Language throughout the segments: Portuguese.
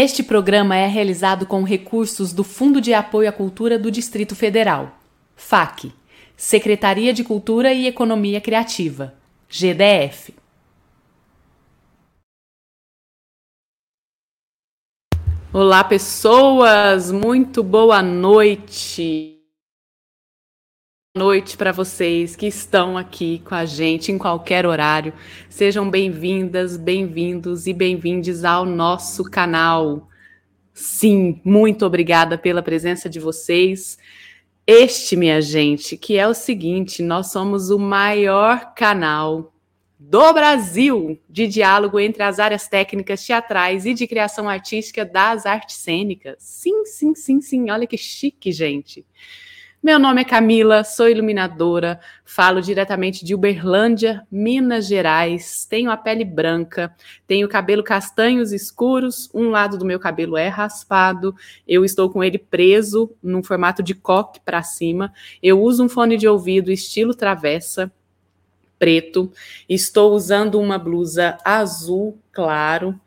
Este programa é realizado com recursos do Fundo de Apoio à Cultura do Distrito Federal, FAC, Secretaria de Cultura e Economia Criativa, GDF. Olá, pessoas! Muito boa noite! Noite para vocês que estão aqui com a gente em qualquer horário. Sejam bem-vindas, bem-vindos e bem-vindes ao nosso canal. Sim, muito obrigada pela presença de vocês. Este, minha gente, que é o seguinte: nós somos o maior canal do Brasil de diálogo entre as áreas técnicas, teatrais e de criação artística das artes cênicas. Sim, sim, sim, sim. Olha que chique, gente. Meu nome é Camila, sou iluminadora, falo diretamente de Uberlândia, Minas Gerais. Tenho a pele branca, tenho cabelo castanhos escuros, um lado do meu cabelo é raspado, eu estou com ele preso num formato de coque para cima. Eu uso um fone de ouvido estilo travessa, preto. Estou usando uma blusa azul claro.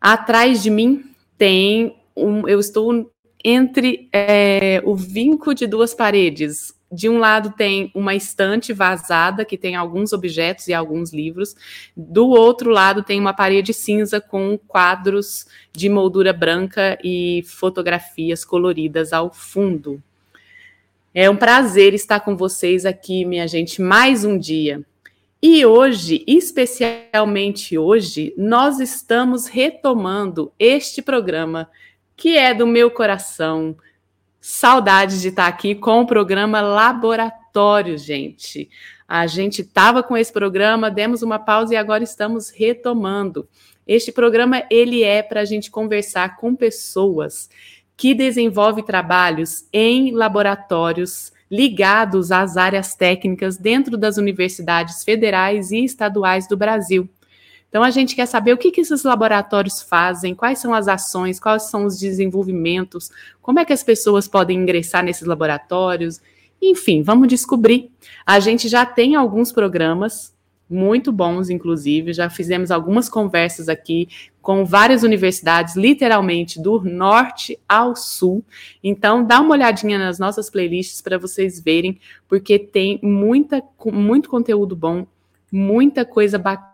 Atrás de mim tem um, eu estou entre é, o vinco de duas paredes. De um lado tem uma estante vazada que tem alguns objetos e alguns livros. Do outro lado tem uma parede cinza com quadros de moldura branca e fotografias coloridas ao fundo. É um prazer estar com vocês aqui, minha gente, mais um dia. E hoje, especialmente hoje, nós estamos retomando este programa que é do meu coração. Saudades de estar aqui com o programa Laboratório, gente. A gente estava com esse programa, demos uma pausa e agora estamos retomando. Este programa ele é para a gente conversar com pessoas que desenvolvem trabalhos em laboratórios ligados às áreas técnicas dentro das universidades federais e estaduais do Brasil. Então, a gente quer saber o que, que esses laboratórios fazem, quais são as ações, quais são os desenvolvimentos, como é que as pessoas podem ingressar nesses laboratórios. Enfim, vamos descobrir. A gente já tem alguns programas muito bons, inclusive, já fizemos algumas conversas aqui com várias universidades, literalmente do norte ao sul. Então, dá uma olhadinha nas nossas playlists para vocês verem, porque tem muita, muito conteúdo bom, muita coisa bacana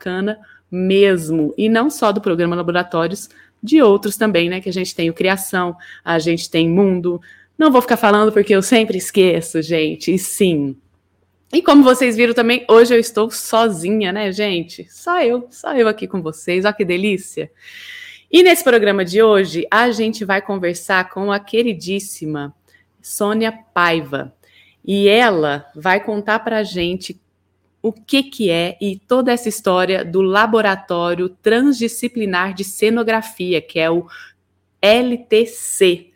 bacana mesmo. E não só do programa Laboratórios, de outros também, né? Que a gente tem o Criação, a gente tem Mundo. Não vou ficar falando porque eu sempre esqueço, gente. E sim. E como vocês viram também, hoje eu estou sozinha, né, gente? Só eu, só eu aqui com vocês. Olha que delícia. E nesse programa de hoje, a gente vai conversar com a queridíssima Sônia Paiva. E ela vai contar para gente o que, que é e toda essa história do Laboratório Transdisciplinar de Cenografia, que é o LTC,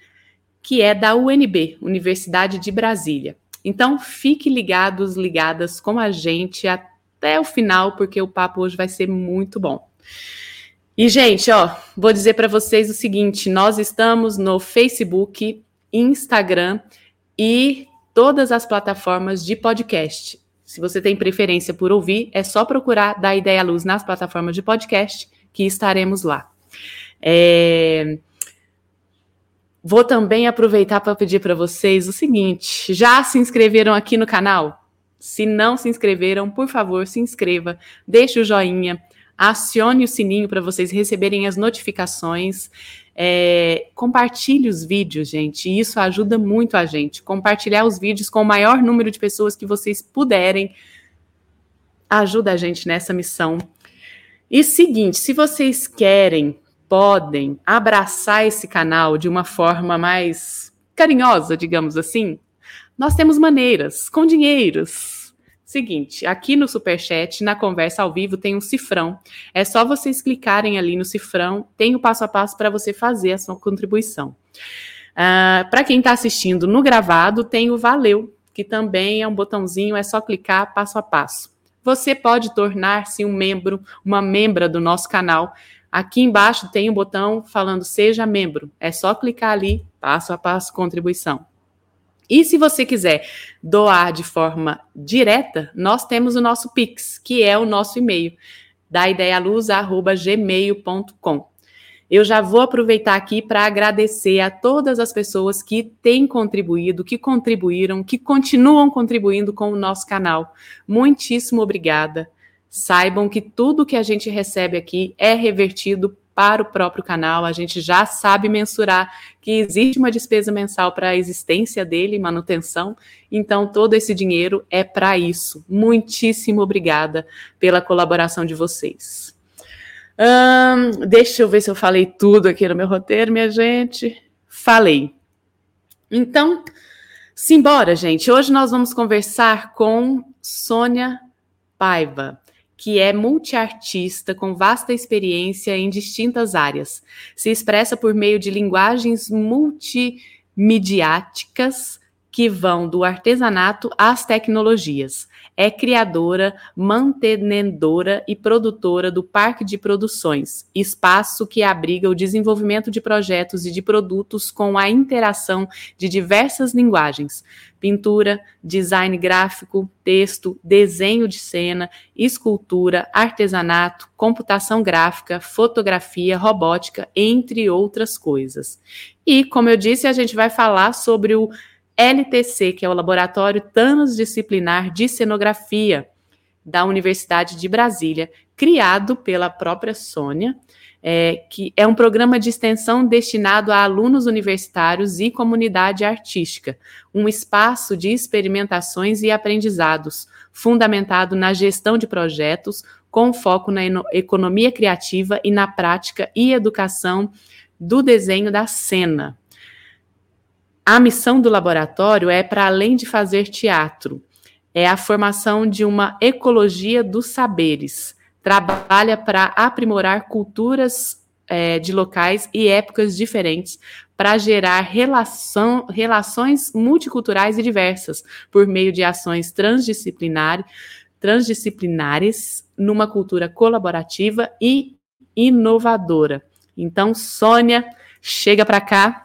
que é da UNB, Universidade de Brasília. Então, fique ligados, ligadas com a gente até o final, porque o papo hoje vai ser muito bom. E, gente, ó, vou dizer para vocês o seguinte: nós estamos no Facebook, Instagram e todas as plataformas de podcast. Se você tem preferência por ouvir, é só procurar da Ideia Luz nas plataformas de podcast, que estaremos lá. É... Vou também aproveitar para pedir para vocês o seguinte: já se inscreveram aqui no canal? Se não se inscreveram, por favor, se inscreva, deixe o joinha, acione o sininho para vocês receberem as notificações. É, compartilhe os vídeos, gente. Isso ajuda muito a gente. Compartilhar os vídeos com o maior número de pessoas que vocês puderem. Ajuda a gente nessa missão. E seguinte, se vocês querem, podem abraçar esse canal de uma forma mais carinhosa, digamos assim, nós temos maneiras, com dinheiros, Seguinte, aqui no Superchat, na conversa ao vivo, tem um cifrão. É só vocês clicarem ali no cifrão, tem o passo a passo para você fazer a sua contribuição. Uh, ah, para quem está assistindo no gravado, tem o Valeu, que também é um botãozinho, é só clicar passo a passo. Você pode tornar-se um membro, uma membra do nosso canal. Aqui embaixo tem um botão falando Seja Membro. É só clicar ali, passo a passo, contribuição. E se você quiser doar de forma direta, nós temos o nosso Pix, que é o nosso e-mail, da ideialuz.gmail.com. Eu já vou aproveitar aqui para agradecer a todas as pessoas que têm contribuído, que contribuíram, que continuam contribuindo com o nosso canal. Muitíssimo obrigada. Saibam que tudo que a gente recebe aqui é revertido para o próprio canal. A gente já sabe mensurar que existe uma despesa mensal para a existência dele, manutenção. Então, todo esse dinheiro é para isso. Muitíssimo obrigada pela colaboração de vocês. Hum, deixa eu ver se eu falei tudo aqui no meu roteiro, minha gente. Falei. Então, simbora, gente. Hoje nós vamos conversar com Sônia Paiva que é multiartista com vasta experiência em distintas áreas. Se expressa por meio de linguagens multimediáticas que vão do artesanato às tecnologias. É criadora, mantenedora e produtora do Parque de Produções, espaço que abriga o desenvolvimento de projetos e de produtos com a interação de diversas linguagens: pintura, design gráfico, texto, desenho de cena, escultura, artesanato, computação gráfica, fotografia, robótica, entre outras coisas. E, como eu disse, a gente vai falar sobre o LTC, que é o Laboratório Transdisciplinar de Cenografia da Universidade de Brasília, criado pela própria Sônia, é, que é um programa de extensão destinado a alunos universitários e comunidade artística, um espaço de experimentações e aprendizados, fundamentado na gestão de projetos, com foco na economia criativa e na prática e educação do desenho da cena. A missão do laboratório é para além de fazer teatro, é a formação de uma ecologia dos saberes. Trabalha para aprimorar culturas é, de locais e épocas diferentes para gerar relação, relações multiculturais e diversas por meio de ações transdisciplinar, transdisciplinares numa cultura colaborativa e inovadora. Então, Sônia, chega para cá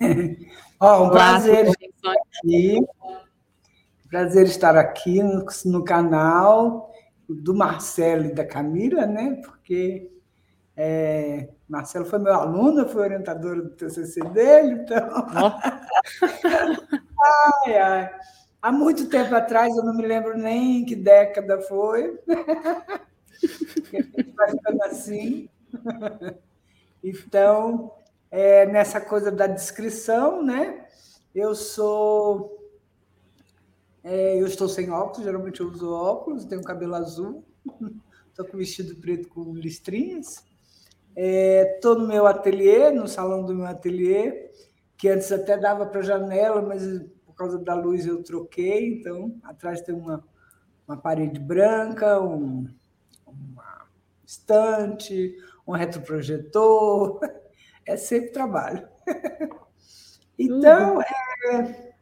oh, um prazer estar aqui. Prazer estar aqui no, no, canal do Marcelo e da Camila, né? Porque é, Marcelo foi meu aluno, foi orientador do TCC dele, então. ai, ai. Há muito tempo atrás, eu não me lembro nem que década foi. vai ficando assim. Então, é, nessa coisa da descrição, né? Eu sou. É, eu estou sem óculos, geralmente eu uso óculos, tenho cabelo azul, estou com vestido preto com listrinhas. Estou é, no meu ateliê, no salão do meu ateliê, que antes até dava para janela, mas por causa da luz eu troquei. Então, atrás tem uma, uma parede branca, um, uma estante, um retroprojetor. é sempre trabalho. então, é,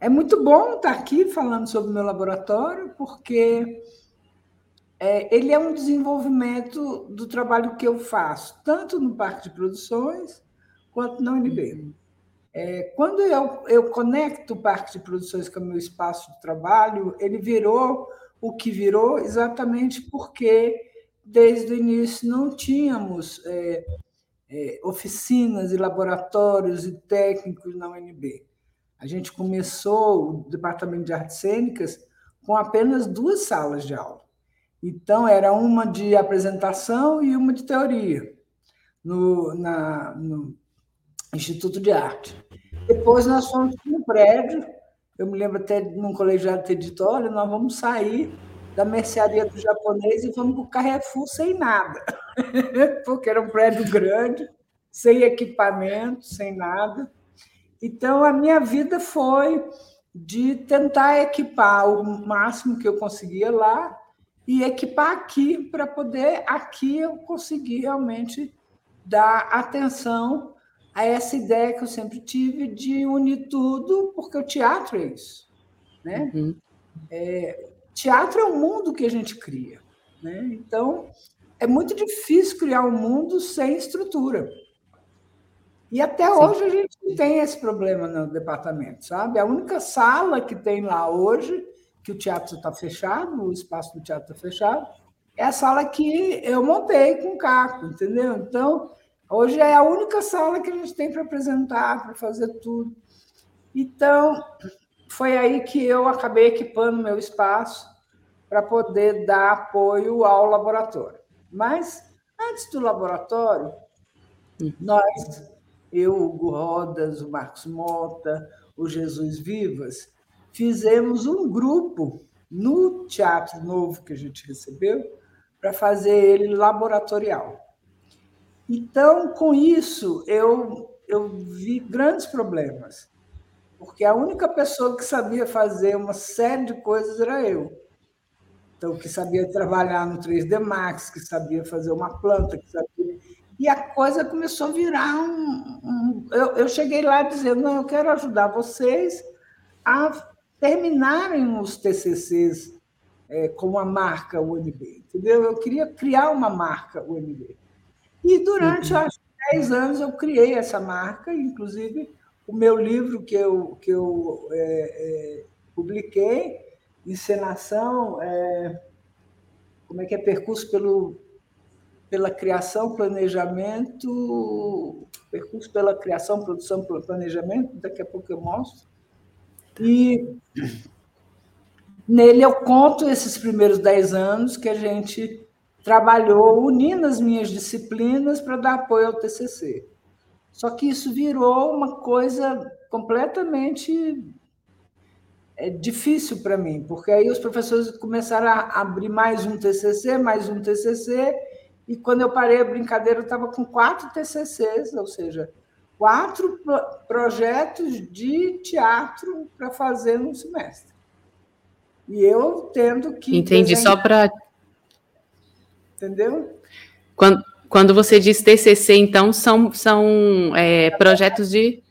é muito bom estar aqui falando sobre o meu laboratório, porque é, ele é um desenvolvimento do trabalho que eu faço, tanto no Parque de Produções quanto na UNB. É, quando eu, eu conecto o Parque de Produções com o meu espaço de trabalho, ele virou o que virou exatamente porque, desde o início, não tínhamos é, é, oficinas e laboratórios e técnicos na UNB. A gente começou o Departamento de Artes Cênicas com apenas duas salas de aula. Então, era uma de apresentação e uma de teoria, no, na, no Instituto de Arte. Depois, nós fomos para um prédio, eu me lembro até num colegiado ter dito: olha, nós vamos sair da mercearia do japonês e fomos para o Carrefour sem nada, porque era um prédio grande, sem equipamento, sem nada. Então, a minha vida foi de tentar equipar o máximo que eu conseguia lá e equipar aqui para poder aqui eu conseguir realmente dar atenção a essa ideia que eu sempre tive de unir tudo, porque o teatro é isso, né? Uhum. É, Teatro é o mundo que a gente cria. Né? Então, é muito difícil criar um mundo sem estrutura. E até Sim. hoje a gente tem esse problema no departamento, sabe? A única sala que tem lá hoje, que o teatro está fechado, o espaço do teatro está fechado, é a sala que eu montei com o Caco, entendeu? Então, hoje é a única sala que a gente tem para apresentar, para fazer tudo. Então, foi aí que eu acabei equipando meu espaço para poder dar apoio ao laboratório. Mas, antes do laboratório, nós, eu, o Hugo Rodas, o Marcos Mota, o Jesus Vivas, fizemos um grupo no Teatro Novo que a gente recebeu para fazer ele laboratorial. Então, com isso, eu, eu vi grandes problemas, porque a única pessoa que sabia fazer uma série de coisas era eu. Então, que sabia trabalhar no 3D Max, que sabia fazer uma planta, que sabia. E a coisa começou a virar um. um... Eu, eu cheguei lá dizendo: não, eu quero ajudar vocês a terminarem os TCCs é, como a marca UNB, entendeu? Eu queria criar uma marca UNB. E durante, uhum. acho 10 anos, eu criei essa marca, inclusive o meu livro que eu, que eu é, é, publiquei, encenação, é, como é que é percurso pelo, pela criação, planejamento, percurso pela criação, produção, planejamento, daqui a pouco eu mostro. E nele eu conto esses primeiros dez anos que a gente trabalhou unindo as minhas disciplinas para dar apoio ao TCC. Só que isso virou uma coisa completamente é difícil para mim, porque aí os professores começaram a abrir mais um TCC, mais um TCC, e quando eu parei a brincadeira, eu estava com quatro TCCs, ou seja, quatro projetos de teatro para fazer no semestre. E eu tendo que. Entendi, desenhar... só para. Entendeu? Quando, quando você diz TCC, então, são, são é, projetos de.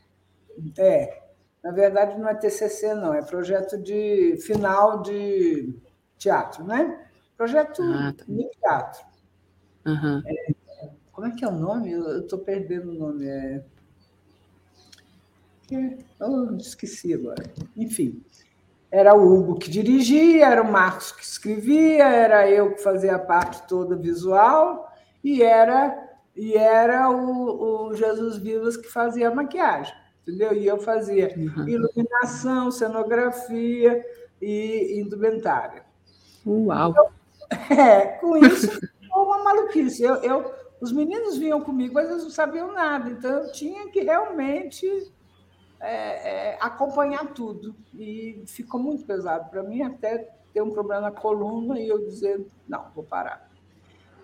É, na verdade, não é TCC, não, é projeto de final de teatro, né? Projeto ah, tá. de teatro. Uhum. É, como é que é o nome? Eu estou perdendo o nome. É... Oh, esqueci agora. Enfim, era o Hugo que dirigia, era o Marcos que escrevia, era eu que fazia a parte toda visual e era e era o, o Jesus Vivas que fazia a maquiagem entendeu? E eu fazia uhum. iluminação, cenografia e indumentária. Uau! Então, é, com isso, foi uma maluquice. Eu, eu, os meninos vinham comigo, mas eles não sabiam nada, então eu tinha que realmente é, é, acompanhar tudo. E ficou muito pesado para mim, até ter um problema na coluna e eu dizer: não, vou parar.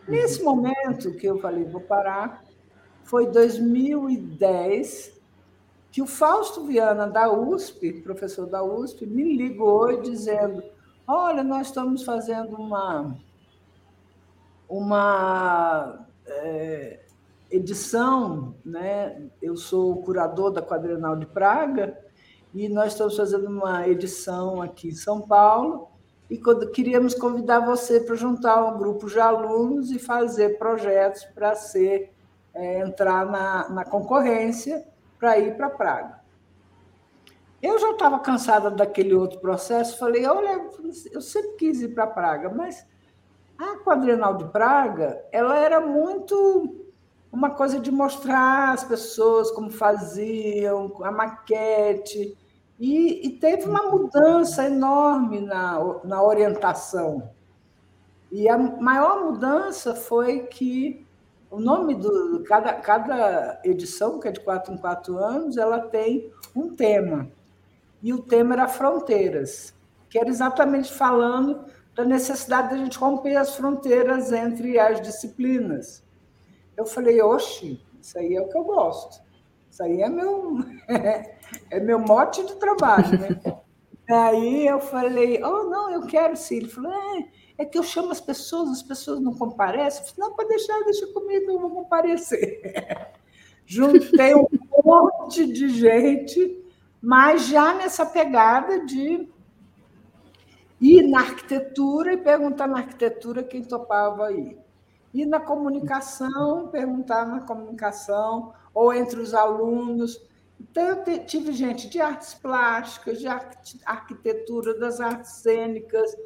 Nesse momento que eu falei, vou parar, foi 2010, que o Fausto Viana, da USP, professor da USP, me ligou dizendo: Olha, nós estamos fazendo uma, uma é, edição, né? eu sou curador da Quadrenal de Praga, e nós estamos fazendo uma edição aqui em São Paulo, e quando queríamos convidar você para juntar um grupo de alunos e fazer projetos para ser é, entrar na, na concorrência para ir para Praga. Eu já estava cansada daquele outro processo, falei, olha, eu sempre quis ir para Praga, mas a quadrenal de Praga, ela era muito uma coisa de mostrar as pessoas como faziam, a maquete, e, e teve uma mudança enorme na, na orientação. E a maior mudança foi que o nome do cada, cada edição, que é de quatro em quatro anos, ela tem um tema. E o tema era fronteiras, que era exatamente falando da necessidade de a gente romper as fronteiras entre as disciplinas. Eu falei, oxe, isso aí é o que eu gosto. Isso aí é meu, é meu mote de trabalho. Né? Aí eu falei, oh, não, eu quero sim. Ele falou, é, é que eu chamo as pessoas, as pessoas não comparecem. Eu falei, não, pode deixar, deixa comigo, eu vou comparecer. Juntei um monte de gente, mas já nessa pegada de ir na arquitetura e perguntar na arquitetura quem topava ir. E na comunicação, perguntar na comunicação, ou entre os alunos. Então, eu tive gente de artes plásticas, de arquitetura, das artes cênicas,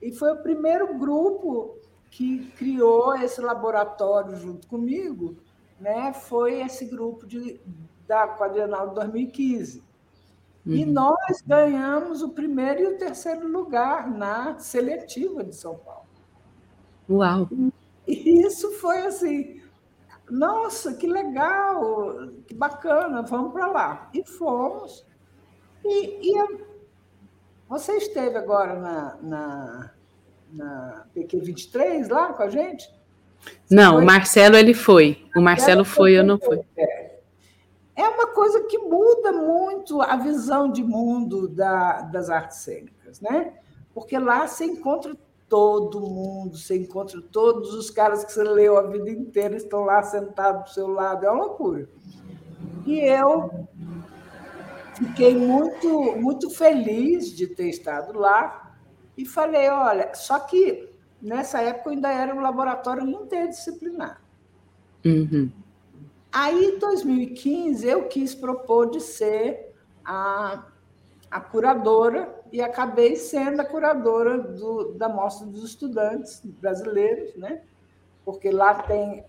e foi o primeiro grupo que criou esse laboratório junto comigo né, foi esse grupo de, da Quadrienal de 2015. Uhum. E nós ganhamos o primeiro e o terceiro lugar na seletiva de São Paulo. Uau! E isso foi assim, nossa, que legal, que bacana, vamos para lá. E fomos. E, e você esteve agora na, na, na PQ23 lá com a gente? Você não, foi? o Marcelo ele foi. O Marcelo foi, eu não fui. É. é uma coisa que muda muito a visão de mundo da, das artes cênicas, né? Porque lá você encontra todo mundo, você encontra todos os caras que você leu a vida inteira, estão lá sentados do seu lado, é uma loucura. E eu fiquei muito, muito feliz de ter estado lá e falei, olha, só que nessa época ainda era um laboratório interdisciplinar. Uhum. Aí, em 2015, eu quis propor de ser a, a curadora e acabei sendo a curadora do, da Mostra dos Estudantes Brasileiros, né? porque lá tem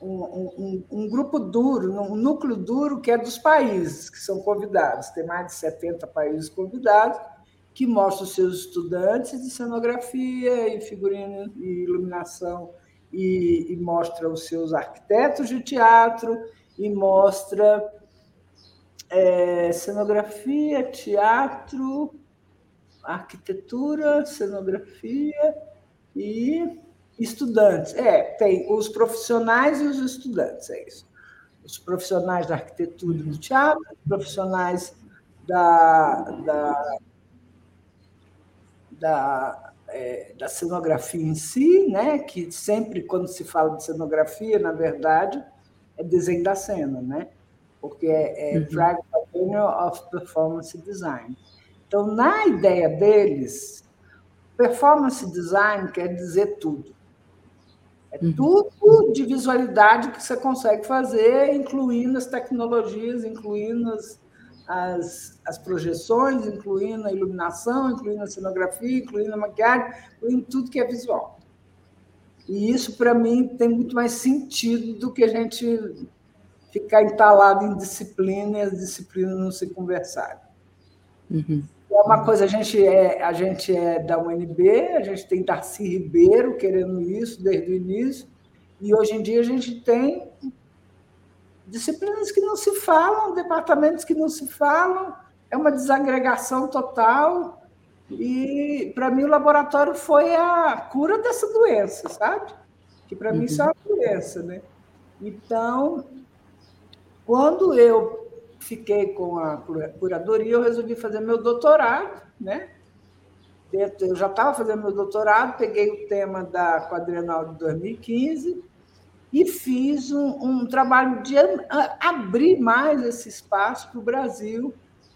um, um, um, grupo duro, um núcleo duro que é dos países que são convidados. Tem mais de 70 países convidados, que mostra os seus estudantes de cenografia e figurino e iluminação, e, e mostra os seus arquitetos de teatro, e mostra é, cenografia, teatro, arquitetura, cenografia e estudantes. É, tem os profissionais e os estudantes, é isso. Os profissionais da arquitetura e do teatro, os profissionais da, da da, é, da cenografia em si, né? que sempre, quando se fala de cenografia, na verdade, é desenho da cena, né? porque é, é uhum. Drag of Performance Design. Então, na ideia deles, performance design quer dizer tudo. É uhum. tudo de visualidade que você consegue fazer, incluindo as tecnologias, incluindo as, as, as projeções, incluindo a iluminação, incluindo a cenografia, incluindo a maquiagem, incluindo tudo que é visual. E isso, para mim, tem muito mais sentido do que a gente ficar entalado em disciplina e as disciplinas não se conversarem. Uhum. É uma coisa, a gente é, a gente é da UNB, a gente tem Darcy Ribeiro querendo isso desde o início, e hoje em dia a gente tem disciplinas que não se falam, departamentos que não se falam, é uma desagregação total. E para mim o laboratório foi a cura dessa doença, sabe? Que para uhum. mim isso é uma doença, né? Então, quando eu fiquei com a curadoria, eu resolvi fazer meu doutorado, né? Eu já estava fazendo meu doutorado, peguei o tema da quadrenal de 2015 e fiz um, um trabalho de abrir mais esse espaço para o Brasil,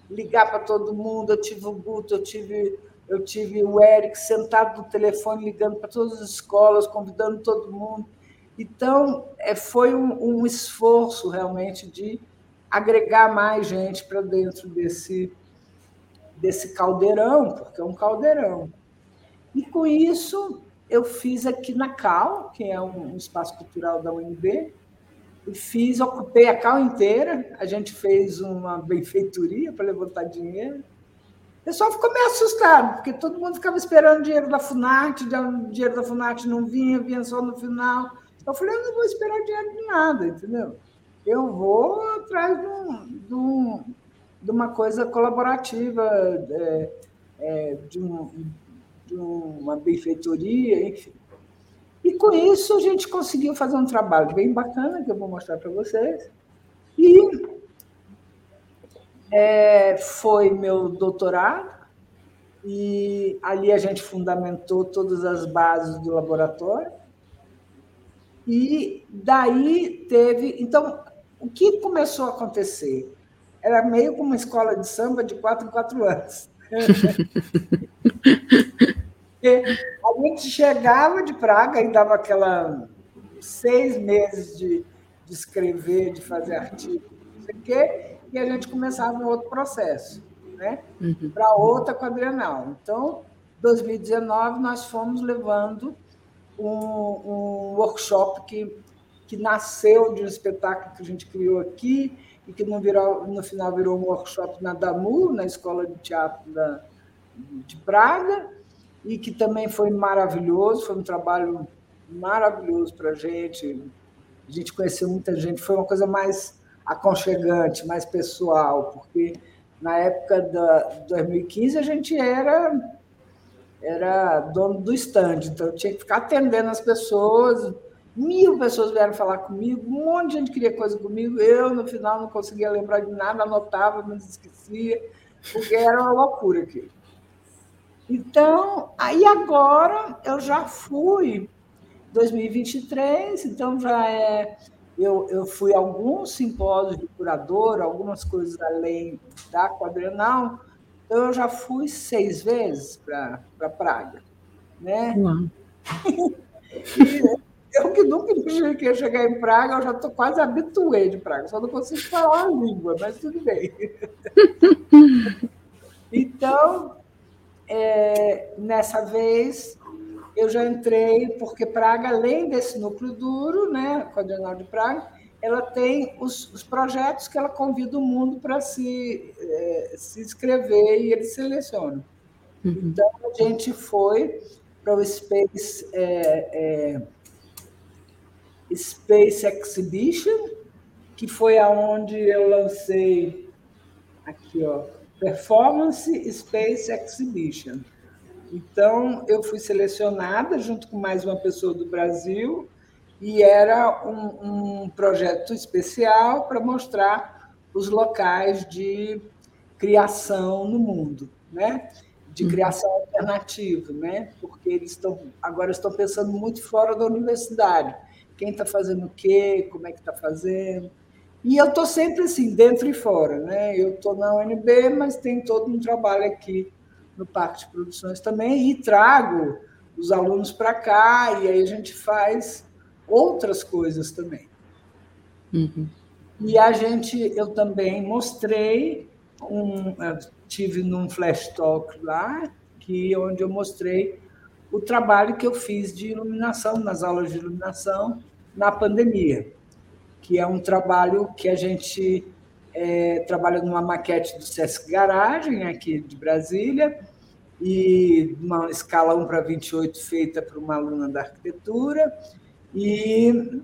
ligar para todo mundo. Eu tive o Guto, eu tive, eu tive o Eric sentado no telefone, ligando para todas as escolas, convidando todo mundo. Então, é, foi um, um esforço realmente de agregar mais gente para dentro desse, desse caldeirão, porque é um caldeirão. E com isso, eu fiz aqui na CAL, que é um espaço cultural da UNB, e fiz, ocupei a CAL inteira, a gente fez uma benfeitoria para levantar dinheiro. O pessoal ficou meio assustado, porque todo mundo ficava esperando dinheiro da FUNAT, o dinheiro da FUNAT não vinha, vinha só no final. Eu falei, eu não vou esperar dinheiro de nada, entendeu? Eu vou atrás de, um, de, um, de uma coisa colaborativa, é, é, de um, de uma benfeitoria, enfim. E com isso a gente conseguiu fazer um trabalho bem bacana, que eu vou mostrar para vocês. E é, foi meu doutorado, e ali a gente fundamentou todas as bases do laboratório. E daí teve. Então, o que começou a acontecer? Era meio como uma escola de samba de quatro em quatro anos. a gente chegava de Praga e dava aquela seis meses de, de escrever, de fazer artigo, não sei o quê, e a gente começava um outro processo, né? Uhum. Para outra quadrenal. Então, 2019, nós fomos levando um, um workshop que, que nasceu de um espetáculo que a gente criou aqui e que no, virou, no final virou um workshop na DAMU, na Escola de Teatro da, de Praga, e que também foi maravilhoso, foi um trabalho maravilhoso para a gente. A gente conheceu muita gente, foi uma coisa mais aconchegante, mais pessoal, porque na época da 2015 a gente era era dono do stand, então eu tinha que ficar atendendo as pessoas. Mil pessoas vieram falar comigo, um monte de gente queria coisa comigo. Eu, no final, não conseguia lembrar de nada, anotava, mas esquecia, porque era uma loucura aquilo. Então, aí agora eu já fui 2023, então já é. Eu, eu fui a alguns simpósios de curador, algumas coisas além da quadrenal, então eu já fui seis vezes para pra Praga. Né? eu que nunca imaginei que ia chegar em Praga, eu já estou quase habituei de Praga, só não consigo falar a língua, mas tudo bem. então, é, nessa vez, eu já entrei, porque Praga, além desse núcleo duro, né, a Quadrenal de Praga, ela tem os, os projetos que ela convida o mundo para se, é, se inscrever e eles selecionam. Uhum. Então, a gente foi para o Space, é, é, Space Exhibition, que foi aonde eu lancei aqui, ó, Performance Space Exhibition. Então, eu fui selecionada junto com mais uma pessoa do Brasil e era um, um projeto especial para mostrar os locais de criação no mundo, né? de uhum. criação alternativa, né? porque eles estão agora estão pensando muito fora da universidade. Quem está fazendo o quê, como é que está fazendo. E eu estou sempre assim, dentro e fora. Né? Eu estou na UNB, mas tem todo um trabalho aqui no Parque de Produções também, e trago os alunos para cá, e aí a gente faz outras coisas também. Uhum. E a gente, eu também mostrei, um, tive num flash talk lá, que onde eu mostrei o trabalho que eu fiz de iluminação, nas aulas de iluminação, na pandemia que é um trabalho que a gente é, trabalha numa maquete do Sesc Garagem, aqui de Brasília, e uma escala 1 para 28 feita por uma aluna da arquitetura. E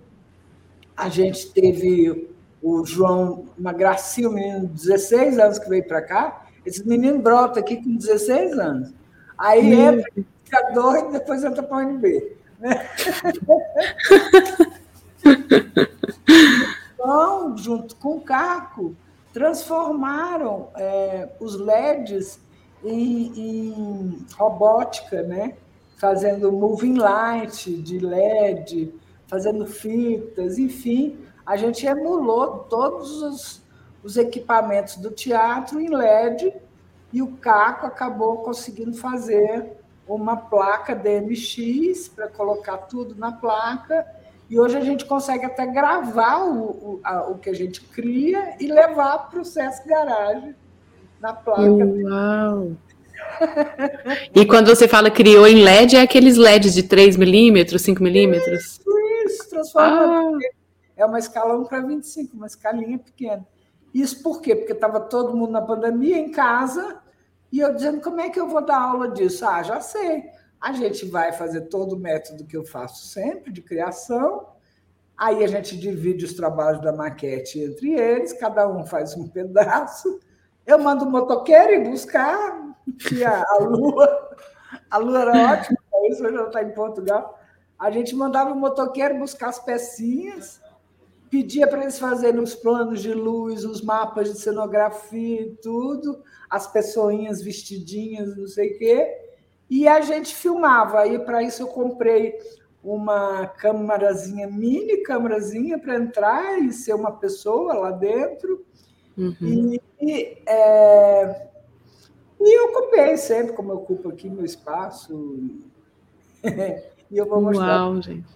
a gente teve o João, uma gracinha, um menino de 16 anos que veio para cá. Esse menino brota aqui com 16 anos. Aí entra, fica doido, depois entra para o UNB. Né? Então, junto com o Caco, transformaram é, os LEDs em, em, robótica, né? fazendo moving light de LED, fazendo fitas, enfim, a gente emulou todos os, os equipamentos do teatro em LED e o Caco acabou conseguindo fazer uma placa DMX para colocar tudo na placa e hoje a gente consegue até gravar o, o, a, o que a gente cria e levar para o Sesc Garage na placa. Uau! e quando você fala criou em LED, é aqueles LEDs de 3 milímetros, 5 milímetros? Isso, isso, transforma. Ah. É uma escala 1 para 25, uma escalinha pequena. Isso por quê? Porque estava todo mundo na pandemia em casa e eu dizendo como é que eu vou dar aula disso? Ah, já sei. A gente vai fazer todo o método que eu faço sempre, de criação. Aí a gente divide os trabalhos da maquete entre eles, cada um faz um pedaço. Eu mando o motoqueiro ir buscar, que a, a Lua, a Lua era ótima, isso hoje ela está em Portugal. A gente mandava o motoqueiro buscar as pecinhas, pedia para eles fazerem os planos de luz, os mapas de cenografia e tudo, as pessoinhas vestidinhas, não sei o quê e a gente filmava. Aí, para isso, eu comprei uma câmarazinha, mini câmarazinha, para entrar e ser uma pessoa lá dentro. Uhum. E, e, é, e eu ocupei sempre, como eu ocupo aqui meu espaço. e eu vou mostrar. Uau, gente.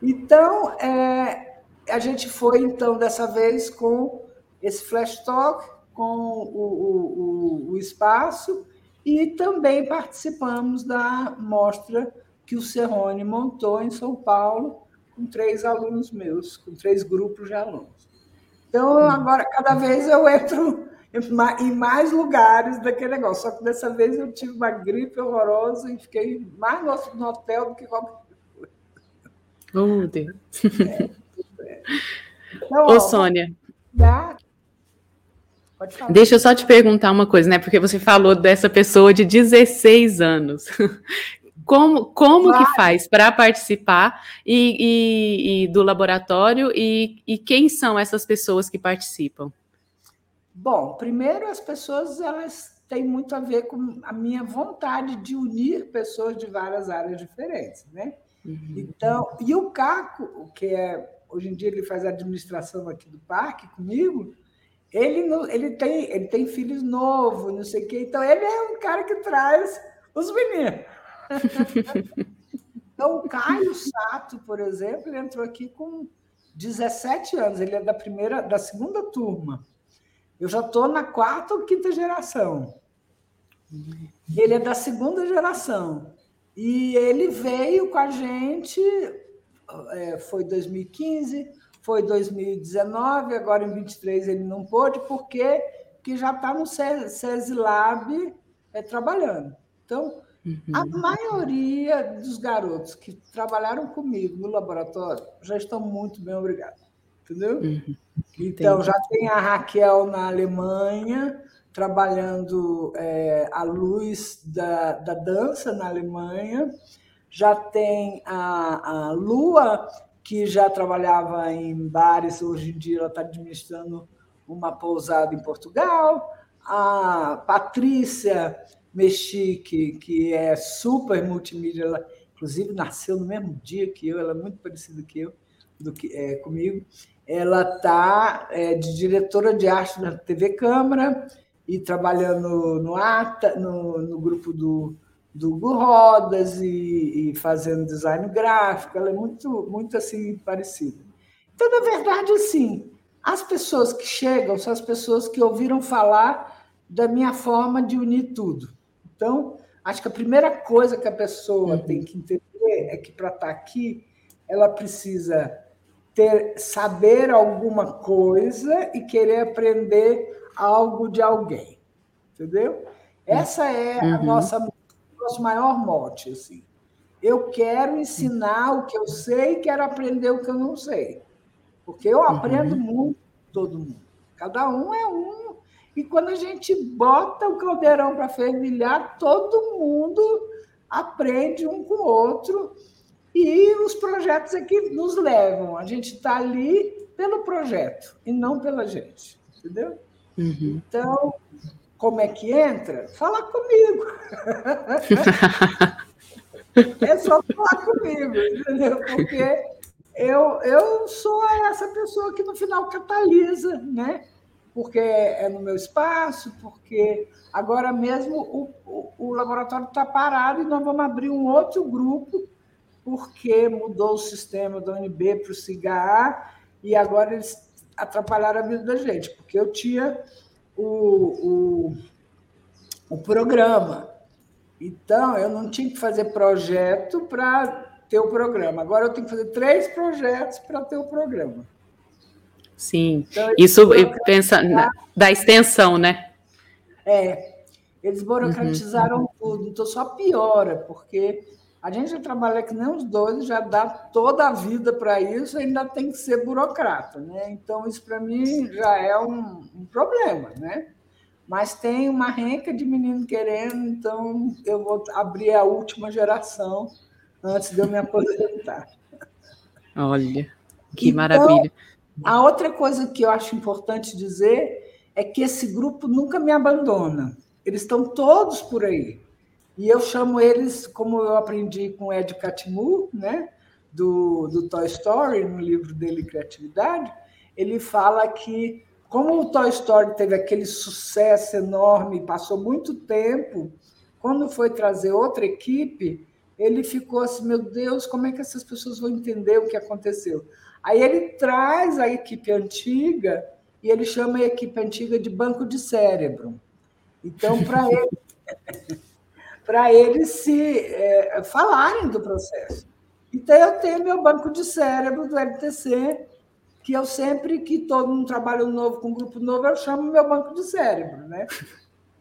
Então, é, a gente foi, então, dessa vez com esse flash talk, com o, o, o, espaço, e também participamos da mostra que o Serrone montou em São Paulo com três alunos meus, com três grupos de alunos. Então, agora, cada vez eu entro em mais lugares daquele negócio. Só que dessa vez eu tive uma gripe horrorosa e fiquei mais no hotel do que qualquer coisa. Oh, Deus. É, é. Então, Ô, Sônia. Deixa eu só te perguntar uma coisa, né? Porque você falou dessa pessoa de 16 anos. Como, como claro. que faz para participar e, e, e, do laboratório e, e quem são essas pessoas que participam? Bom, primeiro as pessoas elas têm muito a ver com a minha vontade de unir pessoas de várias áreas diferentes, né? Uhum. Então, e o Caco, que é hoje em dia ele faz a administração aqui do parque comigo, ele, ele, tem, ele tem filhos novos, não sei o quê, então ele é um cara que traz os meninos. então, o Caio Sato, por exemplo, ele entrou aqui com 17 anos, ele é da primeira, da segunda turma. Eu já estou na quarta ou quinta geração. Ele é da segunda geração. E ele veio com a gente, é, foi 2015, foi 2019, agora em 23 ele não pôde, porque, porque já está no SESI Lab é, trabalhando. Então, uhum. a maioria dos garotos que trabalharam comigo no laboratório já estão muito bem obrigados. Entendeu? Uhum. Então, já tem a Raquel na Alemanha, trabalhando é, a luz da, da dança na Alemanha. Já tem a, a Lua, que já trabalhava em bares, hoje em dia ela está administrando uma pousada em Portugal. A Patrícia Mexique, que é super multimídia, ela inclusive nasceu no mesmo dia que eu, ela é muito parecida que eu, do que é, comigo. Ela está é, de diretora de arte da TV Câmara e trabalhando no ATA, no, no grupo do, do Hugo Rodas e, e, fazendo design gráfico. Ela é muito, muito assim parecida. Então, na verdade, assim, as pessoas que chegam são as pessoas que ouviram falar da minha forma de unir tudo. Então, acho que a primeira coisa que a pessoa uhum. tem que entender é que para estar aqui, ela precisa ter saber alguma coisa e querer aprender algo de alguém, entendeu? Essa é a uhum. nossa nosso maior mote assim. Eu quero ensinar o que eu sei e quero aprender o que eu não sei. Porque eu aprendo uhum. muito todo mundo. Cada um é um. E quando a gente bota o caldeirão para fervilhar, todo mundo aprende um com o outro e os projetos é que nos levam. A gente está ali pelo projeto e não pela gente, entendeu? Uhum. Então, como é que entra? Fala comigo. é só falar comigo, entendeu? Porque eu, eu sou essa pessoa que no final catalisa, né? Porque é no meu espaço, porque agora mesmo o, o, o laboratório está parado e nós vamos abrir um outro grupo porque mudou o sistema da UNB para o CIGA e agora eles atrapalharam a vida da gente, porque eu tinha o, o, o programa. Então, eu não tinha que fazer projeto para ter o programa. Agora eu tenho que fazer três projetos para ter o programa. Sim, então, isso pensa na, da extensão, né? É, eles burocratizaram uhum. tudo, então só piora, porque a gente já trabalha que nem os dois, já dá toda a vida para isso, ainda tem que ser burocrata, né? Então, isso para mim já é um, um, problema, né? Mas tem uma renca de menino querendo, então eu vou abrir a última geração antes de eu me aposentar. Olha, que então, maravilha. A outra coisa que eu acho importante dizer é que esse grupo nunca me abandona. Eles estão todos por aí. E eu chamo eles, como eu aprendi com Ed Catmull, né, do, do Toy Story, no livro dele Criatividade, ele fala que, como o Toy Story teve aquele sucesso enorme, passou muito tempo, quando foi trazer outra equipe, ele ficou assim: meu Deus, como é que essas pessoas vão entender o que aconteceu? Aí ele traz a equipe antiga e ele chama a equipe antiga de banco de cérebro. Então, para ele. Para eles se é, falarem do processo. Então, eu tenho meu banco de cérebro do LTC, que eu sempre que todo um trabalho novo com um grupo novo, eu chamo meu banco de cérebro, né?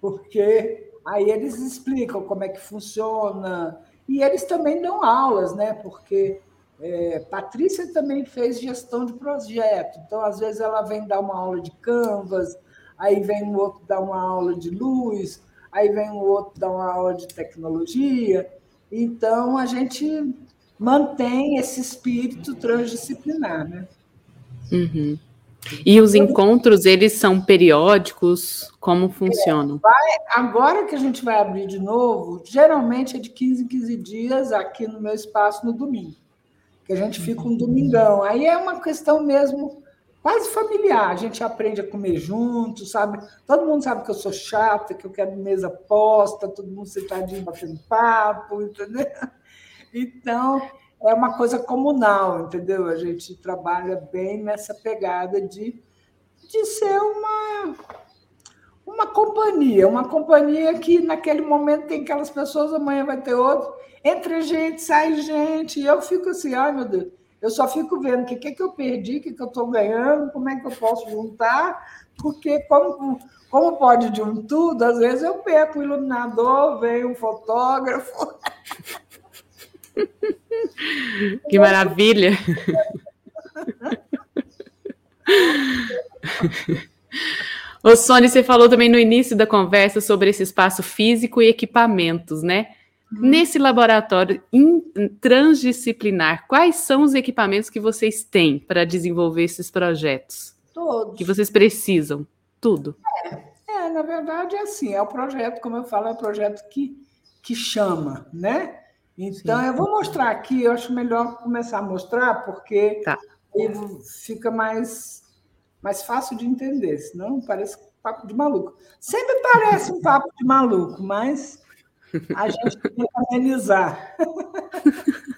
Porque aí eles explicam como é que funciona, e eles também dão aulas, né? Porque é, Patrícia também fez gestão de projeto, então às vezes ela vem dar uma aula de Canvas, aí vem um outro dar uma aula de luz, aí vem um outro dar uma aula de tecnologia. Então a gente mantém esse espírito transdisciplinar, né? Uhum. E os encontros, eles são periódicos? Como funcionam? Vai, agora que a gente vai abrir de novo, geralmente é de 15 em 15 dias aqui no meu espaço no domingo. Que a gente fica um domingão. Aí é uma questão mesmo quase familiar. A gente aprende a comer junto, sabe? Todo mundo sabe que eu sou chata, que eu quero mesa posta, todo mundo sentadinho batendo papo, entendeu? Então, é uma coisa comunal, entendeu? A gente trabalha bem nessa pegada de, de ser uma, uma companhia, uma companhia que naquele momento tem aquelas pessoas, amanhã vai ter outro, entra gente, sai gente, e eu fico assim, ai meu Deus, eu só fico vendo o que, que, que eu perdi, o que, que eu estou ganhando, como é que eu posso juntar, porque como, como pode de um tudo, às vezes eu perco o iluminador, vem um fotógrafo. Que maravilha! Ô, Sônia, você falou também no início da conversa sobre esse espaço físico e equipamentos, né? Nesse laboratório transdisciplinar, quais são os equipamentos que vocês têm para desenvolver esses projetos? Todos. Que vocês precisam? Tudo. É, é, na verdade é assim, é o projeto, como eu falo, é o projeto que, que chama, né? Então, Sim. eu vou mostrar aqui, eu acho melhor começar a mostrar, porque tá. fica mais, mais fácil de entender, senão parece papo de maluco. Sempre parece um papo de maluco, mas a gente tem que amenizar.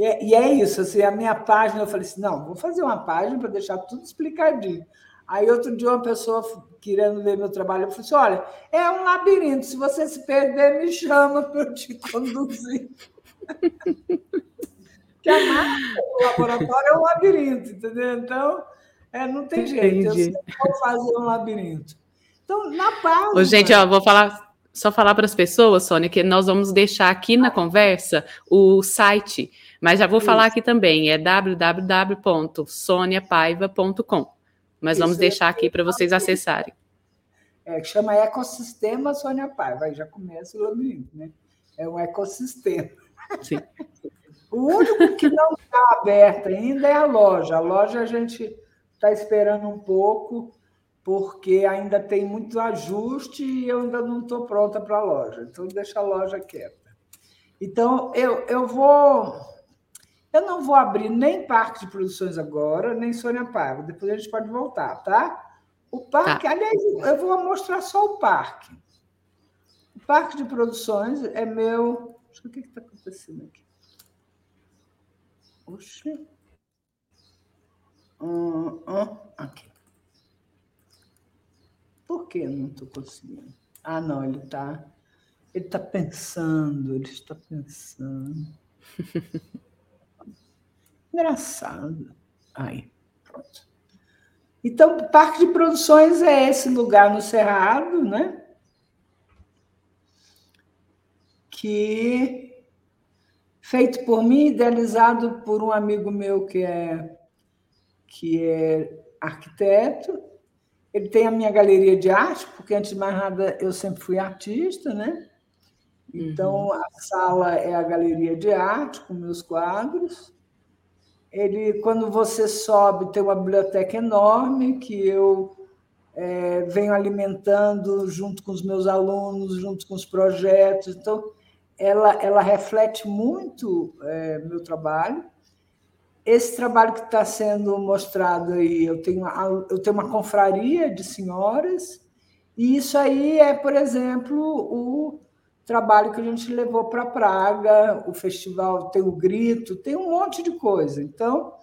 É, e é isso, assim, a minha página, eu falei assim, não, vou fazer uma página para deixar tudo explicadinho. Aí outro dia uma pessoa querendo ver meu trabalho, eu falei assim, olha, é um labirinto, se você se perder, me chama para eu te conduzir. que a marca do laboratório é um labirinto, entendeu? Então, é, não tem jeito, Entendi. eu vou fazer um labirinto. Então, na pausa... Ô, gente, ó, vou falar, só falar para as pessoas, Sônia, que nós vamos deixar aqui na conversa o site, mas já vou Isso. falar aqui também, é www.soniapaiva.com. Mas Isso, vamos deixar aqui para vocês acessarem. É, que chama Ecossistema Sônia Paiva. Aí já começa o labirinto, né? É um ecossistema. Sim. O único que não está aberto ainda é a loja. A loja a gente está esperando um pouco, porque ainda tem muito ajuste e eu ainda não estou pronta para a loja. Então, deixa a loja quieta. Então, eu, eu vou eu não vou abrir nem parque de produções agora, nem Sônia Paiva. Depois a gente pode voltar, tá? O parque, tá. aliás, eu vou mostrar só o parque. O parque de produções é meu. Deixa eu ver o que está acontecendo aqui. Oxe. Hum, hum, aqui. Por que eu não estou conseguindo? Ah, não, ele está. Ele está pensando, ele está pensando. Engraçado. Aí, pronto. Então, o Parque de Produções é esse lugar no Cerrado, né? Que feito por mim, idealizado por um amigo meu que é que é arquiteto. Ele tem a minha galeria de arte, porque antes de mais nada eu sempre fui artista, né? Então uhum. a sala é a galeria de arte com meus quadros ele, quando você sobe, tem uma biblioteca enorme que eu é, venho alimentando junto com os meus alunos, junto com os projetos. Então, ela, ela reflete muito é, meu trabalho. Esse trabalho que está sendo mostrado aí, eu tenho, eu tenho uma confraria de senhoras, e isso aí é, por exemplo, o trabalho que a gente levou para Praga, o festival tem o Grito, tem um monte de coisa. Então,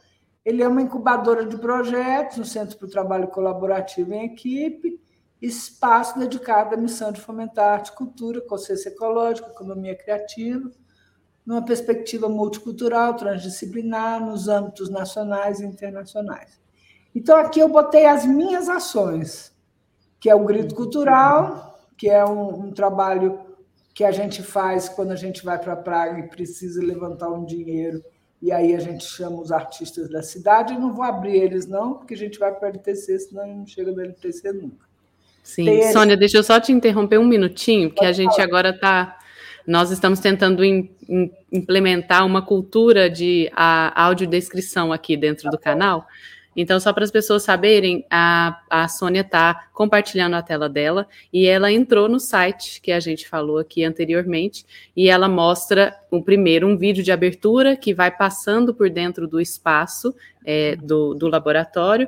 ele é uma incubadora de projetos, um centro para o trabalho colaborativo em equipe, espaço dedicado à missão de fomentar arte cultura, consciência ecológica, economia criativa, numa perspectiva multicultural, transdisciplinar, nos âmbitos nacionais e internacionais. Então, aqui eu botei as minhas ações, que é o Grito Cultural, que é um, um trabalho que a gente faz quando a gente vai para a praia e precisa levantar um dinheiro, e aí a gente chama os artistas da cidade. Eu não vou abrir eles, não, porque a gente vai para o LTC, senão não chega no LTC nunca. Sim, Tem Sônia, deixa eu só te interromper um minutinho, que a gente agora está. Nós estamos tentando in, in, implementar uma cultura de a, audiodescrição aqui dentro do canal. Então, só para as pessoas saberem, a, a Sônia está compartilhando a tela dela e ela entrou no site que a gente falou aqui anteriormente e ela mostra o primeiro um vídeo de abertura que vai passando por dentro do espaço é, do, do laboratório.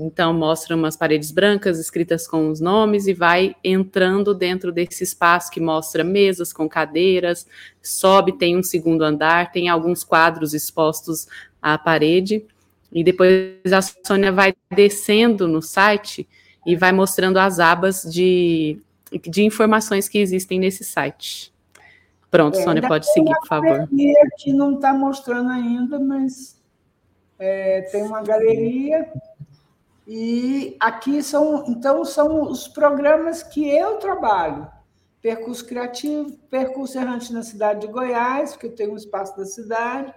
Então, mostra umas paredes brancas escritas com os nomes e vai entrando dentro desse espaço que mostra mesas com cadeiras, sobe, tem um segundo andar, tem alguns quadros expostos à parede. E depois a Sônia vai descendo no site e vai mostrando as abas de, de informações que existem nesse site. Pronto, é, Sônia, pode seguir, por favor. que não está mostrando ainda, mas é, tem uma galeria. E aqui são, então, são os programas que eu trabalho. Percurso Criativo, Percurso Errante na cidade de Goiás, porque eu tenho um espaço da cidade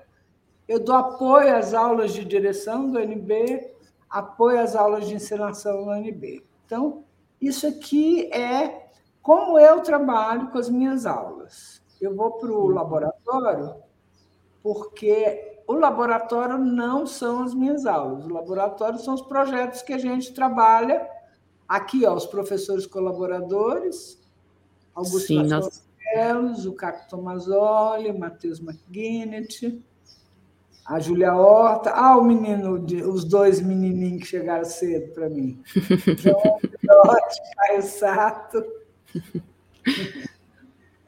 eu dou apoio às aulas de direção do NB, apoio às aulas de encenação do NB. Então, isso aqui é como eu trabalho com as minhas aulas. Eu vou para o laboratório porque o laboratório não são as minhas aulas. O laboratório são os projetos que a gente trabalha aqui, ó, os professores colaboradores, Augusto Sim, o Caco Tomazoli, o Matheus McGuinnett, a Júlia Horta, ah, o menino, os dois menininhos que chegaram cedo para mim. João Pilote, Caio Sato.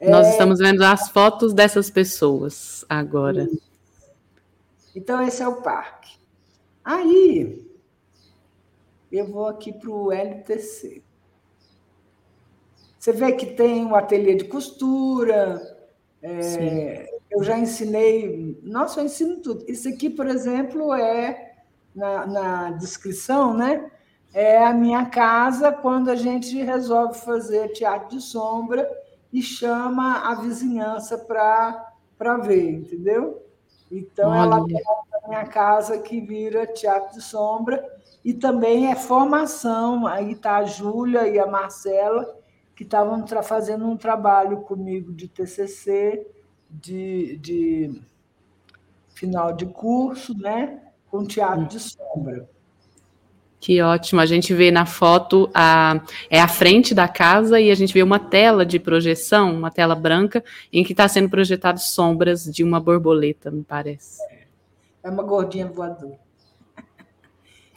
Nós é... estamos vendo as fotos dessas pessoas agora. Então, esse é o parque. Aí, eu vou aqui para o LTC. Você vê que tem um ateliê de costura, é, eu já ensinei, nossa, eu ensino tudo. Isso aqui, por exemplo, é na, na descrição, né? É a minha casa quando a gente resolve fazer teatro de sombra e chama a vizinhança para ver, entendeu? Então, Olha. ela tem a minha casa que vira teatro de sombra e também é formação. Aí está a Júlia e a Marcela, que estavam fazendo um trabalho comigo de TCC de, de final de curso, né? Com teatro de sombra. Que ótimo. A gente vê na foto a é a frente da casa e a gente vê uma tela de projeção, uma tela branca, em que está sendo projetado sombras de uma borboleta, me parece. É uma gordinha voadora.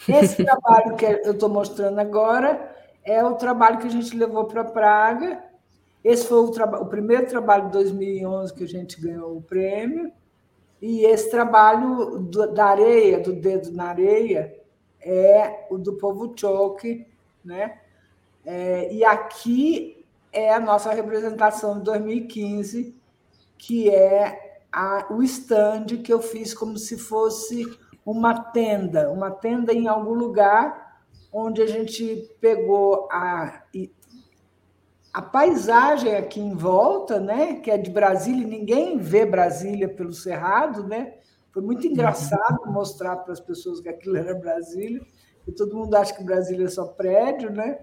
Esse trabalho que eu estou mostrando agora é o trabalho que a gente levou para Praga esse foi o, o, primeiro trabalho de 2011 que a gente ganhou o prêmio. E esse trabalho do, da areia, do dedo na areia, é o do povo choque, né? É, e aqui é a nossa representação de 2015, que é a, o stand que eu fiz como se fosse uma tenda, uma tenda em algum lugar onde a gente pegou a a paisagem aqui em volta, né, que é de Brasília, ninguém vê Brasília pelo Cerrado, né? Foi muito engraçado mostrar para as pessoas que aquilo era Brasília, e todo mundo acha que Brasília é só prédio, né?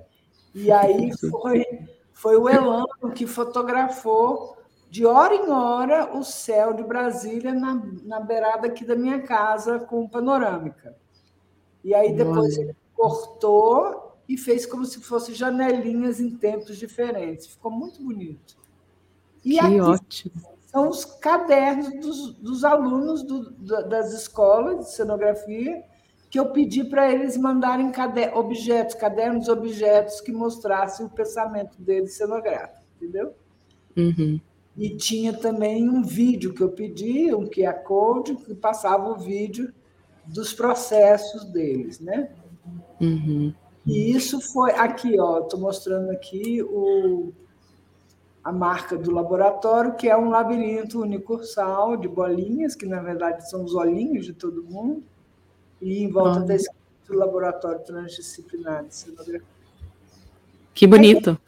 E aí foi, foi o Elano que fotografou de hora em hora o céu de Brasília na, na beirada aqui da minha casa com panorâmica. E aí depois ele cortou e fez como se fossem janelinhas em tempos diferentes. Ficou muito bonito. E que aqui ótimo. São os cadernos dos, dos alunos do, das escolas de cenografia que eu pedi para eles mandarem objetos, cadernos, objetos que mostrassem o pensamento deles cenográfico, entendeu? Uhum. E tinha também um vídeo que eu pedi, um QR Code, que passava o vídeo dos processos deles, né? Uhum. E isso foi aqui, ó, estou mostrando aqui o, a marca do laboratório, que é um labirinto unicursal de bolinhas, que na verdade são os olhinhos de todo mundo, e em volta escrito Laboratório Transdisciplinar de Cenografia. Que bonito.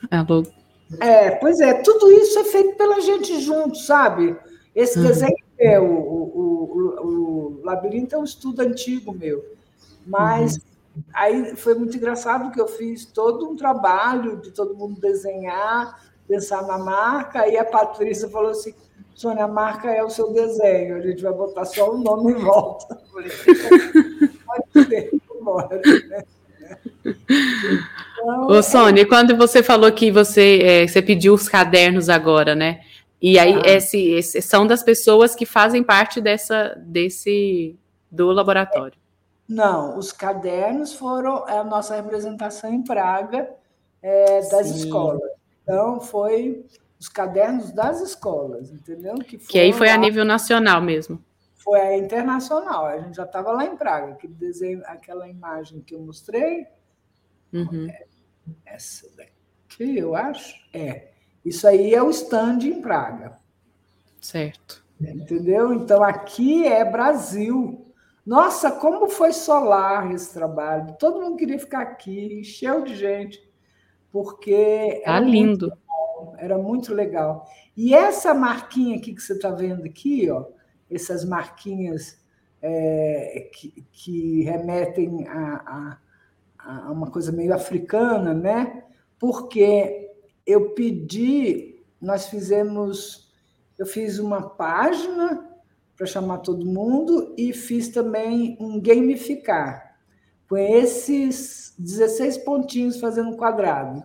É, é, pois é, tudo isso é feito pela gente junto, sabe? Esse uhum. desenho é o, o, o, o, labirinto é um estudo antigo meu, mas uhum. aí foi muito engraçado que eu fiz todo um trabalho de todo mundo desenhar, pensar na marca, e a Patrícia falou assim, Sônia, a marca é o seu desenho, a gente vai botar só o nome em volta. Eu falei, pode ser, embora. Então, Ô, Sônia, é... quando você falou que você, é, você pediu os cadernos agora, né? E aí, ah. esse, esse, são das pessoas que fazem parte dessa, desse, do laboratório. Não, os cadernos foram a nossa representação em Praga é, das Sim. escolas. Então, foi os cadernos das escolas, entendeu? Que, que aí foi lá, a nível nacional mesmo. Foi a internacional. A gente já estava lá em Praga. Aquele desenho, aquela imagem que eu mostrei, Uhum. Essa daqui, eu acho. É. Isso aí é o stand em Praga. Certo. Entendeu? Então aqui é Brasil. Nossa, como foi solar esse trabalho. Todo mundo queria ficar aqui, encheu de gente, porque. Tá lindo. Muito era muito legal. E essa marquinha aqui que você está vendo aqui, ó, essas marquinhas é, que, que, remetem a, a uma coisa meio africana, né? Porque eu pedi, nós fizemos, eu fiz uma página para chamar todo mundo e fiz também um gamificar, com esses 16 pontinhos fazendo um quadrado,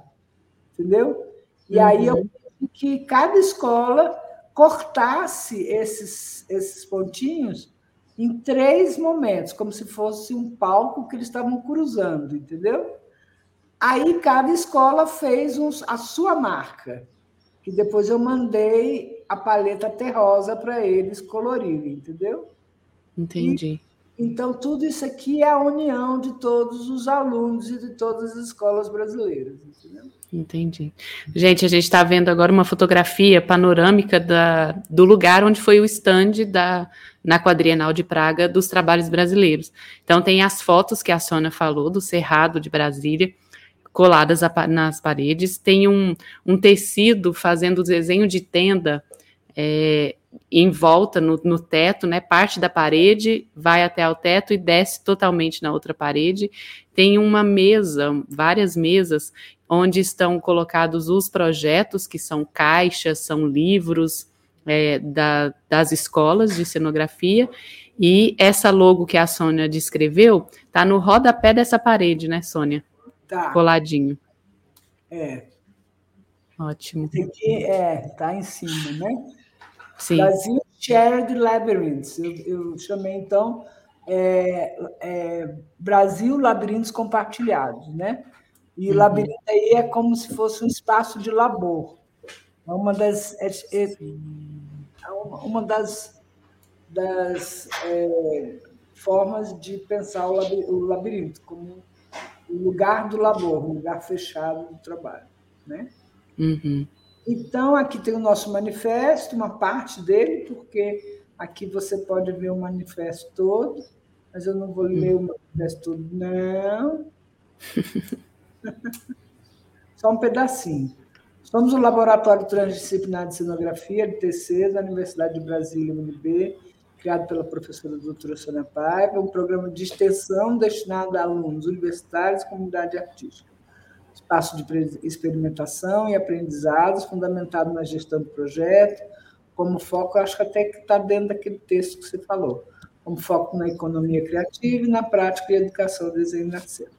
entendeu? E uhum. aí eu uhum. pedi que cada escola cortasse esses, esses pontinhos em três momentos, como se fosse um palco que eles estavam cruzando, entendeu? Aí cada escola fez uns, a sua marca, que depois eu mandei a paleta terrosa para eles colorirem, entendeu? Entendi. E, então, tudo isso aqui é a união de todos os alunos e de todas as escolas brasileiras, entendeu? Entendi. Gente, a gente está vendo agora uma fotografia panorâmica da, do lugar onde foi o stand da, na Quadrienal de Praga dos trabalhos brasileiros. Então, tem as fotos que a Sônia falou do Cerrado de Brasília, coladas nas paredes, tem um, um tecido fazendo desenho de tenda é, em volta no, no, teto, né? Parte da parede vai até ao teto e desce totalmente na outra parede. Tem uma mesa, várias mesas onde estão colocados os projetos, que são caixas, são livros é, da, das escolas de cenografia, e essa logo que a Sônia descreveu está no rodapé dessa parede, né, Sônia? Tá. Coladinho. É. Ótimo. Aqui é, tá em cima, né? Sim. Brasil Shared Labyrinths. Eu, eu chamei, então, é, é, Brasil Labirintos Compartilhados, né? E o uhum. labirinto aí é como se fosse um espaço de labor. É uma das, é, é, é uma das, das é, formas de pensar o labirinto, como o lugar do labor, um lugar fechado do trabalho. Né? Uhum. Então, aqui tem o nosso manifesto, uma parte dele, porque aqui você pode ver o manifesto todo, mas eu não vou ler o manifesto todo, não. Só um pedacinho. Somos o Laboratório Transdisciplinar de Cenografia, de TC, da Universidade de Brasília, UNB, criado pela professora doutora Sônia Paiva, um programa de extensão destinado a alunos universitários e comunidade artística. Espaço de experimentação e aprendizados, fundamentado na gestão do projeto, como foco, acho que até que está dentro daquele texto que você falou, como foco na economia criativa e na prática e educação do desenho cena.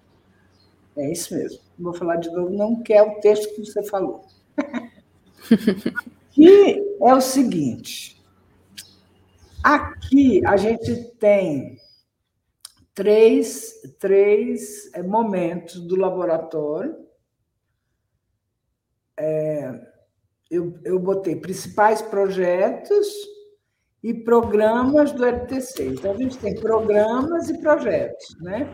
É isso mesmo. Vou falar de novo, não quer o texto que você falou. Aqui é o seguinte. Aqui a gente tem três, três é, momentos do laboratório. É, eu, eu botei principais projetos e programas do LTC. Então, a gente tem programas e projetos, né?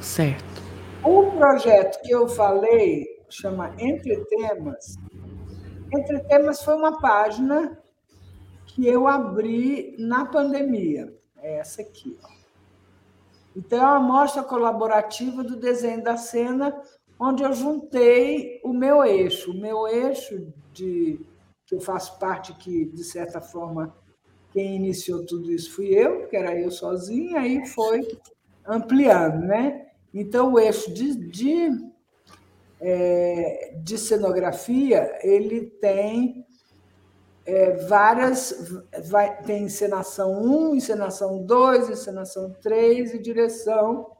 Certo. O projeto que eu falei chama Entre Temas. Entre Temas foi uma página que eu abri na pandemia. É essa aqui. Ó. Então, é uma mostra colaborativa do desenho da cena, onde eu juntei o meu eixo. O meu eixo, de, que eu faço parte, que, de certa forma, quem iniciou tudo isso fui eu, que era eu sozinha, aí foi ampliando, né? Então, o eixo de, de, é, de cenografia, ele tem é, várias. Vai, tem encenação 1, encenação 2, encenação 3 e direção,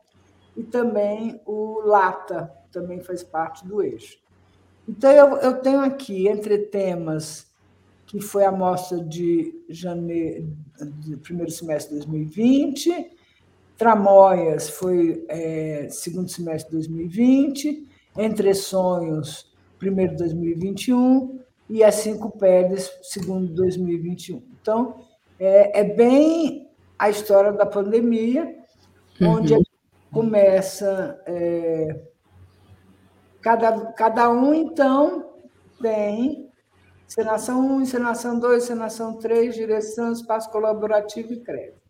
e também o Lata, também faz parte do eixo. Então, eu, eu tenho aqui, entre temas, que foi a mostra de janeiro, primeiro semestre de 2020, Tramóias foi é, segundo semestre de 2020, Entre Sonhos, primeiro de 2021, e As Cinco Peles, segundo de 2021. Então, é, é, bem a história da pandemia, uhum. onde a gente começa. É, cada, cada um, então, tem encenação 1, encenação 2, encenação 3, direção, espaço colaborativo e crédito.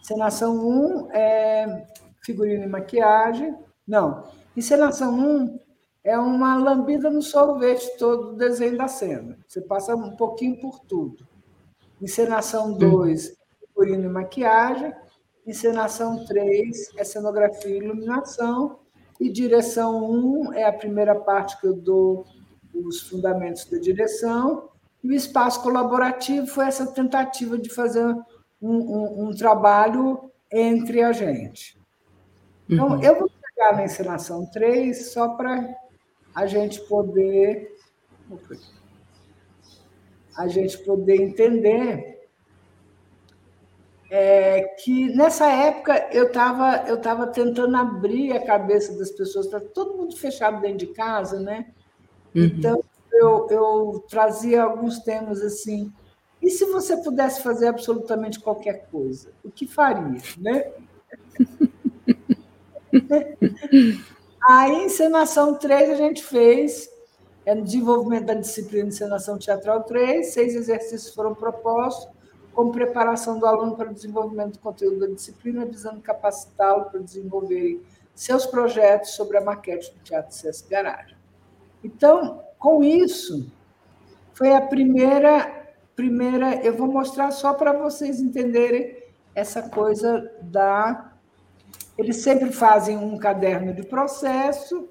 Encenação 1 é figurino e maquiagem. Não, encenação 1 é uma lambida no sorvete todo o desenho da cena. Você passa um pouquinho por tudo. Encenação 2, figurino e maquiagem. Encenação 3 é cenografia e iluminação. E direção 1 é a primeira parte que eu dou os fundamentos da direção. E o espaço colaborativo foi essa tentativa de fazer um, um, um trabalho entre a gente. Então, uhum. eu vou pegar na encenação 3 só para a gente poder a gente poder entender é, que nessa época eu estava eu tava tentando abrir a cabeça das pessoas, está todo mundo fechado dentro de casa, né? Uhum. Então eu, eu trazia alguns temas assim e se você pudesse fazer absolutamente qualquer coisa, o que faria, né? Aí, encenação 3, a gente fez é no desenvolvimento da disciplina de encenação teatral 3, seis exercícios foram propostos, como preparação do aluno para o desenvolvimento do conteúdo da disciplina, visando capacitá-lo para desenvolver seus projetos sobre a maquete do Teatro Sesc Garagem. Então, com isso, foi a primeira primeira, eu vou mostrar só para vocês entenderem essa coisa da. Eles sempre fazem um caderno de processo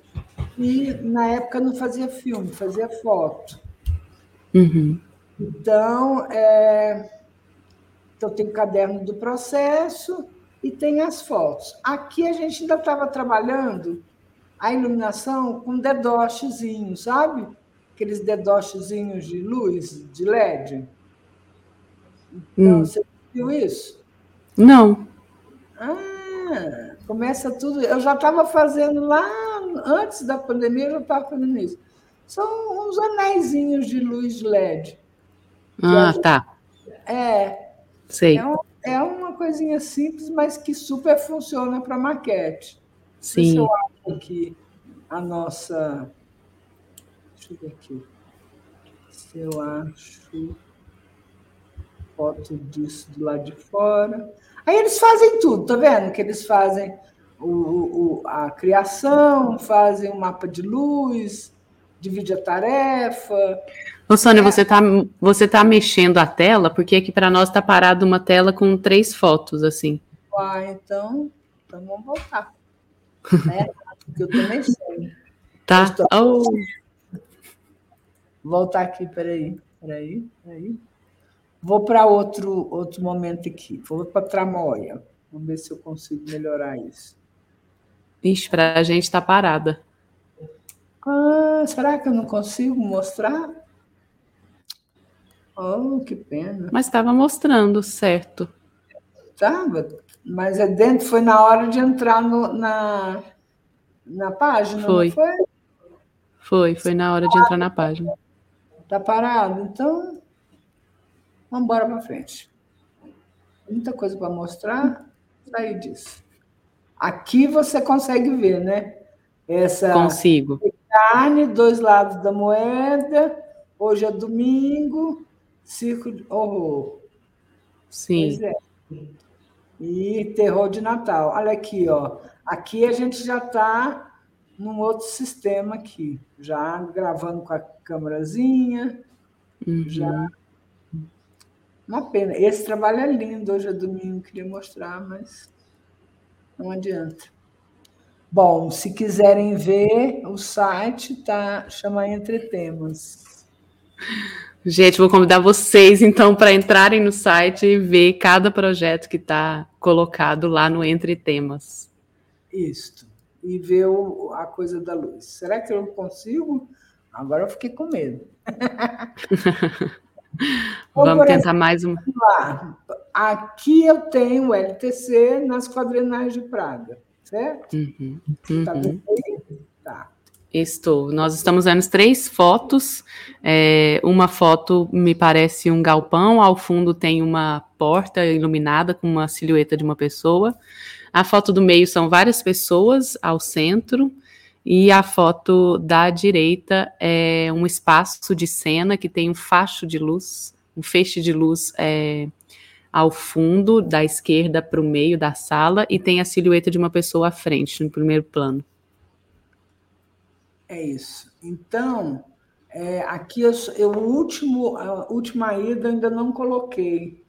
e na época não fazia filme, fazia foto. Uhum. Então, é... então tem o caderno do processo e tem as fotos. Aqui a gente ainda estava trabalhando a iluminação com dedochezinho, sabe? Aqueles dedochezinhos de luz, de LED. Então, hum. você viu isso? Não. Ah, começa tudo. Eu já estava fazendo lá, antes da pandemia, eu já estava fazendo isso. São uns anéisinhos de luz LED. Ah, gente... tá. É. Sei. É, um, é, uma coisinha simples, mas que super funciona para maquete. Sim. Se eu acho que a nossa. Deixa eu ver aqui. Se eu acho foto disso do lado de fora. Aí eles fazem tudo, tá vendo? Que eles fazem o, o, a criação, fazem um mapa de luz, divide a tarefa. Ô, Sônia, é. você está você tá mexendo a tela, porque aqui para nós está parada uma tela com três fotos, assim. Ah, então, então vamos voltar. né? Porque eu estou mexendo. Tá. Estou... Oh. Voltar aqui, peraí. Peraí, peraí. Vou para outro, outro momento aqui. Vou para Tramóia. Vamos ver se eu consigo melhorar isso. Ixi, para a gente está parada. Ah, será que eu não consigo mostrar? Oh, que pena. Mas estava mostrando, certo. Estava, mas é dentro, foi na hora de entrar no, na, na página, foi. foi? Foi, foi na hora de entrar na página. Está parado? Então, Vamos embora para frente. Muita coisa para mostrar, sair disso. Aqui você consegue ver, né? Essa Consigo. Carne, dois lados da moeda. Hoje é domingo, circo de horror. Sim. É. E terror de Natal. Olha aqui, ó. Aqui a gente já está num outro sistema aqui, já gravando com a câmerazinha, uhum. já. Uma pena. Esse trabalho é lindo, hoje é domingo, queria mostrar, mas não adianta. Bom, se quiserem ver, o site tá chama Entre Temas. Gente, vou convidar vocês então para entrarem no site e ver cada projeto que está colocado lá no Entre Temas. Isso e ver o, a coisa da luz. Será que eu consigo? Agora eu fiquei com medo. Vamos tentar mais uma. Aqui eu tenho o LTC nas quadrenais de Praga, certo? Uhum, tá uhum. Tá. Estou. Nós estamos vendo três fotos. É, uma foto me parece um galpão, ao fundo tem uma porta iluminada com uma silhueta de uma pessoa. A foto do meio são várias pessoas ao centro, e a foto da direita é um espaço de cena que tem um facho de luz, um feixe de luz é, ao fundo, da esquerda para o meio da sala, e tem a silhueta de uma pessoa à frente, no primeiro plano. É isso. Então, é, aqui eu, eu último, a última ida ainda não coloquei,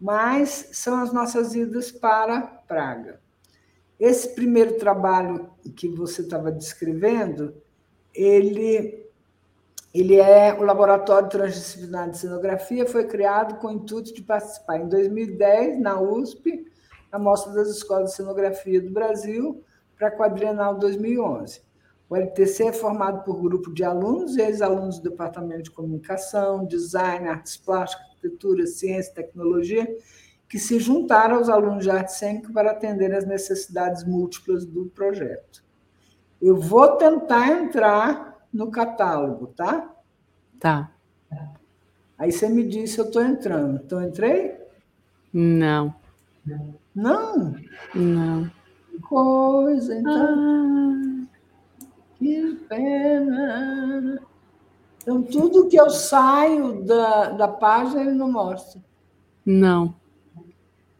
mas são as nossas idas para Praga. Esse primeiro trabalho que você estava descrevendo, ele, ele é o Laboratório Transdisciplinar de Cenografia, foi criado com o intuito de participar em 2010, na USP, na Mostra das Escolas de Cenografia do Brasil, para a Quadrienal 2011. O LTC é formado por grupo de alunos e ex-alunos do Departamento de Comunicação, Design, Artes Plásticas, Arquitetura, Ciência e Tecnologia que se juntaram aos alunos de arte cênica para atender as necessidades múltiplas do projeto. Eu vou tentar entrar no catálogo, tá? Tá. Aí você me disse se eu estou entrando. Então, entrei? Não. Não? Não. Que coisa, então. Ah. Que pena. Então, tudo que eu saio da, da página, ele não mostra. Não.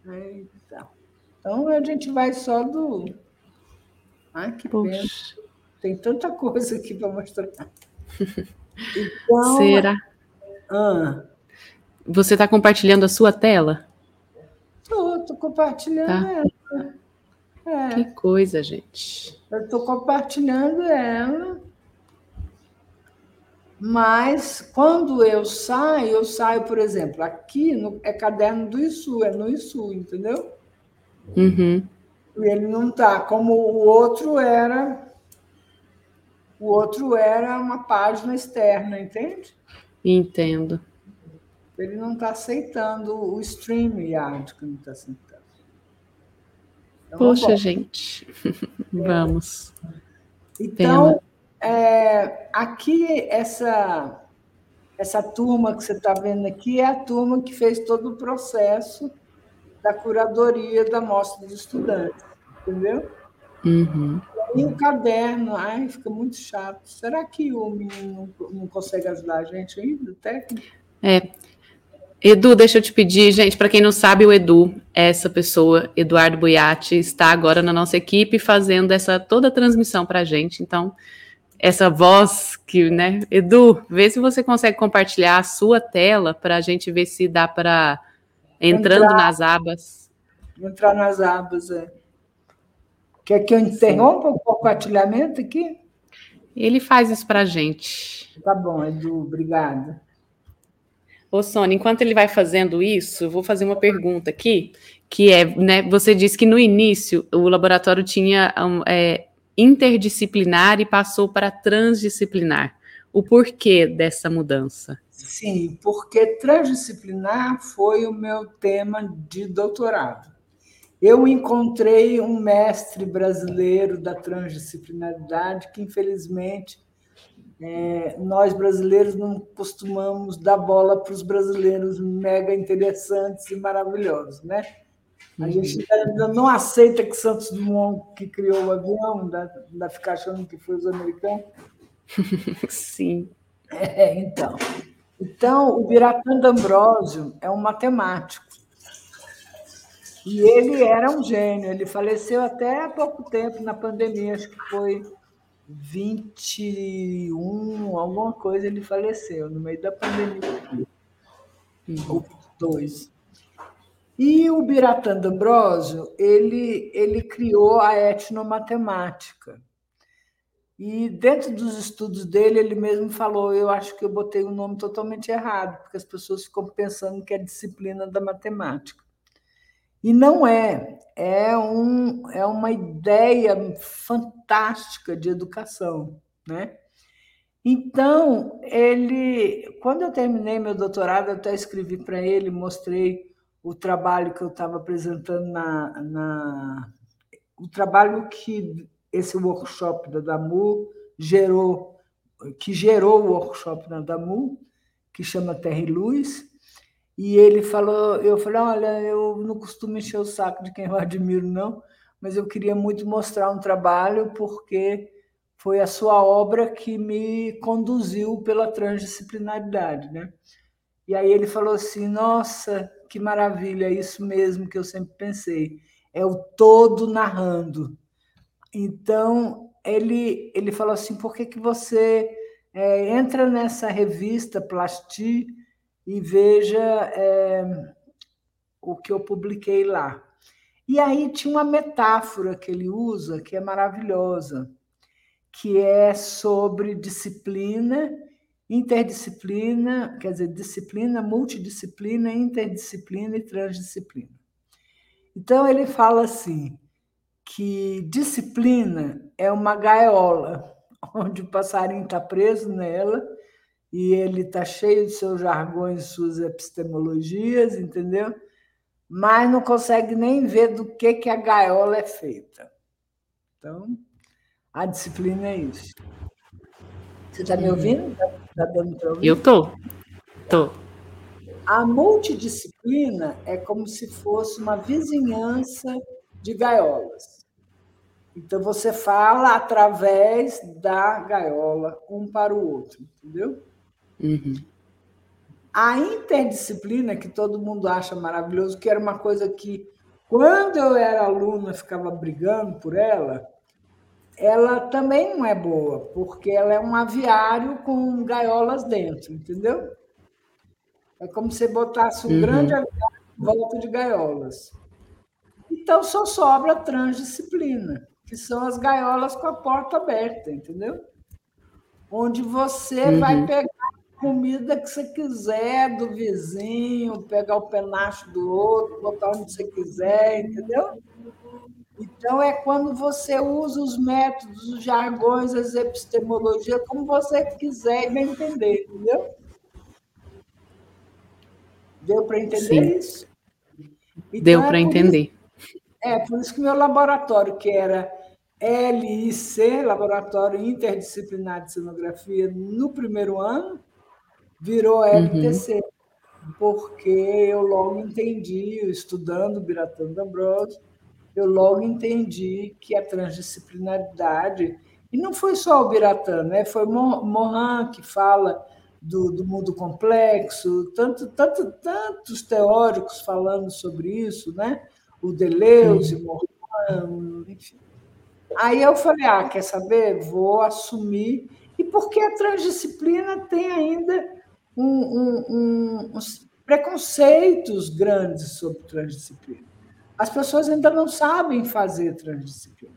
Então, então a gente vai só do. Ai, que Poxa. pena. Tem tanta coisa aqui para mostrar. Então, Será? Ah, Você está compartilhando a sua tela? Estou, estou compartilhando tá. ela. É. Que coisa, gente. Eu estou compartilhando ela. Mas quando eu saio, eu saio, por exemplo, aqui no, é caderno do ISU, é no ISU, entendeu? Uhum. E ele não está, como o outro era. O outro era uma página externa, entende? Entendo. Ele não está aceitando o StreamYard que não está aceitando. Então, Poxa, gente. Vamos. Então. É, aqui, essa, essa turma que você está vendo aqui é a turma que fez todo o processo da curadoria da mostra dos estudantes, entendeu? Uhum. E o caderno, ai, fica muito chato. Será que o menino não, consegue ajudar a gente ainda, técnico? É. Edu, deixa eu te pedir, gente, para quem não sabe, o Edu, essa pessoa, Eduardo Buiati, está agora na nossa equipe fazendo essa toda a transmissão para a gente. Então, essa voz que, né? Edu, vê se você consegue compartilhar a sua tela para a gente ver se dá para entrando entrar, nas abas. Entrar nas abas, é. Quer que eu interrompa Sim. o compartilhamento aqui? Ele faz isso para a gente. Tá bom, Edu, obrigada. Ô, Sônia, enquanto ele vai fazendo isso, eu vou fazer uma pergunta aqui, que é, né, você disse que no início o laboratório tinha é, interdisciplinar e passou para transdisciplinar. O porquê dessa mudança? Sim, porque transdisciplinar foi o meu tema de doutorado. Eu encontrei um mestre brasileiro da transdisciplinaridade que, infelizmente, é, nós brasileiros não costumamos dar bola para os brasileiros mega interessantes e maravilhosos, né? A uhum. gente ainda não aceita que Santos Dumont, que criou o avião, ainda, ainda fica achando que foi os americanos. Sim. É, então. Então, o Biratã D'Ambrosio é um matemático. E ele era um gênio. Ele faleceu até há pouco tempo, na pandemia, acho que foi 21, alguma coisa, ele faleceu, no meio da pandemia. Ou 22. E o Biratã D'Ambrosio, ele, ele criou a etnomatemática. E dentro dos estudos dele, ele mesmo falou: eu acho que eu botei o um nome totalmente errado, porque as pessoas ficam pensando que é disciplina da matemática. E não é, é, um, é uma ideia fantástica de educação. Né? Então, ele, quando eu terminei meu doutorado, até escrevi para ele, mostrei o trabalho que eu estava apresentando na, na o trabalho que esse workshop da DAMU gerou, que gerou o workshop da DAMU, que chama Terra e Luz, e ele falou, eu falei, olha, eu não costumo encher o saco de quem eu admiro, não, mas eu queria muito mostrar um trabalho porque foi a sua obra que me conduziu pela transdisciplinaridade, né? E aí ele falou assim, nossa, que maravilha, é isso mesmo que eu sempre pensei, é o todo narrando. Então, ele, ele falou assim: por que, que você é, entra nessa revista Plasti e veja é, o que eu publiquei lá? E aí tinha uma metáfora que ele usa que é maravilhosa, que é sobre disciplina, interdisciplina, quer dizer, disciplina, multidisciplina, interdisciplina e transdisciplina. Então ele fala assim: que disciplina é uma gaiola, onde o passarinho está preso nela e ele está cheio de seus jargões, suas epistemologias, entendeu? Mas não consegue nem ver do que, que a gaiola é feita. Então, a disciplina é isso. Você está me ouvindo? Está tá dando para ouvir? Eu estou. Estou. A multidisciplina é como se fosse uma vizinhança de gaiolas. Então, você fala através da gaiola, um para o outro, entendeu? Uhum. A interdisciplina, que todo mundo acha maravilhoso, que era uma coisa que, quando eu era aluna, ficava brigando por ela, ela também não é boa, porque ela é um aviário com gaiolas dentro, entendeu? É como se botasse um uhum. grande aviário em volta de gaiolas. Então, só sobra transdisciplina que são as gaiolas com a porta aberta, entendeu? Onde você uhum. vai pegar comida que você quiser do vizinho, pegar o penacho do outro, botar onde você quiser, entendeu? Então, é quando você usa os métodos, os jargões, as epistemologias, como você quiser e bem entender, entendeu? Deu para entender Sim. isso? Então, Deu para é entender. Isso, é, por isso que meu laboratório, que era LIC, Laboratório Interdisciplinar de Cenografia, no primeiro ano, virou LTC, uhum. porque eu logo entendi, estudando Biratã D'Ambrosio, eu logo entendi que a transdisciplinaridade, e não foi só o Biratã, né? foi Morin que fala do, do mundo complexo, tanto, tanto, tantos teóricos falando sobre isso, né? o Deleuze, uhum. Enfim. Aí eu falei, ah, quer saber? Vou assumir. E porque a transdisciplina tem ainda um, um, um, uns preconceitos grandes sobre transdisciplina. As pessoas ainda não sabem fazer transdisciplina.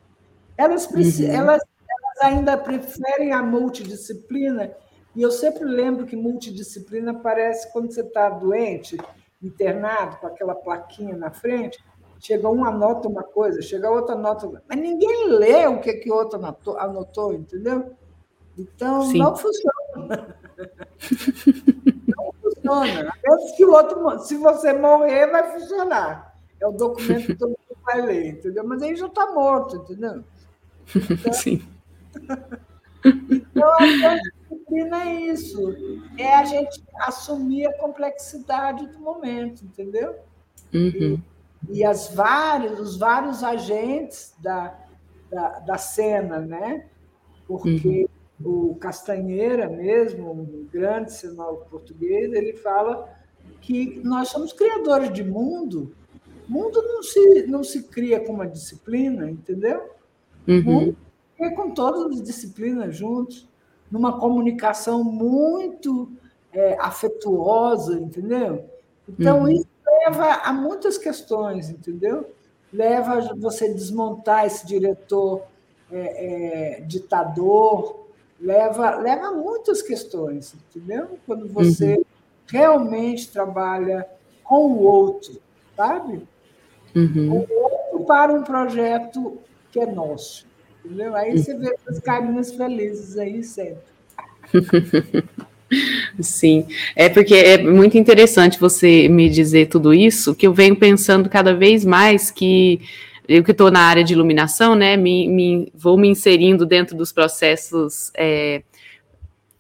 Elas, uhum. elas, elas ainda preferem a multidisciplina. E eu sempre lembro que multidisciplina parece quando você está doente, internado, com aquela plaquinha na frente, Chega uma nota uma coisa, chega outra nota, mas ninguém lê o que que outro anotou, anotou entendeu? Então Sim. não funciona. funciona. Que o outro, se você morrer, vai funcionar. É o documento que todo mundo vai ler, entendeu? Mas aí já está morto, entendeu? Então, Sim. então a disciplina é isso. É a gente assumir a complexidade do momento, entendeu? Uhum. e as vários, os vários agentes da, da, da cena, né? Porque uhum. O Castanheira mesmo, um grande cenógrafo português, ele fala que nós somos criadores de mundo. Mundo não se, não se cria com uma disciplina, entendeu? Uhum. Mundo é com todas as disciplinas juntos, numa comunicação muito é, afetuosa, entendeu? Então, uhum. isso leva a muitas questões, entendeu? Leva a você desmontar esse diretor é, é, ditador, leva, leva a muitas questões, entendeu? Quando você uhum. realmente trabalha com o outro, sabe? Uhum. O outro para um projeto que é nosso, entendeu? Aí você vê as carinhas felizes aí sempre. Sim, é porque é muito interessante você me dizer tudo isso, que eu venho pensando cada vez mais que eu que estou na área de iluminação, né, me, me, vou me inserindo dentro dos processos é,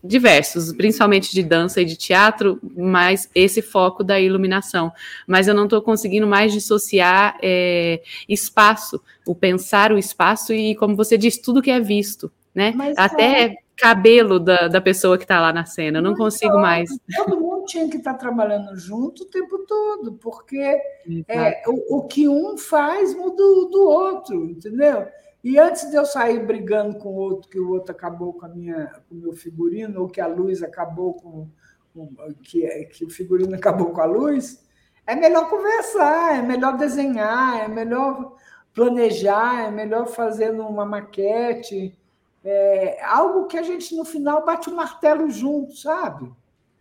diversos, principalmente de dança e de teatro, mas esse foco da iluminação. Mas eu não estou conseguindo mais dissociar é, espaço, o pensar o espaço e, como você disse, tudo que é visto, né? Mas Até é cabelo da, da pessoa que está lá na cena, eu não consigo mais. Todo mundo tinha que estar tá trabalhando junto o tempo todo, porque é, o, o, que um faz muda do outro, entendeu? E antes de eu sair brigando com o outro, que o outro acabou com, a minha, com o meu figurino, ou que a luz acabou com. com que, que o figurino acabou com a luz, é melhor conversar, é melhor desenhar, é melhor planejar, é melhor fazer uma maquete é, algo que a gente, no final, bate o martelo junto, sabe?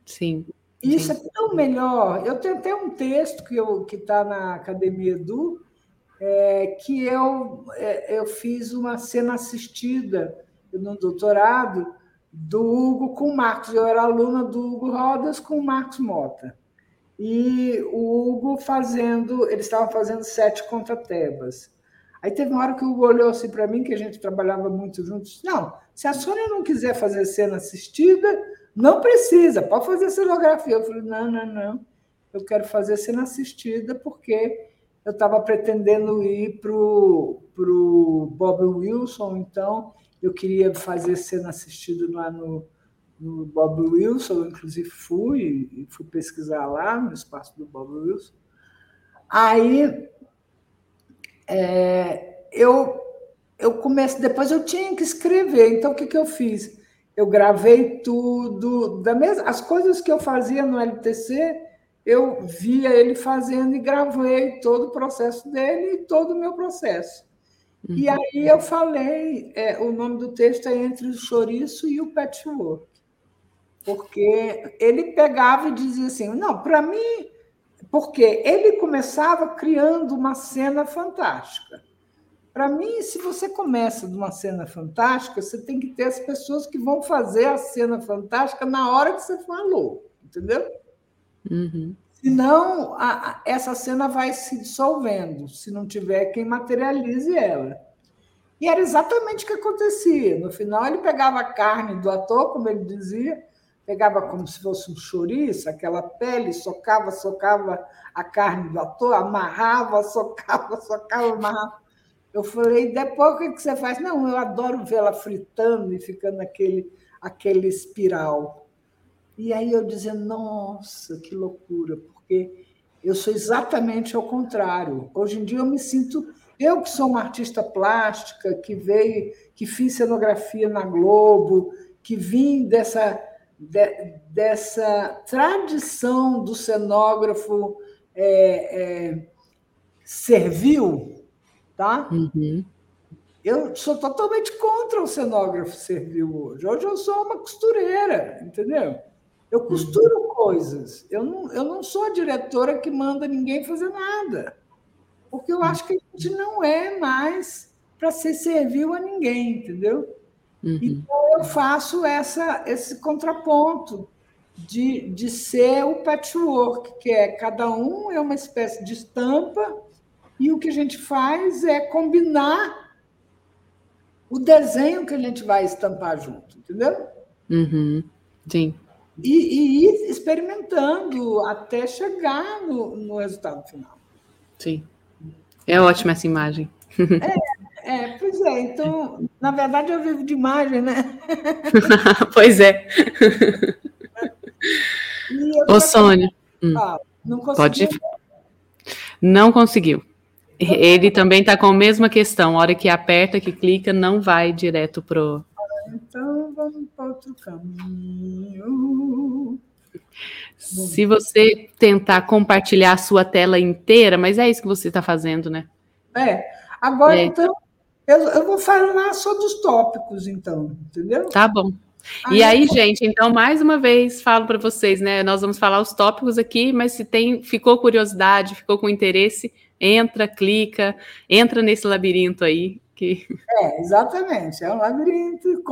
Sim. Isso sim. é tão melhor. Eu tenho até um texto que está na Academia Edu, é, que eu, é, eu fiz uma cena assistida no doutorado do Hugo com o Marcos. Eu era aluna do Hugo Rodas com o Marcos Mota. E o Hugo fazendo, eles estavam fazendo sete contra Tebas. Aí teve uma hora que o Hugo olhou assim para mim, que a gente trabalhava muito juntos. Não, se a Sônia não quiser fazer cena assistida, não precisa, pode fazer cenografia. Eu falei, não, não, não. Eu quero fazer cena assistida porque eu estava pretendendo ir para o Bob Wilson, então eu queria fazer cena assistida lá no, no Bob Wilson, eu, inclusive fui, fui pesquisar lá no espaço do Bob Wilson. Aí é, eu, eu comecei, depois eu tinha que escrever, então o que, que eu fiz? Eu gravei tudo, da mesma, as coisas que eu fazia no LTC, eu via ele fazendo e gravei todo o processo dele e todo o meu processo. Uhum. E aí eu falei, é, o nome do texto é Entre o Chouriço e o Patchwork, porque ele pegava e dizia assim, não, para mim porque ele começava criando uma cena fantástica. Para mim, se você começa de uma cena fantástica, você tem que ter as pessoas que vão fazer a cena fantástica na hora que você falou, entendeu? Uhum. Senão, a, essa cena vai se dissolvendo, se não tiver quem materialize ela. E era exatamente o que acontecia. No final, ele pegava a carne do ator, como ele dizia, pegava como se fosse um chouriço, aquela pele, socava, socava a carne do ator, amarrava, socava, socava, amarrava. Eu falei, depois o que você faz? Não, eu adoro vê-la fritando e ficando aquele, aquele espiral. E aí eu dizia, nossa, que loucura, porque eu sou exatamente ao contrário. Hoje em dia eu me sinto, eu que sou uma artista plástica, que veio, que fiz cenografia na Globo, que vim dessa de, dessa tradição do cenógrafo é, é, servil, tá? Uhum. Eu sou totalmente contra o cenógrafo servil hoje. Hoje eu sou uma costureira, entendeu? Eu costuro uhum. coisas. Eu não, eu não sou a diretora que manda ninguém fazer nada. Porque eu acho que a gente não é mais para ser servil a ninguém, entendeu? Uhum. Então, eu faço essa, esse contraponto de, de ser o patchwork, que é cada um é uma espécie de estampa, e o que a gente faz é combinar o desenho que a gente vai estampar junto, entendeu? Uhum. Sim. E, e, ir experimentando até chegar no, no resultado final. Sim. É ótima essa imagem. É, é, pois é. Então, na verdade, eu vivo de imagem, né? pois é. Ô, Sônia. Hum, não conseguiu. Pode. Não conseguiu. Ele também está com a mesma questão. A hora que aperta, que clica, não vai direto pro. Então vamos para outro caminho. Se você tentar compartilhar a sua tela inteira, mas é isso que você está fazendo, né? É. Agora, é. então, eu, eu vou falar só dos tópicos, então, entendeu? Tá bom. E aí, gente, então, mais uma vez, falo para vocês, né? Nós vamos falar os tópicos aqui, mas se tem, ficou curiosidade, ficou com interesse, entra, clica, entra nesse labirinto aí. Que... É, exatamente, é um labirinto.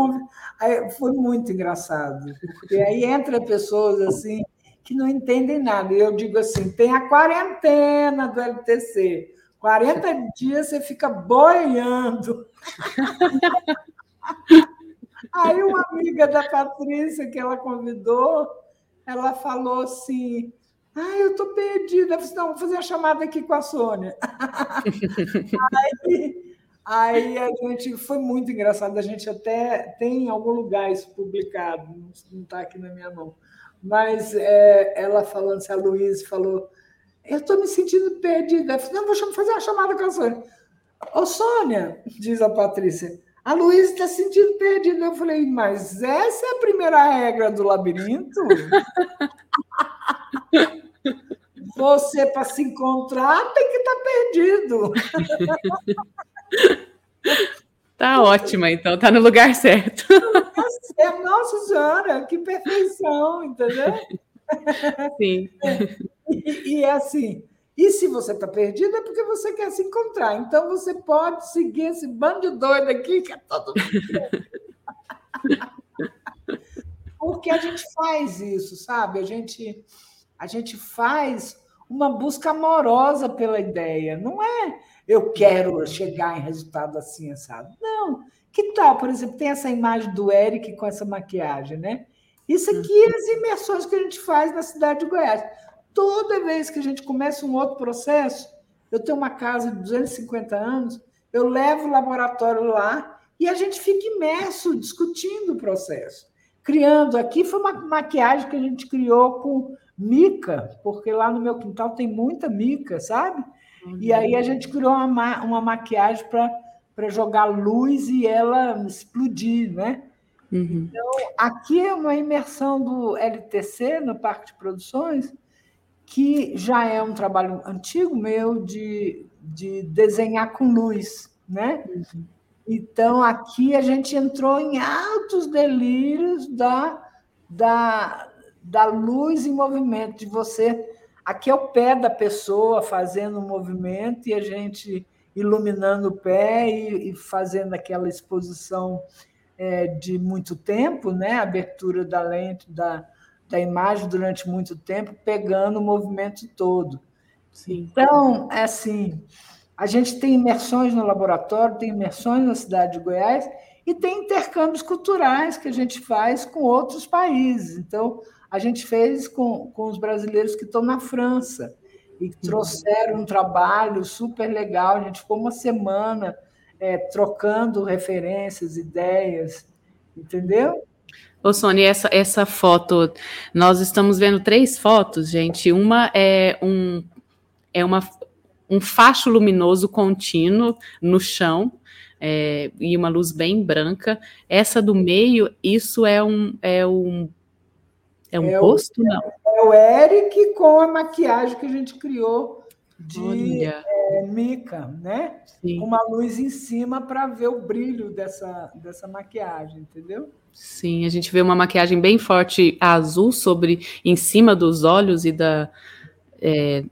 Aí, foi muito engraçado, porque aí entra pessoas assim que não entendem nada. E eu digo assim: tem a quarentena do LTC. 40 dias você fica boiando. Aí uma amiga da Patrícia que ela convidou, ela falou assim: ah, eu estou perdida. Eu falei, não, vou fazer a chamada aqui com a Sônia. aí, aí, a gente foi muito engraçado. A gente até tem em algum lugar isso publicado, não está aqui na minha mão. Mas é, ela falando, se a Luísa falou, eu estou me sentindo perdida. Eu falei, não, vou fazer uma chamada com a Sônia. Ô, Sônia, diz a Patrícia, a Luísa está se sentindo perdida. Eu falei, mas essa é a primeira regra do labirinto? Você, para se encontrar, tem que estar tá perdido. Tá ótima, então, tá no lugar certo. Nossa Senhora, que perfeição, entendeu? Sim. E, e é assim, e se você está perdido, é porque você quer se encontrar. Então você pode seguir esse bando de doido aqui, que é todo mundo. porque a gente faz isso, sabe? A gente, a gente faz uma busca amorosa pela ideia. Não é eu quero chegar em resultado assim, sabe? Não. Que tal, por exemplo, tem essa imagem do Eric com essa maquiagem, né? Isso aqui é as imersões que a gente faz na cidade de Goiás toda vez que a gente começa um outro processo, eu tenho uma casa de 250 anos, eu levo o laboratório lá e a gente fica imerso discutindo o processo. Criando, aqui foi uma maquiagem que a gente criou com mica, porque lá no meu quintal tem muita mica, sabe? Uhum. E aí a gente criou uma, uma maquiagem para jogar luz e ela explodir, né? Uhum. Então, aqui é uma imersão do LTC, no Parque de Produções, que já é um trabalho antigo meu de, de desenhar com luz, né? Uhum. Então, aqui a gente entrou em altos delírios da, da, da luz em movimento, de você. Aqui é o pé da pessoa fazendo um movimento e a gente iluminando o pé e, e fazendo aquela exposição é, de muito tempo, né? abertura da lente, da, da imagem durante muito tempo, pegando o movimento todo. Sim. Então, é assim, a gente tem imersões no laboratório, tem imersões na cidade de Goiás e tem intercâmbios culturais que a gente faz com outros países. Então, a gente fez com, com os brasileiros que estão na França e trouxeram um trabalho super legal. A gente ficou uma semana é, trocando referências, ideias, entendeu? Ô, Sônia, essa, essa foto, nós estamos vendo três fotos, gente. Uma é um, é uma, um facho luminoso contínuo no chão, é, e uma luz bem branca. Essa do meio, isso é um, é um, é um é rosto? O, não. É o Eric com a maquiagem que a gente criou de é, mica, né? Sim. Uma luz em cima para ver o brilho dessa, dessa maquiagem, entendeu? Sim, a gente vê uma maquiagem bem forte azul sobre em cima dos olhos e da é,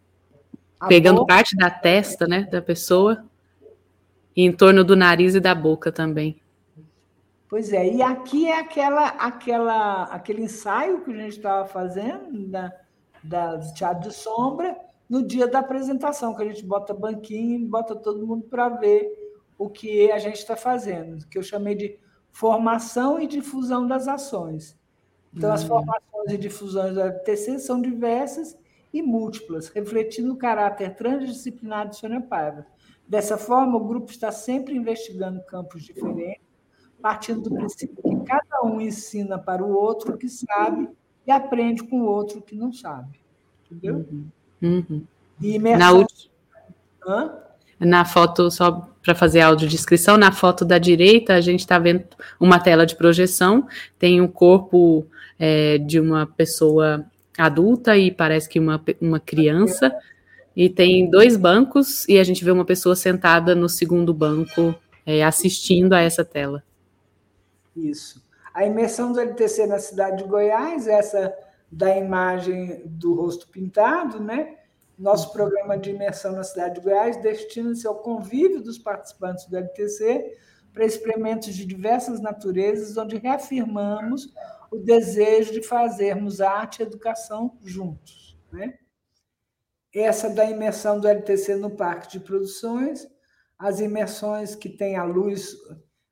pegando boca. parte da testa, né, da pessoa e em torno do nariz e da boca também. Pois é, e aqui é aquela, aquela, aquele ensaio que a gente estava fazendo da, da teatro de sombra no dia da apresentação, que a gente bota banquinho e bota todo mundo para ver o que a gente está fazendo, que eu chamei de formação e difusão das ações. Então, as hum. formações e difusões do FTC são diversas e múltiplas, refletindo o caráter transdisciplinar de Sônia Paiva. Dessa forma, o grupo está sempre investigando campos diferentes, partindo do princípio que cada um ensina para o outro o que sabe e aprende com o outro o que não sabe. Entendeu? Uhum. Uhum. E imersão... Na, Hã? na foto, só para fazer audiodescrição, na foto da direita, a gente está vendo uma tela de projeção, tem o um corpo é, de uma pessoa adulta e parece que uma, uma criança. E tem dois bancos e a gente vê uma pessoa sentada no segundo banco é, assistindo a essa tela. Isso. A imersão do LTC na cidade de Goiás, essa da imagem do rosto pintado, né? Nosso programa de imersão na cidade de Goiás destina-se ao convívio dos participantes do LTC para experimentos de diversas naturezas, onde reafirmamos o desejo de fazermos arte e educação juntos. Né? Essa da imersão do LTC no Parque de Produções, as imersões que tem a luz,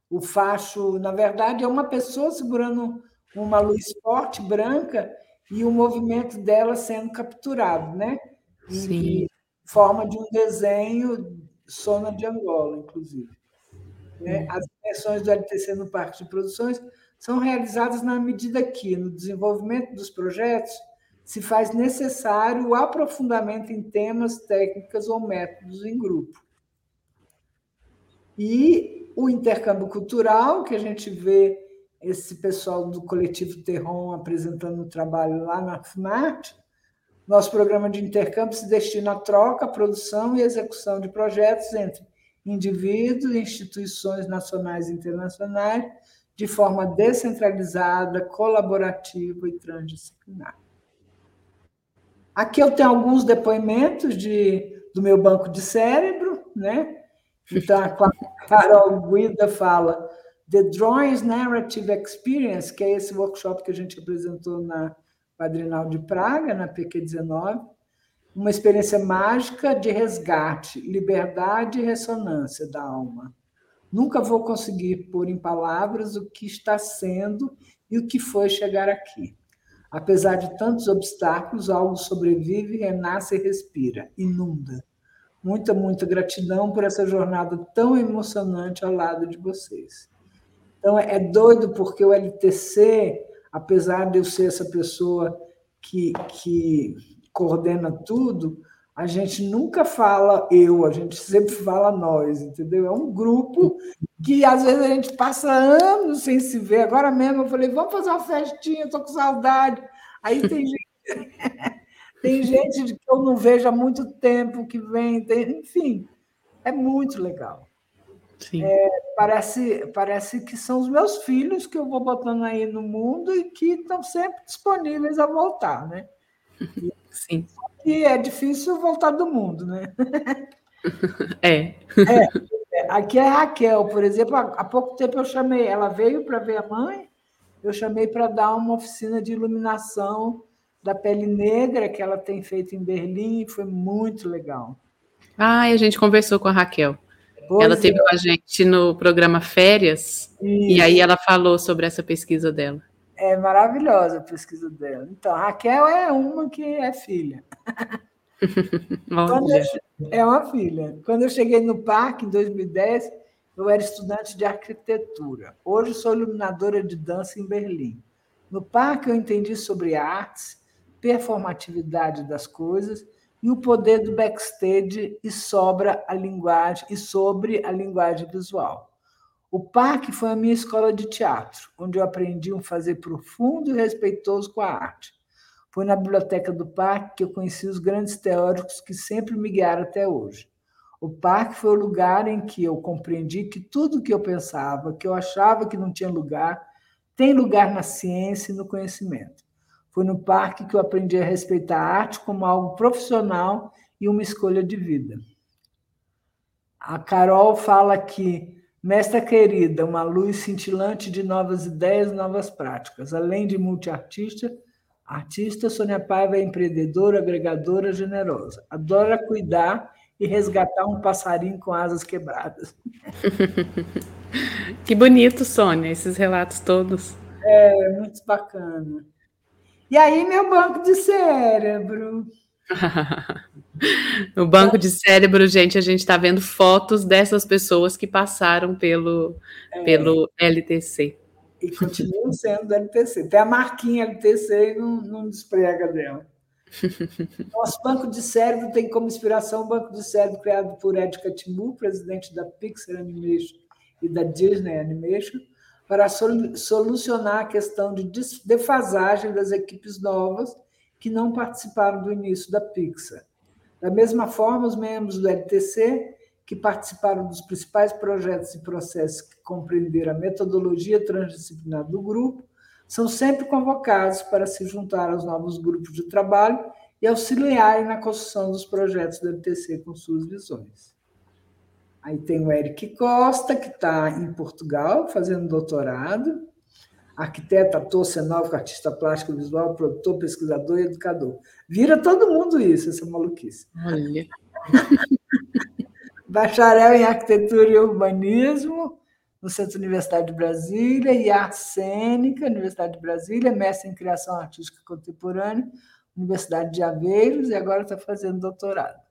o facho, na verdade, é uma pessoa segurando uma luz forte, branca, e o movimento dela sendo capturado, né? Em forma de um desenho Sona de Angola, inclusive. Né? As imersões do LTC no Parque de Produções são realizadas na medida que, no desenvolvimento dos projetos, se faz necessário o aprofundamento em temas, técnicas ou métodos em grupo. E o intercâmbio cultural, que a gente vê esse pessoal do coletivo Terron apresentando o trabalho lá na FUNAT, nosso programa de intercâmbio se destina à troca, produção e execução de projetos entre indivíduos, instituições nacionais e internacionais, de forma descentralizada, colaborativa e transdisciplinar. Aqui eu tenho alguns depoimentos de, do meu banco de cérebro, né? Então, a Carol Guida fala The Drawings Narrative Experience, que é esse workshop que a gente apresentou na Quadrinal de Praga, na PQ19, uma experiência mágica de resgate, liberdade e ressonância da alma. Nunca vou conseguir pôr em palavras o que está sendo e o que foi chegar aqui. Apesar de tantos obstáculos, algo sobrevive, renasce e respira, inunda. Muita, muita gratidão por essa jornada tão emocionante ao lado de vocês. Então, é doido porque o LTC, apesar de eu ser essa pessoa que, que coordena tudo, a gente nunca fala eu, a gente sempre fala nós, entendeu? É um grupo que às vezes a gente passa anos sem se ver. Agora mesmo eu falei, vamos fazer uma festinha, estou com saudade. Aí tem gente, tem gente que eu não vejo há muito tempo que vem, tem, enfim, é muito legal. É, parece, parece que são os meus filhos que eu vou botando aí no mundo e que estão sempre disponíveis a voltar, né? Sim. E é difícil voltar do mundo, né? É. é. Aqui é a Raquel, por exemplo, há pouco tempo eu chamei, ela veio para ver a mãe, eu chamei para dar uma oficina de iluminação da pele negra que ela tem feito em Berlim foi muito legal. Ah, a gente conversou com a Raquel. Pois ela teve é. com a gente no programa Férias Isso. e aí ela falou sobre essa pesquisa dela. É maravilhosa a pesquisa dela. Então, Raquel é uma que é filha. eu, é uma filha. Quando eu cheguei no parque em 2010, eu era estudante de arquitetura. Hoje sou iluminadora de dança em Berlim. No parque eu entendi sobre artes, performatividade das coisas e o poder do backstage e sobra a linguagem e sobre a linguagem visual. O parque foi a minha escola de teatro, onde eu aprendi um fazer profundo e respeitoso com a arte. Foi na biblioteca do parque que eu conheci os grandes teóricos que sempre me guiaram até hoje. O parque foi o lugar em que eu compreendi que tudo que eu pensava, que eu achava que não tinha lugar, tem lugar na ciência e no conhecimento. Foi no parque que eu aprendi a respeitar a arte como algo profissional e uma escolha de vida. A Carol fala que Mestra querida, uma luz cintilante de novas ideias novas práticas. Além de multiartista, artista, Sônia Paiva é empreendedora, agregadora, generosa. Adora cuidar e resgatar um passarinho com asas quebradas. que bonito, Sônia, esses relatos todos. É, muito bacana. E aí, meu banco de cérebro. no banco de cérebro, gente, a gente está vendo fotos dessas pessoas que passaram pelo, é. pelo LTC. E continuam sendo do LTC. Tem a marquinha LTC e não, não desprega dela. Nosso banco de cérebro tem como inspiração o banco de cérebro criado por Ed Catmull, presidente da Pixar Animation e da Disney Animation, para solucionar a questão de defasagem das equipes novas que não participaram do início da Pixar. Da mesma forma, os membros do LTC, que participaram dos principais projetos e processos que compreenderam a metodologia transdisciplinar do grupo, são sempre convocados para se juntar aos novos grupos de trabalho e auxiliarem na construção dos projetos do LTC com suas visões. Aí tem o Eric Costa, que está em Portugal fazendo doutorado, arquiteto, ator cenógrafo, artista plástico, visual, produtor, pesquisador e educador. Vira todo mundo isso, essa maluquice. Olha. Bacharel em arquitetura e urbanismo, no Centro Universidade de Brasília, e arte cênica, Universidade de Brasília, mestre em criação artística contemporânea, Universidade de Aveiros, e agora está fazendo doutorado.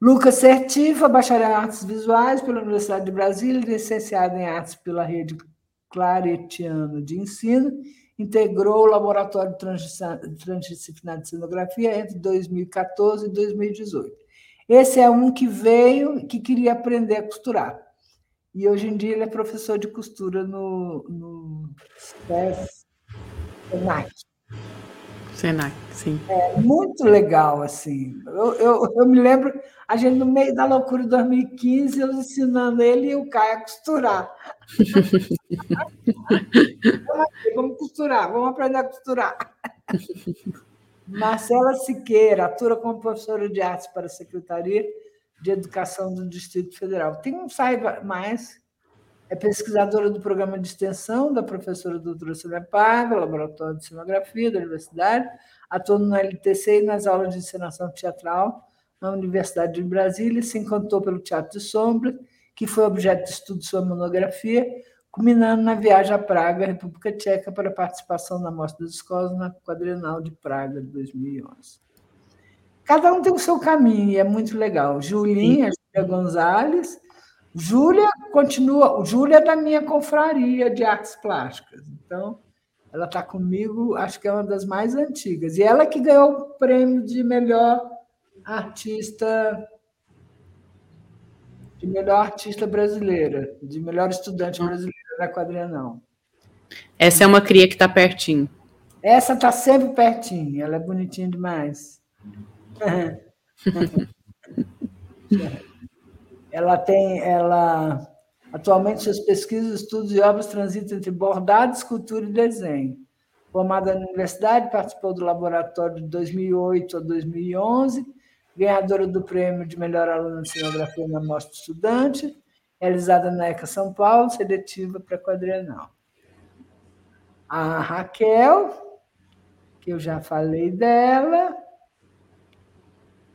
Lucas Certiva, bacharel em artes visuais pela Universidade de Brasília, licenciado em artes pela rede claretiano de ensino, integrou o Laboratório Transdisciplinar de Cenografia entre 2014 e 2018. Esse é um que veio, que queria aprender a costurar. E hoje em dia ele é professor de costura no, no Senac. Senac, sim. É muito legal, assim. Eu, eu, eu, me lembro, a gente no meio da loucura de 2015, eu ensinando ele e o Caio a costurar. vamos costurar, vamos aprender a costurar. Marcela Siqueira, atua como professora de artes para a Secretaria de Educação do Distrito Federal. Tem um saiba mais, é pesquisadora do programa de extensão da professora doutora Silvia Paga, Laboratório de Cenografia da Universidade, atuou no LTC e nas aulas de encenação teatral na Universidade de Brasília, se encantou pelo Teatro de Sombras, que foi objeto de estudo de sua monografia, culminando na viagem à Praga, República Tcheca, para participação na Mostra das Escolas na Quadrenal de Praga de 2011. Cada um tem o seu caminho e é muito legal. Julinha, Júlia Gonzalez, Júlia continua, Júlia é da minha confraria de artes plásticas, então ela está comigo, acho que é uma das mais antigas. E ela que ganhou o prêmio de melhor artista de melhor artista brasileira, de melhor estudante brasileira na Quadrienal. Essa é uma cria que está pertinho. Essa está sempre pertinho, ela é bonitinha demais. ela tem, ela atualmente suas pesquisas, estudos e obras transitam entre bordado, escultura e desenho. Formada na universidade, participou do laboratório de 2008 a 2011, ganhadora do prêmio de melhor aluna de cenografia na Mostra Estudante, realizada na ECA São Paulo, seletiva para quadrienal. A Raquel, que eu já falei dela,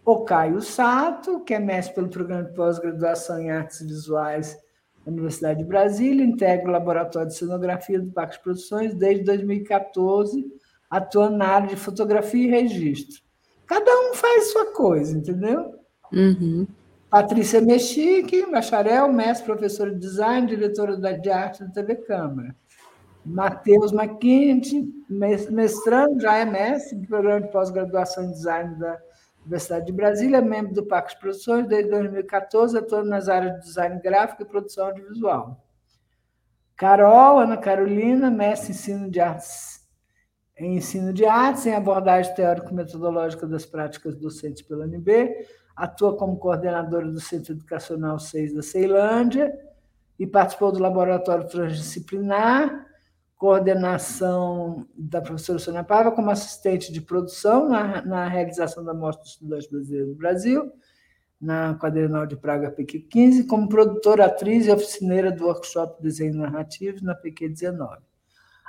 o Caio Sato, que é mestre pelo programa de pós-graduação em artes visuais da Universidade de Brasília, integra o laboratório de cenografia do Parque de Produções desde 2014, atuando na área de fotografia e registro. Cada um faz sua coisa, entendeu? Uhum. Patrícia Mexique, bacharel, mestre, professora de design, diretora de arte da TV Câmara. Matheus McKinney, mestrando, já é mestre do programa de pós-graduação em design da Universidade de Brasília, membro do de Produções desde 2014, atuando nas áreas de design gráfico e produção audiovisual. Carol, Ana Carolina, mestre em ensino de artes, em ensino de artes, em abordagem teórico-metodológica das práticas docentes pela UNB, atua como coordenadora do Centro Educacional 6 da Ceilândia e participou do laboratório transdisciplinar coordenação da professora Sônia Paiva como assistente de produção na, na realização da Mostra do Estudante Brasileiro do Brasil, na Quadrenal de Praga PQ15, como produtora, atriz e oficineira do workshop Desenho Narrativo na PQ19.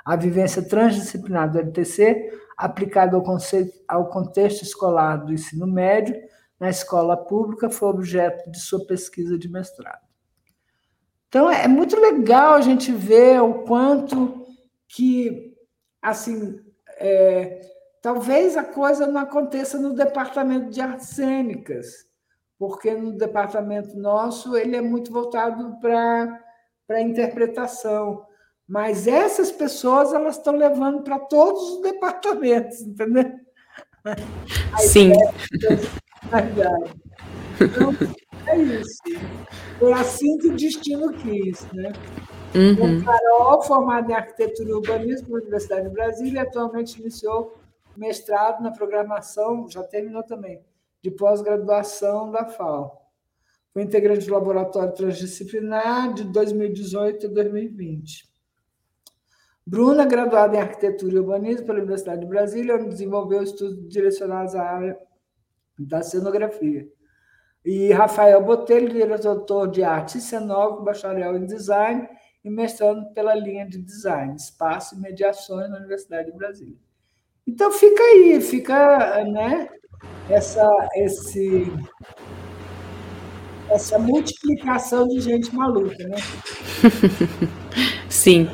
A vivência transdisciplinar do LTC, aplicada ao, conceito, ao contexto escolar do ensino médio, na escola pública, foi objeto de sua pesquisa de mestrado. Então, é muito legal a gente ver o quanto que assim é, talvez a coisa não aconteça no departamento de artes cênicas, porque no departamento nosso ele é muito voltado para a interpretação. Mas essas pessoas elas estão levando para todos os departamentos, entendeu? Sim. Então, é isso. Foi assim que o destino quis, né? Uhum. O Carol, formada em arquitetura e urbanismo pela Universidade de Brasília, atualmente iniciou mestrado na programação, já terminou também, de pós-graduação da FAO. Foi integrante do laboratório transdisciplinar de 2018 a 2020. Bruna, graduada em arquitetura e urbanismo pela Universidade de Brasília, onde desenvolveu estudos direcionados à área da cenografia. E Rafael Botelho, diretor de arte e cenógrafo, bacharel em design e mestrando pela linha de design, espaço e mediações na Universidade de Brasília. Então fica aí, fica né, essa, esse, essa multiplicação de gente maluca, né? Sim.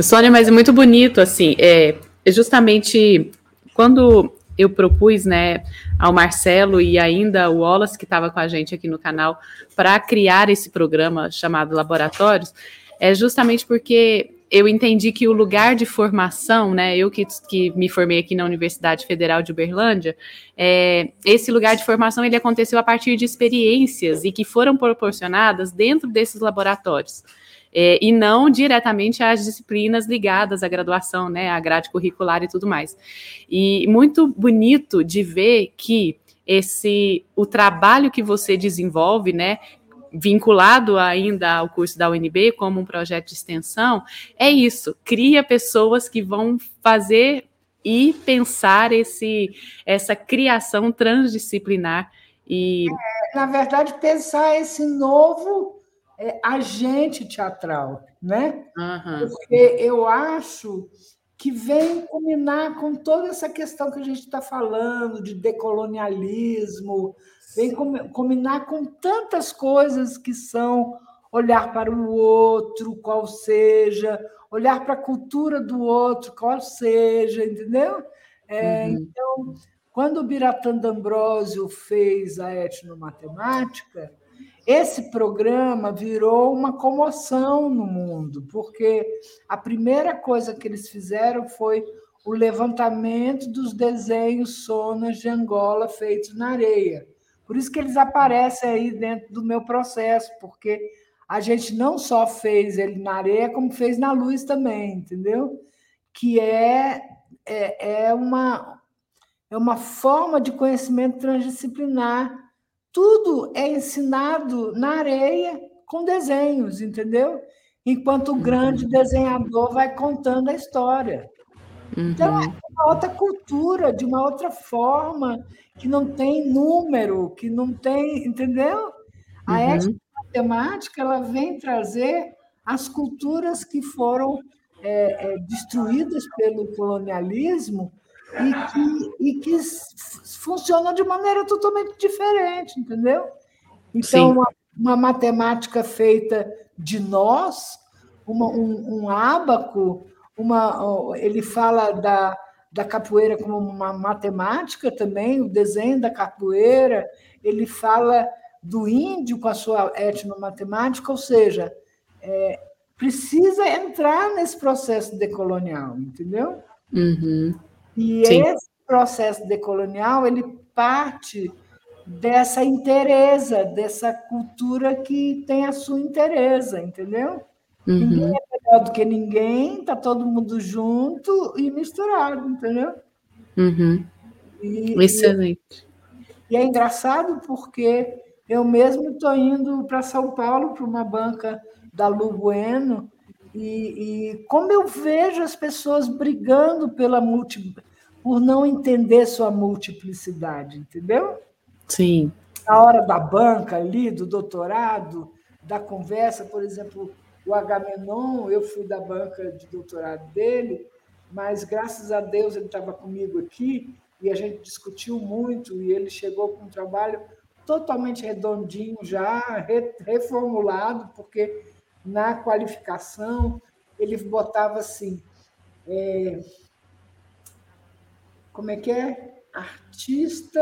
Sônia, mas é muito bonito, assim, é, justamente quando eu propus, né, ao Marcelo e ainda o Wallace, que estava com a gente aqui no canal, para criar esse programa chamado Laboratórios, é justamente porque eu entendi que o lugar de formação, né, eu que, que me formei aqui na Universidade Federal de Uberlândia, é, esse lugar de formação ele aconteceu a partir de experiências e que foram proporcionadas dentro desses laboratórios. É, e não diretamente às disciplinas ligadas à graduação, né, à grade curricular e tudo mais. E muito bonito de ver que esse o trabalho que você desenvolve, né, vinculado ainda ao curso da UNB como um projeto de extensão, é isso, cria pessoas que vão fazer e pensar esse essa criação transdisciplinar e é, na verdade pensar esse novo é, agente teatral, né? Uhum. Porque eu acho que vem combinar com toda essa questão que a gente está falando de decolonialismo, vem combinar com tantas coisas que são olhar para o outro, qual seja, olhar para a cultura do outro, qual seja, entendeu? É, uhum. Então, quando o Biratan D'Ambrosio fez a etnomatemática, esse programa virou uma comoção no mundo, porque a primeira coisa que eles fizeram foi o levantamento dos desenhos sonas de Angola feitos na areia. Por isso que eles aparecem aí dentro do meu processo, porque a gente não só fez ele na areia, como fez na luz também, entendeu? Que é, é, é, uma, é uma forma de conhecimento transdisciplinar tudo é ensinado na areia com desenhos, entendeu? Enquanto o grande uhum. desenhador vai contando a história. Uhum. Então, é uma outra cultura, de uma outra forma, que não tem número, que não tem. Entendeu? A uhum. ética matemática ela vem trazer as culturas que foram é, é, destruídas pelo colonialismo e que, e que funciona de maneira totalmente diferente, entendeu? Então, uma, uma, matemática feita de nós, uma, um, um ábaco, uma, ele fala da, da capoeira como uma matemática também, o desenho da capoeira, ele fala do índio com a sua etnomatemática, ou seja, é, precisa entrar nesse processo decolonial, entendeu? Uhum. E Sim. esse processo decolonial ele parte dessa interesa, dessa cultura que tem a sua interesa, entendeu? Uhum. Ninguém é melhor do que ninguém, tá todo mundo junto e misturado, entendeu? Uhum. E, Excelente. E, e é engraçado porque eu mesmo estou indo para São Paulo para uma banca da Lu Bueno e, e, como eu vejo as pessoas brigando pela multi, por não entender sua multiplicidade, entendeu? Sim. A hora da banca ali, do doutorado, da conversa, por exemplo, o Agamenon, eu fui da banca de doutorado dele, mas graças a Deus ele estava comigo aqui e a gente discutiu muito e ele chegou com um trabalho totalmente redondinho já, reformulado, porque na qualificação ele botava assim, é, como é que é? Artista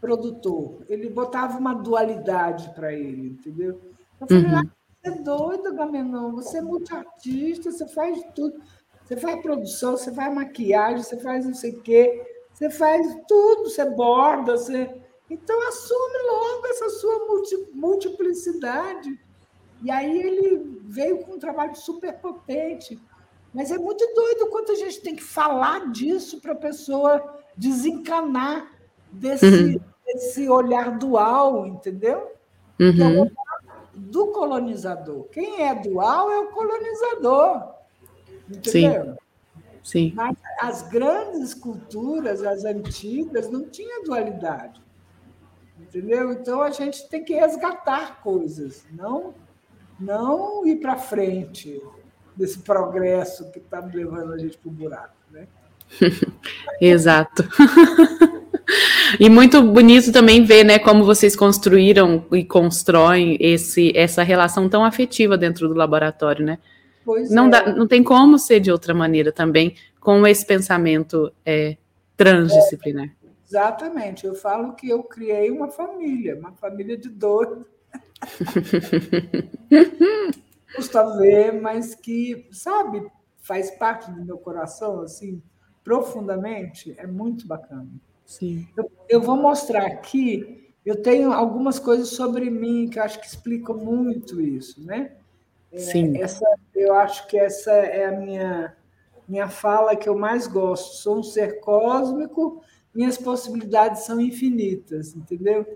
produtor. Ele botava uma dualidade para ele, entendeu? Eu falei, uhum. ah, você é doido, Gamenon, você é multiartista, você faz tudo. Você faz produção, você faz maquiagem, você faz não sei o quê, você faz tudo, você borda, você. Então assume logo essa sua multiplicidade. E aí ele veio com um trabalho super potente. Mas é muito doido quanto a gente tem que falar disso para a pessoa desencanar desse, uhum. desse olhar dual, entendeu? Uhum. Que é o uhum. olhar do colonizador. Quem é dual é o colonizador. Entendeu? Sim. Sim. Mas as grandes culturas, as antigas, não tinha dualidade. Entendeu? Então a gente tem que resgatar coisas, não, não ir para frente desse progresso que está levando a gente para o buraco. Né? Exato. E muito bonito também ver, né, como vocês construíram e constroem esse, essa relação tão afetiva dentro do laboratório, né? Pois não, é. dá, não tem como ser de outra maneira também com esse pensamento é, transdisciplinar. É, exatamente. Eu falo que eu criei uma família, uma família de dois. Custa ver, mas que, sabe, faz parte do meu coração, assim, profundamente. É muito bacana. Sim. Eu, eu vou mostrar aqui. Eu tenho algumas coisas sobre mim que eu acho que explicam muito isso, né? É, Sim. Essa, eu acho que essa é a minha, minha fala que eu mais gosto. Sou um ser cósmico, minhas possibilidades são infinitas, entendeu?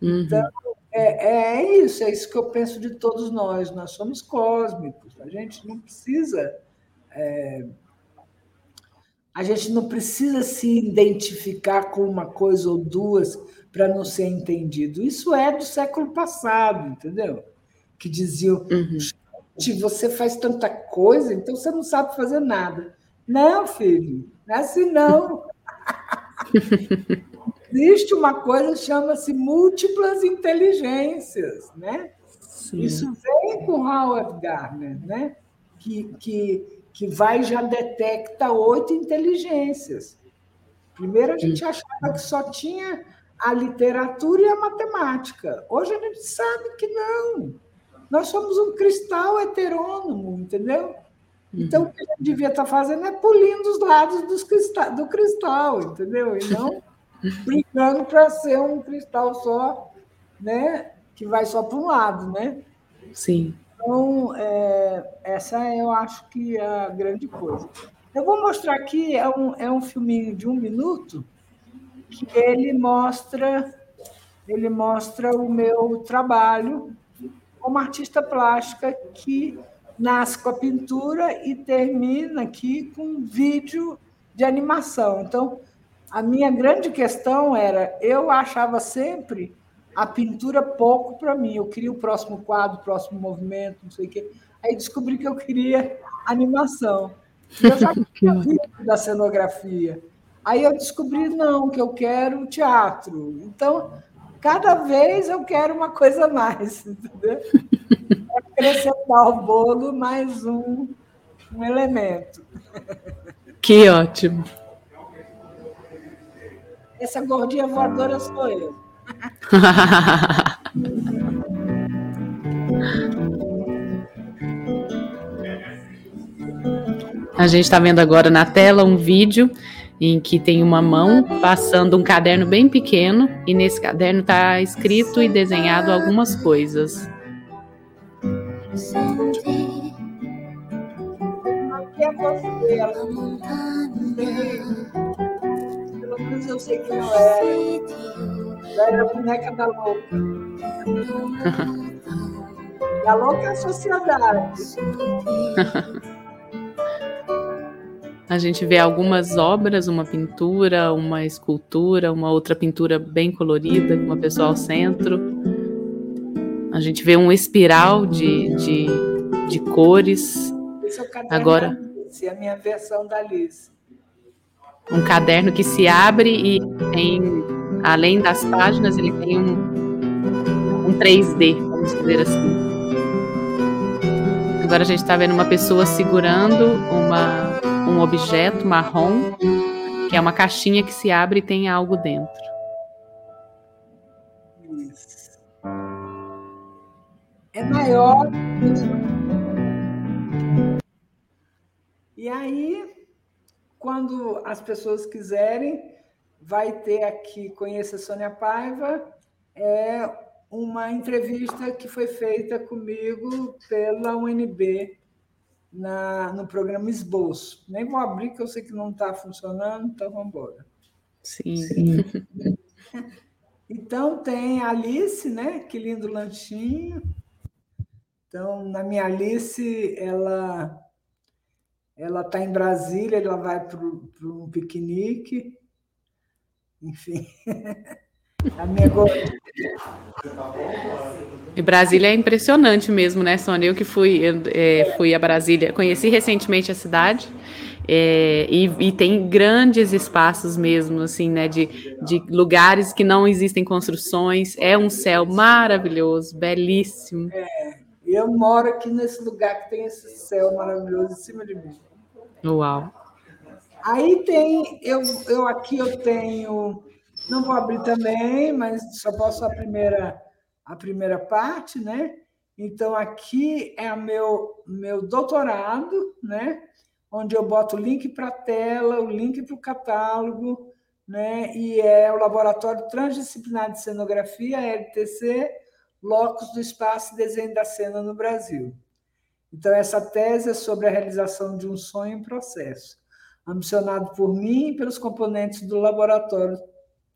Uhum. Então, é, é, isso, é isso que eu penso de todos nós. Nós somos cósmicos, a gente não precisa. É, a gente não precisa se identificar com uma coisa ou duas para não ser entendido. Isso é do século passado, entendeu? Que diziam, uhum você faz tanta coisa, então você não sabe fazer nada. Não, filho, não é assim não. Existe uma coisa que chama-se múltiplas inteligências, né? Sim. Isso vem com Howard Gardner, né? Que, que, que vai já detecta oito inteligências. Primeiro a gente achava que só tinha a literatura e a matemática. Hoje a gente sabe que não. Nós somos um cristal heterônomo, entendeu? Então, o que a gente devia estar fazendo é polindo os lados dos cristal, do cristal, entendeu? E não brincando para ser um cristal só, né? Que vai só para um lado, né? Sim. Então, é, essa eu acho que é a grande coisa. Eu vou mostrar aqui, é um, é um filminho de um minuto, que ele mostra, ele mostra o meu trabalho como artista plástica que nasce com a pintura e termina aqui com um vídeo de animação. Então, a minha grande questão era, eu achava sempre a pintura pouco para mim. Eu queria o próximo quadro, o próximo movimento, não sei o quê. Aí descobri que eu queria animação. Eu já tinha da cenografia. Aí eu descobri, não, que eu quero teatro. Então, cada vez eu quero uma coisa a mais, entendeu? Acrescentar o bolo mais um, um elemento. Que ótimo. Essa gordinha voadora sou eu. A gente está vendo agora na tela um vídeo em que tem uma mão passando um caderno bem pequeno e nesse caderno está escrito e desenhado algumas coisas. Aqui é você, menos eu sei quem eu era. Eu era a boneca da louca. a louca é a sociedade. A gente vê algumas obras, uma pintura, uma escultura, uma outra pintura bem colorida, com uma pessoa ao centro. A gente vê um espiral de, de, de cores. Esse é o caderno Agora, é a minha versão da Alice. Um caderno que se abre e tem, além das páginas, ele tem um, um 3D, vamos dizer assim. Agora a gente está vendo uma pessoa segurando uma um objeto marrom Que é uma caixinha que se abre e tem algo dentro. É maior. E aí, quando as pessoas quiserem, vai ter aqui Conheça Sônia Paiva, é uma entrevista que foi feita comigo pela UNB na, no programa Esboço. Nem vou abrir, que eu sei que não está funcionando, então vamos embora. Sim. Sim. Então tem a Alice, né? Que lindo lanchinho. Então, na minha Alice, ela ela está em Brasília, ela vai para um piquenique. Enfim. a minha e Brasília é impressionante mesmo, né, Sônia? Eu que fui, eu, é, fui a Brasília, conheci recentemente a cidade. É, e, e, tem grandes espaços mesmo, assim, né, de, de lugares que não existem construções. É um céu maravilhoso, belíssimo. É, eu moro aqui nesse lugar que tem esse céu maravilhoso em cima de mim. Uau! Aí tem, eu, eu aqui eu tenho, não vou abrir também, mas só posso a primeira a primeira parte, né? Então, aqui é o meu, meu doutorado, né? onde eu boto o link para a tela, o link para o catálogo, né? e é o Laboratório Transdisciplinar de Cenografia, LTC, Locus do Espaço e Desenho da Cena no Brasil. Então, essa tese é sobre a realização de um sonho em processo, ambicionado por mim e pelos componentes do laboratório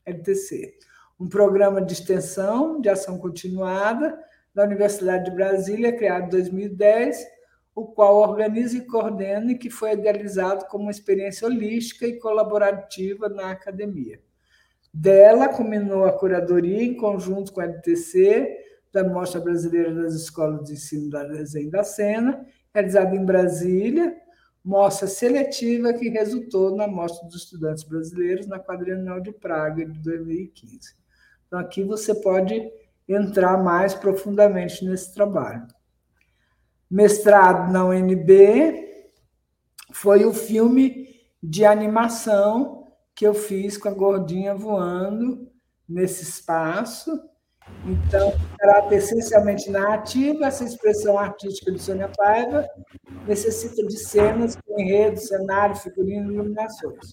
LTC um programa de extensão de ação continuada da Universidade de Brasília, criado em 2010, o qual organiza e coordena e que foi idealizado como uma experiência holística e colaborativa na academia. Dela culminou a curadoria em conjunto com a LTC da Mostra Brasileira das Escolas de Ensino da Desenho da Cena, realizada em Brasília, mostra seletiva que resultou na Mostra dos Estudantes Brasileiros na Quadrienal de Praga de 2015. Então, aqui você pode entrar mais profundamente nesse trabalho. Mestrado na UNB foi o filme de animação que eu fiz com a gordinha voando nesse espaço. Então, caráter essencialmente narrativo, essa expressão artística de Sônia Paiva necessita de cenas enredo, cenário, figurino e iluminações.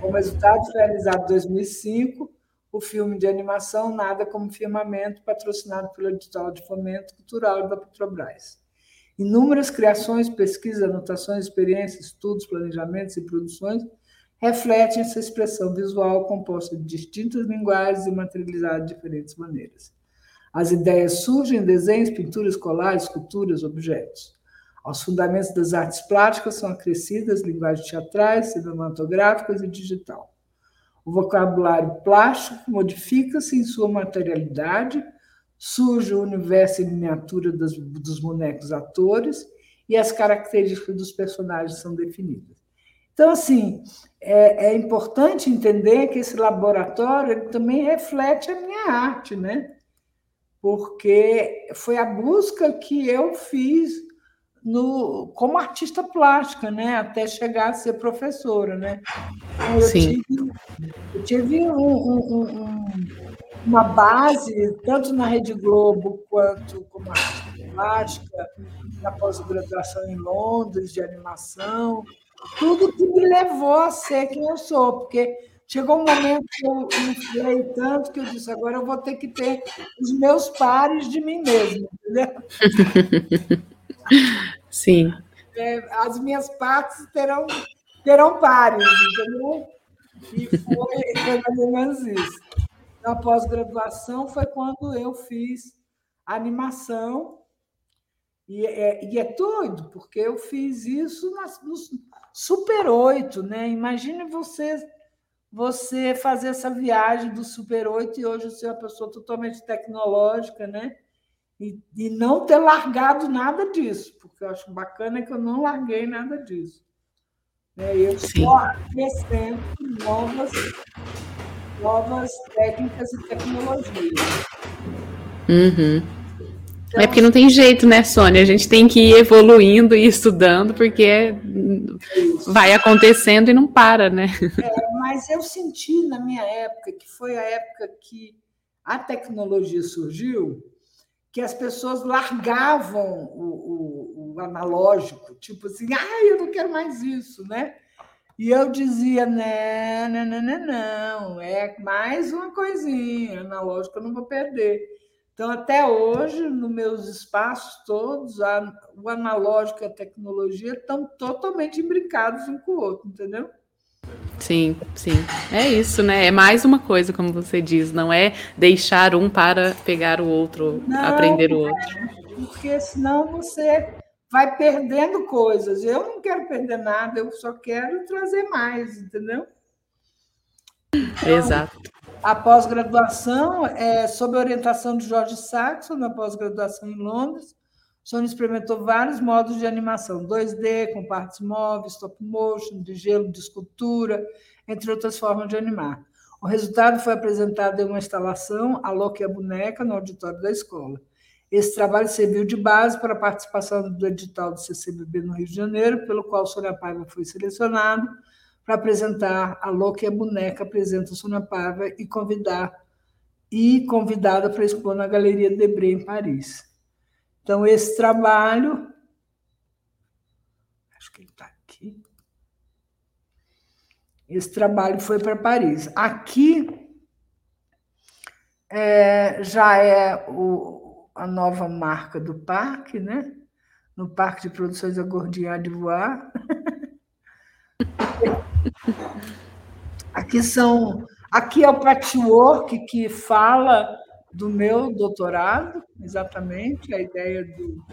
Como resultado, foi realizado em 2005 o filme de animação Nada como Firmamento, patrocinado pelo edital de fomento cultural da Petrobras. Inúmeras criações, pesquisas, anotações, experiências, estudos, planejamentos e produções refletem essa expressão visual composta de distintas linguagens e materializada de diferentes maneiras. As ideias surgem em desenhos, pinturas, colagens, esculturas, objetos. Aos fundamentos das artes plásticas são acrescidas linguagens teatrais, cinematográficas e digital. O vocabulário plástico modifica-se em sua materialidade, surge o universo em miniatura dos, dos bonecos atores e as características dos personagens são definidas. Então, assim, é, é importante entender que esse laboratório também reflete a minha arte, né? Porque foi a busca que eu fiz no, como artista plástica, né? Até chegar a ser professora, né? Eu Sim. tive, eu tive um, um, um, uma base, tanto na Rede Globo quanto como artista plástica, na pós-graduação em Londres, de animação, tudo que me levou a ser quem eu sou, porque chegou um momento que eu inflei tanto que eu disse, agora eu vou ter que ter os meus pares de mim mesmo, entendeu? Sim. É, as minhas partes terão, terão pares, entendeu? E foi, foi mais ou menos isso. Na pós-graduação foi quando eu fiz animação, e é, e é doido, porque eu fiz isso nas, no Super 8, né? Imagine você, você fazer essa viagem do Super 8 e hoje ser uma pessoa totalmente tecnológica, né? E, e não ter largado nada disso, porque eu acho bacana que eu não larguei nada disso. Né? Eu estou acrescento novas, novas técnicas e tecnologias. Uhum. Então, é porque não tem jeito, né, Sônia? A gente tem que ir evoluindo e estudando, porque vai acontecendo e não para, né? É, mas Mas eu senti na minha época, que foi a época que a tecnologia surgiu, que as pessoas largavam o, o, o analógico, tipo assim, ah, eu não quero mais isso, né? E eu dizia, não, não, não, não, não, é mais uma coisinha, analógico eu não vou perder. Então, até hoje, nos meus espaços todos, a, o analógico e a tecnologia estão totalmente imbricados um com o outro, entendeu? Sim, sim. É isso, né? É mais uma coisa, como você diz, não é deixar um para pegar o outro, não, aprender o outro. Porque senão você vai perdendo coisas. Eu não quero perder nada, eu só quero trazer mais, entendeu? Então, Exato. A pós-graduação é sob a orientação de Jorge Saxon, na pós-graduação em Londres. Sony experimentou vários modos de animação, 2D, com partes móveis, stop motion, de gelo, de escultura, entre outras formas de animar. O resultado foi apresentado em uma instalação, A Louca e a Boneca, no auditório da escola. Esse trabalho serviu de base para a participação do edital do CCBB no Rio de Janeiro, pelo qual Sônia Paiva foi selecionado para apresentar A Louca e a Boneca apresenta Sônia Paiva e convidar e convidada para expor na Galeria Debré, em Paris. Então, esse trabalho. Acho que ele está aqui. Esse trabalho foi para Paris. Aqui é, já é o, a nova marca do parque, né? No Parque de Produções da Gordinha de Voar. Aqui são. Aqui é o patchwork que fala do meu doutorado, exatamente, a ideia do,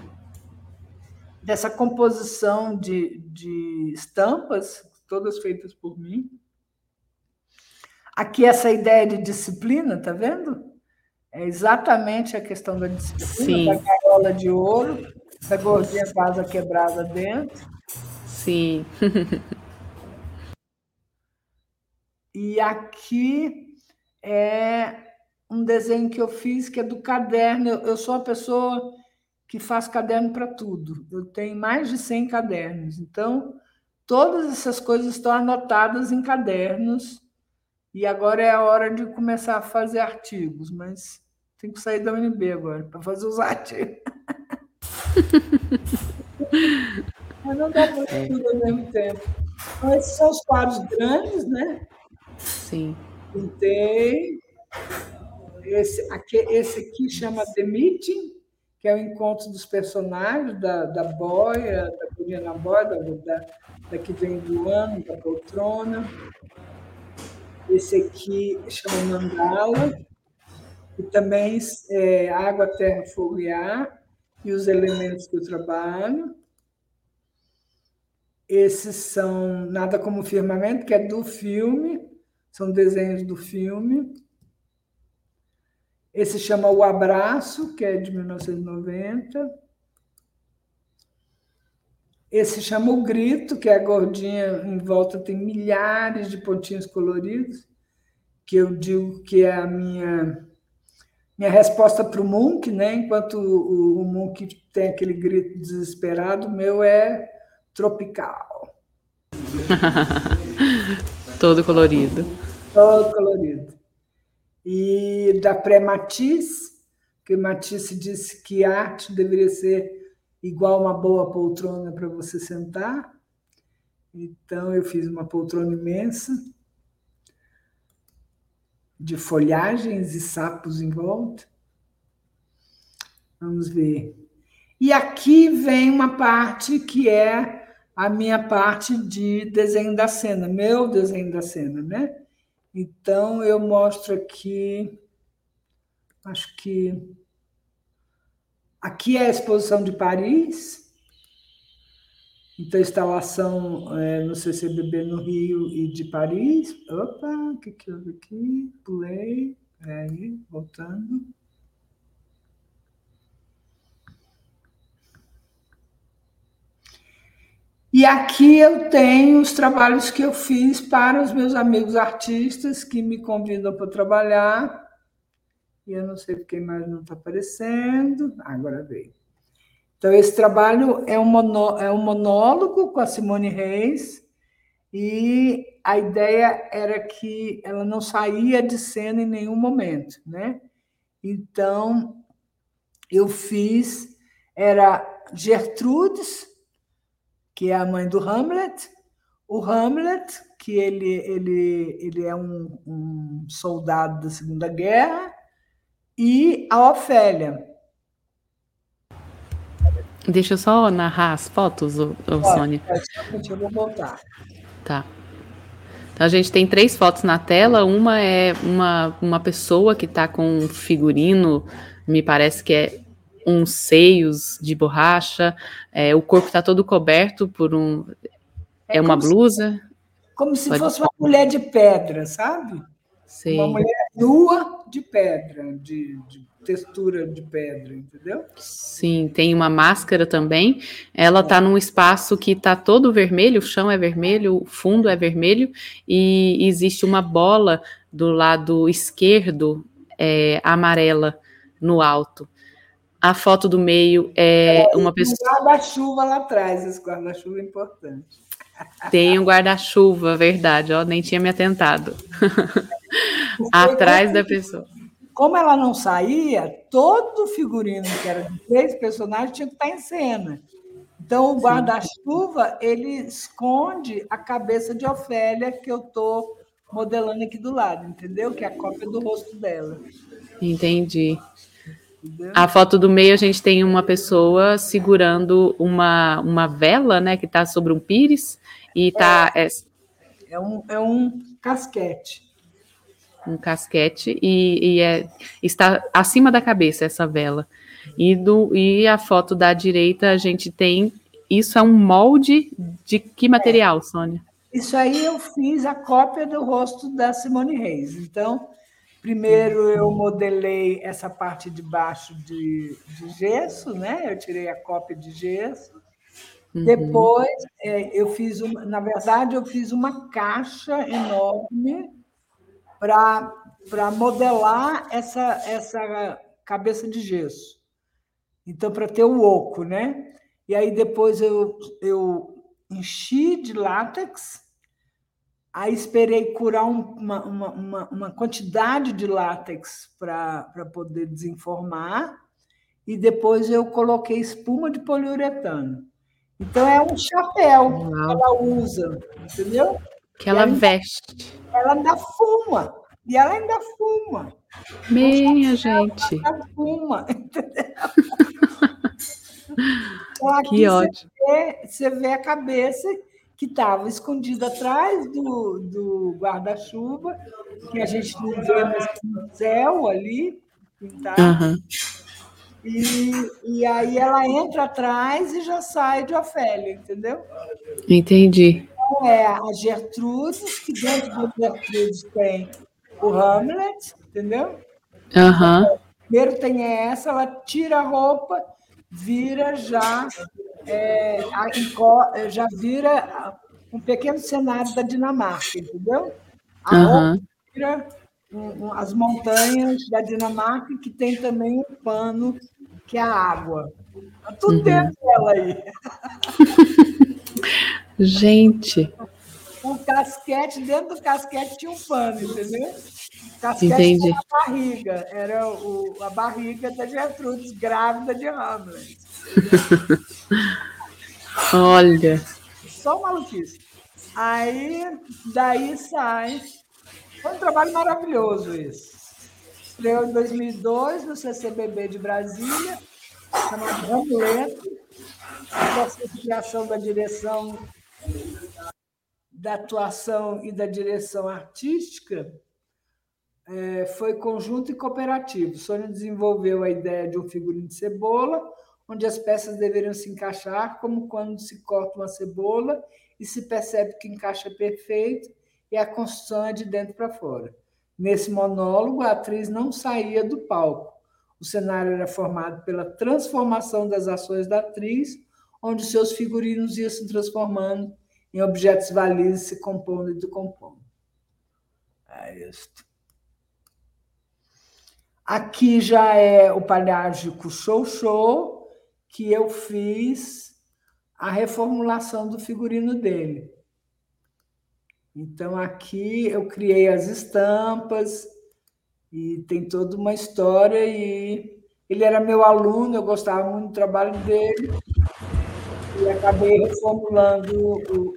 dessa composição de, de estampas, todas feitas por mim. Aqui, essa ideia de disciplina, tá vendo? É exatamente a questão da disciplina, Sim. da gaiola de ouro, da gordinha vaza quebrada dentro. Sim. e aqui é um desenho que eu fiz que é do caderno. Eu sou uma pessoa que faz caderno para tudo. Eu tenho mais de 100 cadernos. Então, todas essas coisas estão anotadas em cadernos. E agora é a hora de começar a fazer artigos, mas tenho que sair da UNB agora para fazer os artigos. mas não dá para tudo ao mesmo tempo. Então, esses são os quadros grandes, né? Sim. Pintei, esse aqui, esse aqui chama The Meeting, que é o encontro dos personagens, da, da boia, da Corina Boia, da, da, que vem do ano, da poltrona. Esse aqui chama Mandala, e também é, água, terra, fogo e ar, e os elementos eu trabalho. Esses são Nada como Firmamento, que é do filme, são desenhos do filme. Esse chama O Abraço, que é de 1990. Esse chama O Grito, que é a gordinha em volta, tem milhares de pontinhos coloridos, que eu digo que é a minha minha resposta para o Munk, né? enquanto o, o tem aquele grito desesperado, o meu é tropical. Todo colorido. Todo colorido e da pré-Matisse, que Matisse disse que arte deveria ser igual uma boa poltrona para você sentar. Então, eu fiz uma poltrona imensa, de folhagens e sapos em volta. Vamos ver. E aqui vem uma parte que é a minha parte de desenho da cena, meu desenho da cena, né? Então, eu mostro aqui, acho que. Aqui é a exposição de Paris, então, instalação é, no CCBB no Rio e de Paris. Opa, o que, que houve aqui? Pulei. Aí, voltando. E aqui eu tenho os trabalhos que eu fiz para os meus amigos artistas que me convidam para trabalhar. E eu não sei porque mais não está aparecendo. Ah, agora veio. Então, esse trabalho é um, monó é um monólogo com a Simone Reis. e a ideia era que ela não saía de cena em nenhum momento, né? Então eu fiz era Gertrudes, que é a mãe do Hamlet, o Hamlet, que ele, ele, ele é um, um soldado da Segunda Guerra, e a Ofélia. Deixa eu só narrar as fotos, ô, ô, Sônia. Eu vou voltar. Tá. Então, a gente tem três fotos na tela. Uma é uma, uma pessoa que está com um figurino, me parece que é uns seios de borracha. É, o corpo está todo coberto por um. É, é uma blusa. Se, como se Pode... fosse uma mulher de pedra, sabe? Sim. Uma mulher nua de pedra, de, de textura de pedra, entendeu? Sim, tem uma máscara também. Ela está num espaço que está todo vermelho, o chão é vermelho, o fundo é vermelho, e existe uma bola do lado esquerdo é, amarela no alto. A foto do meio é, é uma pessoa. Um guarda-chuva lá atrás, esse guarda-chuva é importante. Tem um guarda-chuva, verdade, ó, nem tinha me atentado. Atrás da pessoa como ela não saía, todo figurino que era de três personagens tinha que estar em cena. Então, o guarda-chuva, ele esconde a cabeça de Ofélia que eu estou modelando aqui do lado, entendeu? Que é a cópia do rosto dela. Entendi. A foto do meio, a gente tem uma pessoa segurando uma, uma vela, né, que está sobre um pires, e está... É, é... é, um, é um casquete um casquete e, e é, está acima da cabeça essa vela. E, do, e a foto da direita a gente tem. Isso é um molde de que material, Sônia? Isso aí eu fiz a cópia do rosto da Simone Reis. Então, primeiro eu modelei essa parte de baixo de, de gesso, né? Eu tirei a cópia de gesso. Uhum. Depois, é, eu fiz, uma, na verdade, eu fiz uma caixa enorme para modelar essa, essa cabeça de gesso. Então, para ter o oco, né? E aí depois eu, eu enchi de látex, aí esperei curar uma, uma, uma, uma quantidade de látex para poder desenformar, e depois eu coloquei espuma de poliuretano. Então é um chapéu Uau. que ela usa, entendeu? Que ela veste. Ela ainda fuma. E ela ainda fuma. Minha gente. Ela fuma, entendeu? Então, que ótimo. Você vê, você vê a cabeça que estava escondida atrás do, do guarda-chuva, que a gente não vê, mas no céu ali, pintado. Uhum. E, e aí ela entra atrás e já sai de Ofélia, entendeu? Entendi. Então é a Gertrudes, que dentro do Gertrudes tem o Hamlet, entendeu? Uhum. Primeiro tem essa, ela tira a roupa, vira já, é, a, já vira um pequeno cenário da Dinamarca, entendeu? A uhum. vira um, um, as montanhas da Dinamarca, que tem também um pano que é a água. Tá tudo uhum. dentro dela aí. Gente. Um casquete, dentro do casquete tinha um pano, entendeu? O casquete Entendi. era a barriga, era o, a barriga da Gertrudes, grávida de Hamlet. Olha. Só maluquice. Aí, daí sai. Foi um trabalho maravilhoso isso. Estreou em 2002 no CCBB de Brasília, chamado Hamlet, processo de criação da direção da atuação e da direção artística é, foi conjunto e cooperativo. Sônia desenvolveu a ideia de um figurino de cebola, onde as peças deveriam se encaixar, como quando se corta uma cebola e se percebe que encaixa perfeito e a construção é de dentro para fora. Nesse monólogo, a atriz não saía do palco. O cenário era formado pela transformação das ações da atriz, onde seus figurinos iam se transformando em objetos validos, se compondo e decompondo. É. Aqui já é o Palágico Show Show, que eu fiz a reformulação do figurino dele. Então, aqui eu criei as estampas e tem toda uma história. E ele era meu aluno, eu gostava muito do trabalho dele e acabei reformulando o.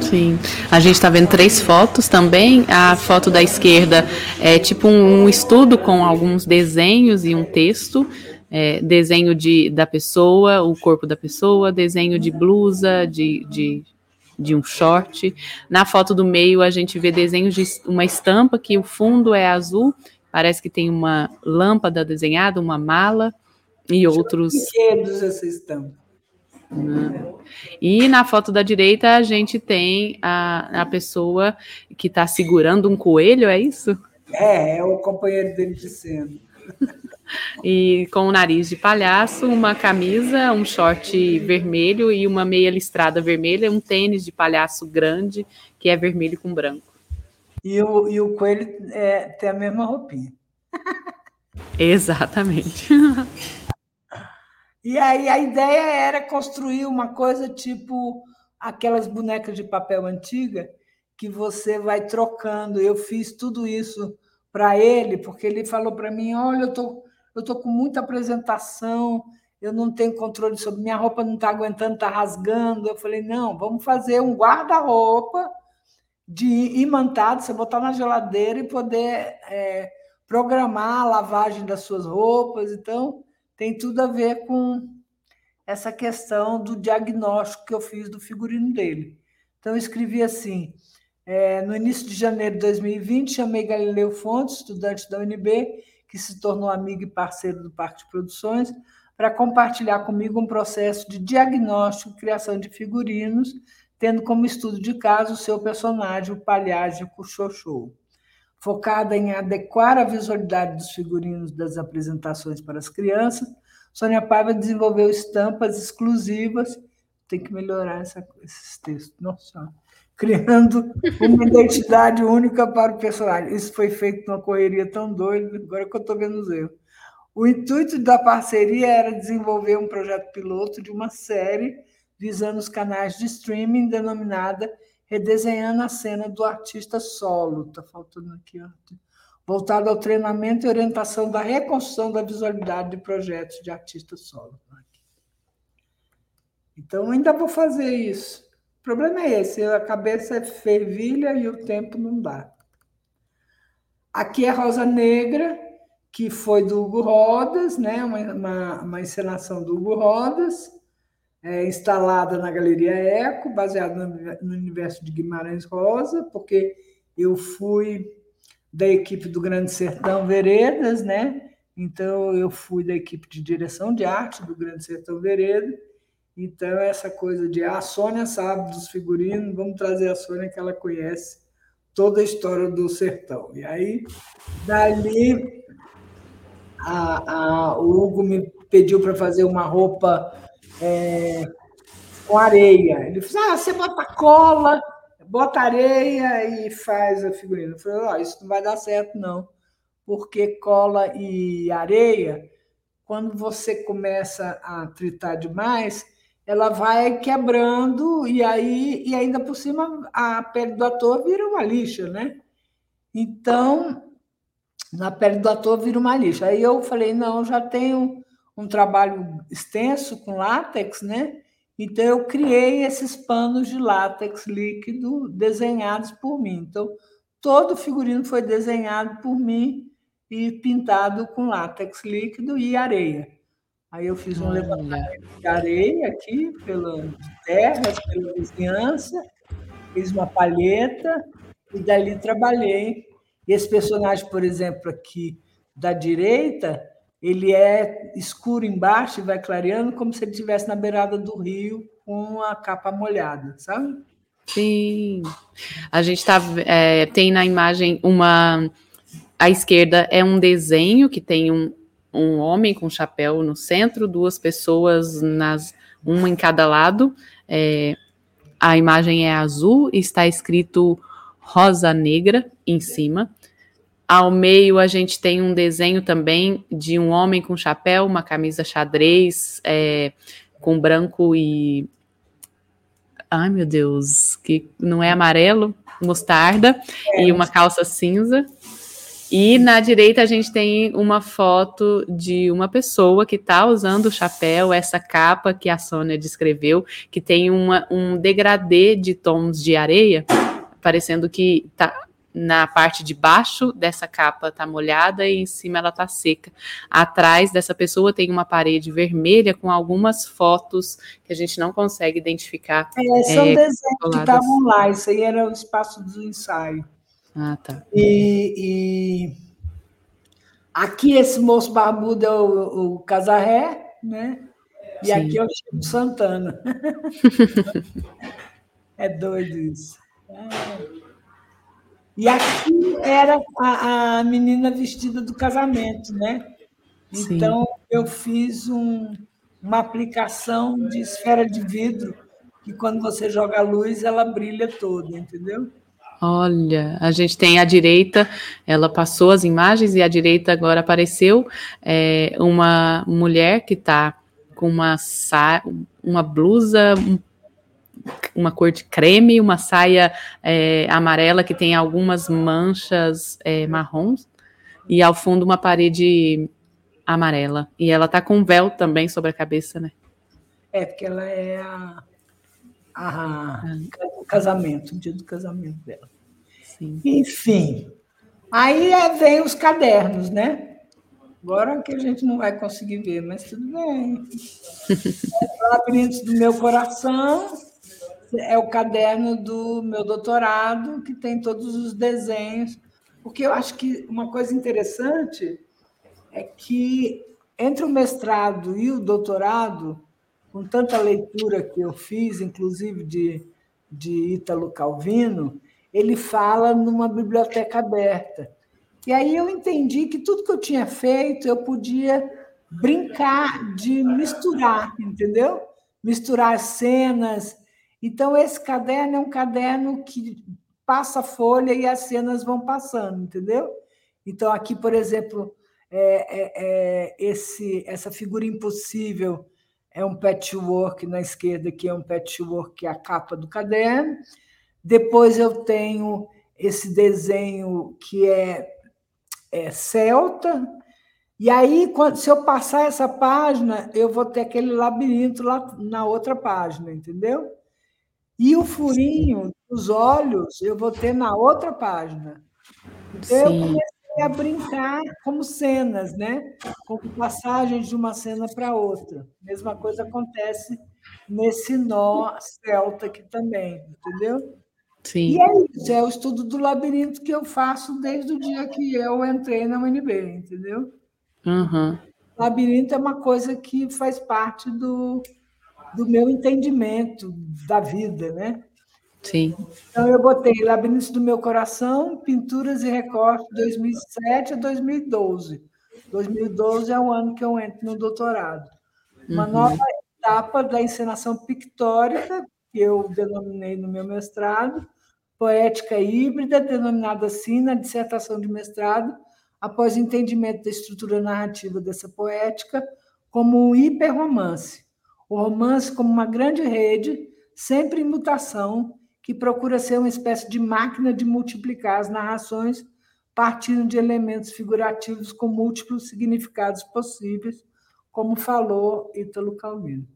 Sim, a gente está vendo três fotos também. A foto da esquerda é tipo um, estudo com alguns desenhos e um texto. É, desenho de, da pessoa, o corpo da pessoa, desenho de blusa, de, de, de um short. Na foto do meio a gente vê desenhos de uma estampa que o fundo é azul, parece que tem uma lâmpada desenhada, uma mala e outros. Brinquedos essa estampa. E na foto da direita a gente tem a, a pessoa que está segurando um coelho, é isso? É, é o companheiro dele de cena. e com o nariz de palhaço, uma camisa, um short vermelho e uma meia listrada vermelha, um tênis de palhaço grande que é vermelho com branco. E o, e o coelho é, tem a mesma roupinha. Exatamente. E aí a ideia era construir uma coisa tipo aquelas bonecas de papel antiga que você vai trocando. Eu fiz tudo isso para ele, porque ele falou para mim: olha, eu tô, eu tô com muita apresentação, eu não tenho controle sobre minha roupa, não está aguentando, está rasgando. Eu falei: não, vamos fazer um guarda-roupa de imantado, você botar na geladeira e poder é, programar a lavagem das suas roupas. Então, tem tudo a ver com essa questão do diagnóstico que eu fiz do figurino dele. Então, eu escrevi assim: é, no início de janeiro de 2020, chamei Galileu Fontes, estudante da UNB, que se tornou amigo e parceiro do Parque de Produções, para compartilhar comigo um processo de diagnóstico e criação de figurinos, tendo como estudo de caso o seu personagem, o palhaço Chuchochô. Focada em adequar a visualidade dos figurinos das apresentações para as crianças, Sônia Paiva desenvolveu estampas exclusivas. Tem que melhorar essa, esses textos, nossa, criando uma identidade única para o personagem. Isso foi feito numa correria tão doida, agora que eu estou vendo os erros. O intuito da parceria era desenvolver um projeto piloto de uma série visando os canais de streaming denominada redesenhando a cena do artista solo. Está faltando aqui, ó. voltado ao treinamento e orientação da reconstrução da visualidade de projetos de artista solo. Então, ainda vou fazer isso. Problema é esse: a cabeça é fervilha e o tempo não dá. Aqui é Rosa Negra, que foi do Hugo Rodas, né? uma, uma, uma encenação do Hugo Rodas é, instalada na Galeria Eco, baseada no, universo de Guimarães Rosa, porque eu fui da equipe do Grande Sertão Veredas, né? Então eu fui da equipe de direção de arte do Grande Sertão Veredas. Então essa coisa de ah, a Sônia sabe dos figurinos, vamos trazer a Sônia que ela conhece toda a história do sertão. E aí dali a, a, o Hugo me pediu para fazer uma roupa é, com areia. Ele falou: ah, você bota cola, bota areia e faz a figurina. Eu falei: oh, isso não vai dar certo, não, porque cola e areia, quando você começa a tritar demais, ela vai quebrando e aí e ainda por cima a pele do ator vira uma lixa, né? Então, na pele do ator vira uma lixa. Aí eu falei, não, já tenho um trabalho extenso com látex, né? Então eu criei esses panos de látex líquido desenhados por mim. Então todo o figurino foi desenhado por mim e pintado com látex líquido e areia. Aí eu fiz um levantamento de areia aqui, pela terras, pela vizinhança, fiz uma palheta e dali trabalhei. Esse personagem, por exemplo, aqui da direita, ele é escuro embaixo e vai clareando, como se ele estivesse na beirada do rio com a capa molhada, sabe? Sim. A gente tá, é, tem na imagem uma. À esquerda é um desenho que tem um, um homem com chapéu no centro, duas pessoas nas uma em cada lado. É, a imagem é azul e está escrito rosa negra em cima. Ao meio a gente tem um desenho também de um homem com chapéu, uma camisa xadrez, é, com branco e ai meu Deus, que não é amarelo, mostarda, é, e uma calça cinza. E na direita a gente tem uma foto de uma pessoa que está usando o chapéu, essa capa que a Sônia descreveu, que tem uma, um degradê de tons de areia, parecendo que tá, na parte de baixo dessa capa está molhada e em cima ela está seca. Atrás dessa pessoa tem uma parede vermelha com algumas fotos que a gente não consegue identificar. É, são é, desenhos que estavam lá, isso aí era o espaço do ensaio. Ah, tá. E, e aqui esse moço barbudo é o, o Casarré, né? E Sim. aqui é o Chico Santana. é doido isso. E aqui era a, a, menina vestida do casamento, né? Então Sim. eu fiz um, uma aplicação de esfera de vidro que quando você joga a luz ela brilha toda, entendeu? Olha, a gente tem à direita, ela passou as imagens e à direita agora apareceu é, uma mulher que está com uma, uma blusa, uma cor de creme, uma saia é, amarela que tem algumas manchas é, marrons e ao fundo uma parede amarela. E ela está com um véu também sobre a cabeça, né? É, porque ela é a a, o casamento, o dia do casamento dela. Sim. Enfim, aí é, vem os cadernos, né? Agora que a gente não vai conseguir ver, mas tudo bem. É Labirintos do meu coração é o caderno do meu doutorado, que tem todos os desenhos. Porque eu acho que uma coisa interessante é que entre o mestrado e o doutorado, com tanta leitura que eu fiz, inclusive de, de Ítalo Calvino, ele fala numa biblioteca aberta. E aí eu entendi que tudo que eu tinha feito eu podia brincar de misturar, entendeu? Misturar cenas. Então, esse caderno é um caderno que passa a folha e as cenas vão passando, entendeu? Então, aqui, por exemplo, é, é, é esse, essa figura impossível é um patchwork na esquerda, que é um patchwork, que é a capa do caderno. Depois eu tenho esse desenho que é, é celta. E aí, quando, se eu passar essa página, eu vou ter aquele labirinto lá na outra página, entendeu? E o furinho dos olhos eu vou ter na outra página. Então, Sim. eu comecei a brincar como cenas, né? Como passagens de uma cena para outra. Mesma coisa acontece nesse nó celta aqui também, entendeu? Sim. E é isso, é o estudo do labirinto que eu faço desde o dia que eu entrei na UNB, entendeu? Uhum. Labirinto é uma coisa que faz parte do, do meu entendimento da vida, né? Sim. Então, eu botei Labirintos do Meu Coração, Pinturas e Recortes, 2007 a 2012. 2012 é o ano que eu entro no doutorado. Uma uhum. nova etapa da encenação pictórica, que eu denominei no meu mestrado, poética híbrida, denominada assim na dissertação de mestrado, após entendimento da estrutura narrativa dessa poética como um hiperromance. O romance como uma grande rede, sempre em mutação, que procura ser uma espécie de máquina de multiplicar as narrações partindo de elementos figurativos com múltiplos significados possíveis, como falou Ítalo Calvino.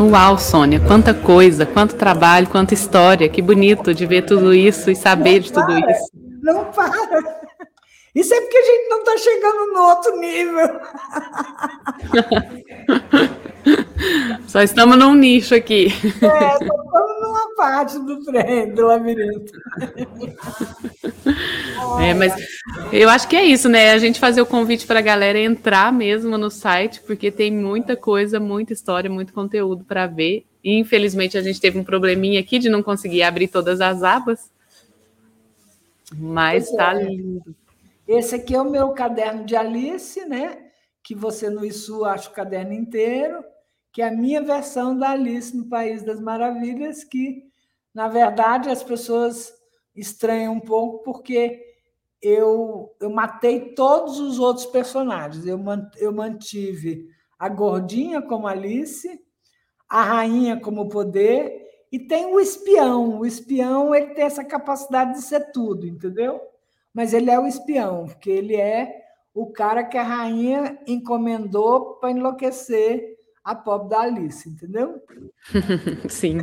Uau, Sônia, quanta coisa, quanto trabalho, quanta história, que bonito de ver tudo isso e saber não de tudo para, isso. Não para. Isso é porque a gente não está chegando no outro nível. Só estamos num nicho aqui. É, só estamos numa parte do trem, do labirinto. É, mas eu acho que é isso, né? A gente fazer o convite para a galera entrar mesmo no site, porque tem muita coisa, muita história, muito conteúdo para ver. E, infelizmente, a gente teve um probleminha aqui de não conseguir abrir todas as abas. Mas está é. lindo. Esse aqui é o meu caderno de Alice, né? Que você no ISU acha o caderno inteiro que é a minha versão da Alice no País das Maravilhas, que, na verdade, as pessoas estranham um pouco, porque eu, eu matei todos os outros personagens. Eu, eu mantive a gordinha como Alice, a rainha como poder e tem o espião. O espião ele tem essa capacidade de ser tudo, entendeu? Mas ele é o espião, porque ele é o cara que a rainha encomendou para enlouquecer a pobre da Alice, entendeu? Sim.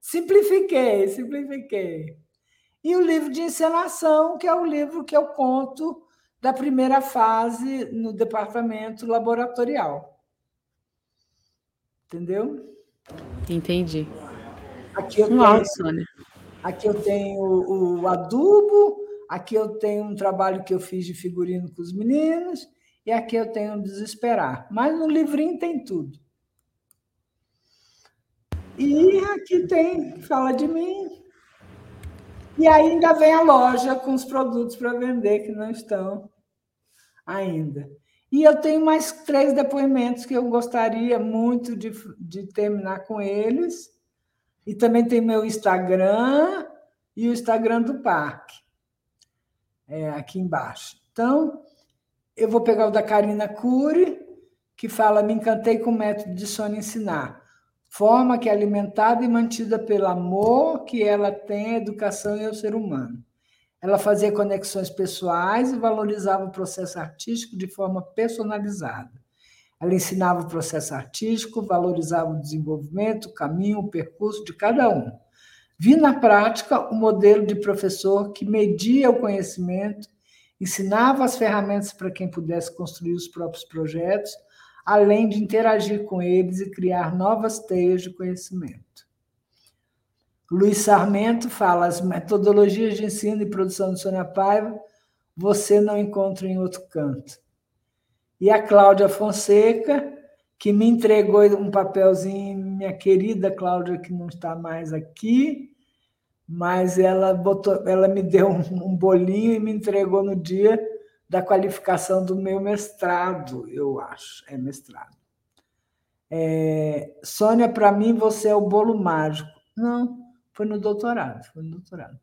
simplifiquei, simplifiquei. E o livro de encenação, que é o livro que eu conto da primeira fase no departamento laboratorial. Entendeu? Entendi. Aqui eu tenho, Sônia. Aqui eu tenho o adubo, aqui eu tenho um trabalho que eu fiz de figurino com os meninos, e aqui eu tenho Desesperar. Mas no livrinho tem tudo. E aqui tem Fala de Mim. E ainda vem a loja com os produtos para vender que não estão ainda. E eu tenho mais três depoimentos que eu gostaria muito de, de terminar com eles. E também tem meu Instagram e o Instagram do parque, é, aqui embaixo. Então, eu vou pegar o da Karina Cury, que fala: Me encantei com o método de Sônia ensinar. Forma que é alimentada e mantida pelo amor que ela tem à educação e ao ser humano. Ela fazia conexões pessoais e valorizava o processo artístico de forma personalizada. Ela ensinava o processo artístico, valorizava o desenvolvimento, o caminho, o percurso de cada um. Vi na prática o modelo de professor que media o conhecimento, ensinava as ferramentas para quem pudesse construir os próprios projetos, além de interagir com eles e criar novas teias de conhecimento. Luiz Sarmento fala: as metodologias de ensino e produção de Sônia Paiva você não encontra em outro canto. E a Cláudia Fonseca, que me entregou um papelzinho, minha querida Cláudia, que não está mais aqui, mas ela botou, ela me deu um, bolinho e me entregou no dia da qualificação do meu mestrado, eu acho, é mestrado. É, Sônia, para mim você é o bolo mágico. Não, foi no doutorado, foi no doutorado.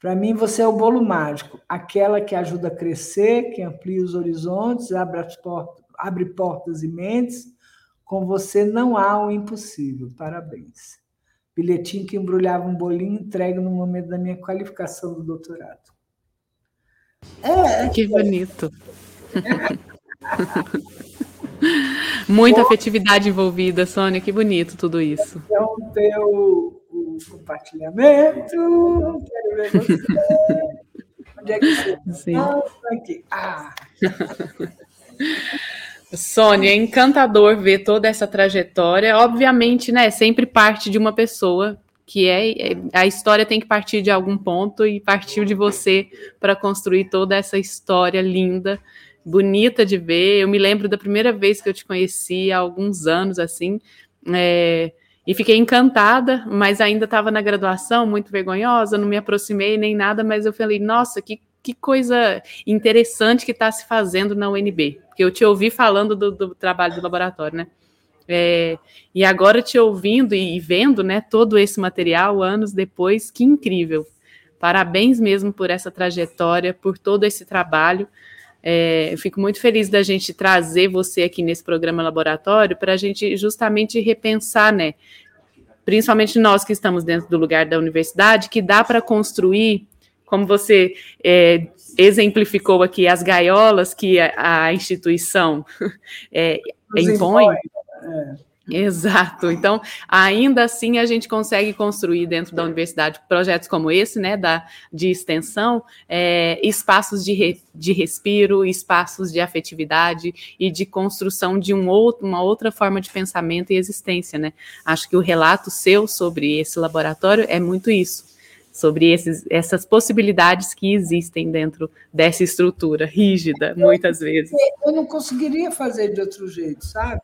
Para mim, você é o bolo mágico, aquela que ajuda a crescer, que amplia os horizontes, abre, as portas, abre portas e mentes. Com você não há o impossível. Parabéns. Bilhetinho que embrulhava um bolinho entregue no momento da minha qualificação do doutorado. É, que bonito. Muita afetividade envolvida, Sônia, que bonito tudo isso. Então, teu compartilhamento. Quero ver você. Onde é que você Sim. aqui. Ah. Sônia, é encantador ver toda essa trajetória. Obviamente, né, sempre parte de uma pessoa que é, é a história tem que partir de algum ponto e partiu de você para construir toda essa história linda, bonita de ver. Eu me lembro da primeira vez que eu te conheci há alguns anos assim, é, e fiquei encantada, mas ainda estava na graduação, muito vergonhosa, não me aproximei nem nada, mas eu falei, nossa, que, que coisa interessante que está se fazendo na UNB. Porque eu te ouvi falando do, do trabalho do laboratório, né? É, e agora te ouvindo e, vendo né, todo esse material anos depois, que incrível. Parabéns mesmo por essa trajetória, por todo esse trabalho. É, eu fico muito feliz da gente trazer você aqui nesse programa laboratório para a gente justamente repensar, né? Principalmente nós que estamos dentro do lugar da universidade, que dá para construir, como você é, exemplificou aqui, as gaiolas que a, a instituição é, impõe. É. Exato. Então, ainda assim, a gente consegue construir dentro da universidade projetos como esse, né, da, de extensão, é, espaços de, re, de respiro, espaços de afetividade e de construção de um outro, uma outra forma de pensamento e existência, né. Acho que o relato seu sobre esse laboratório é muito isso, sobre esses, essas possibilidades que existem dentro dessa estrutura rígida, muitas vezes. Eu não conseguiria fazer de outro jeito, sabe?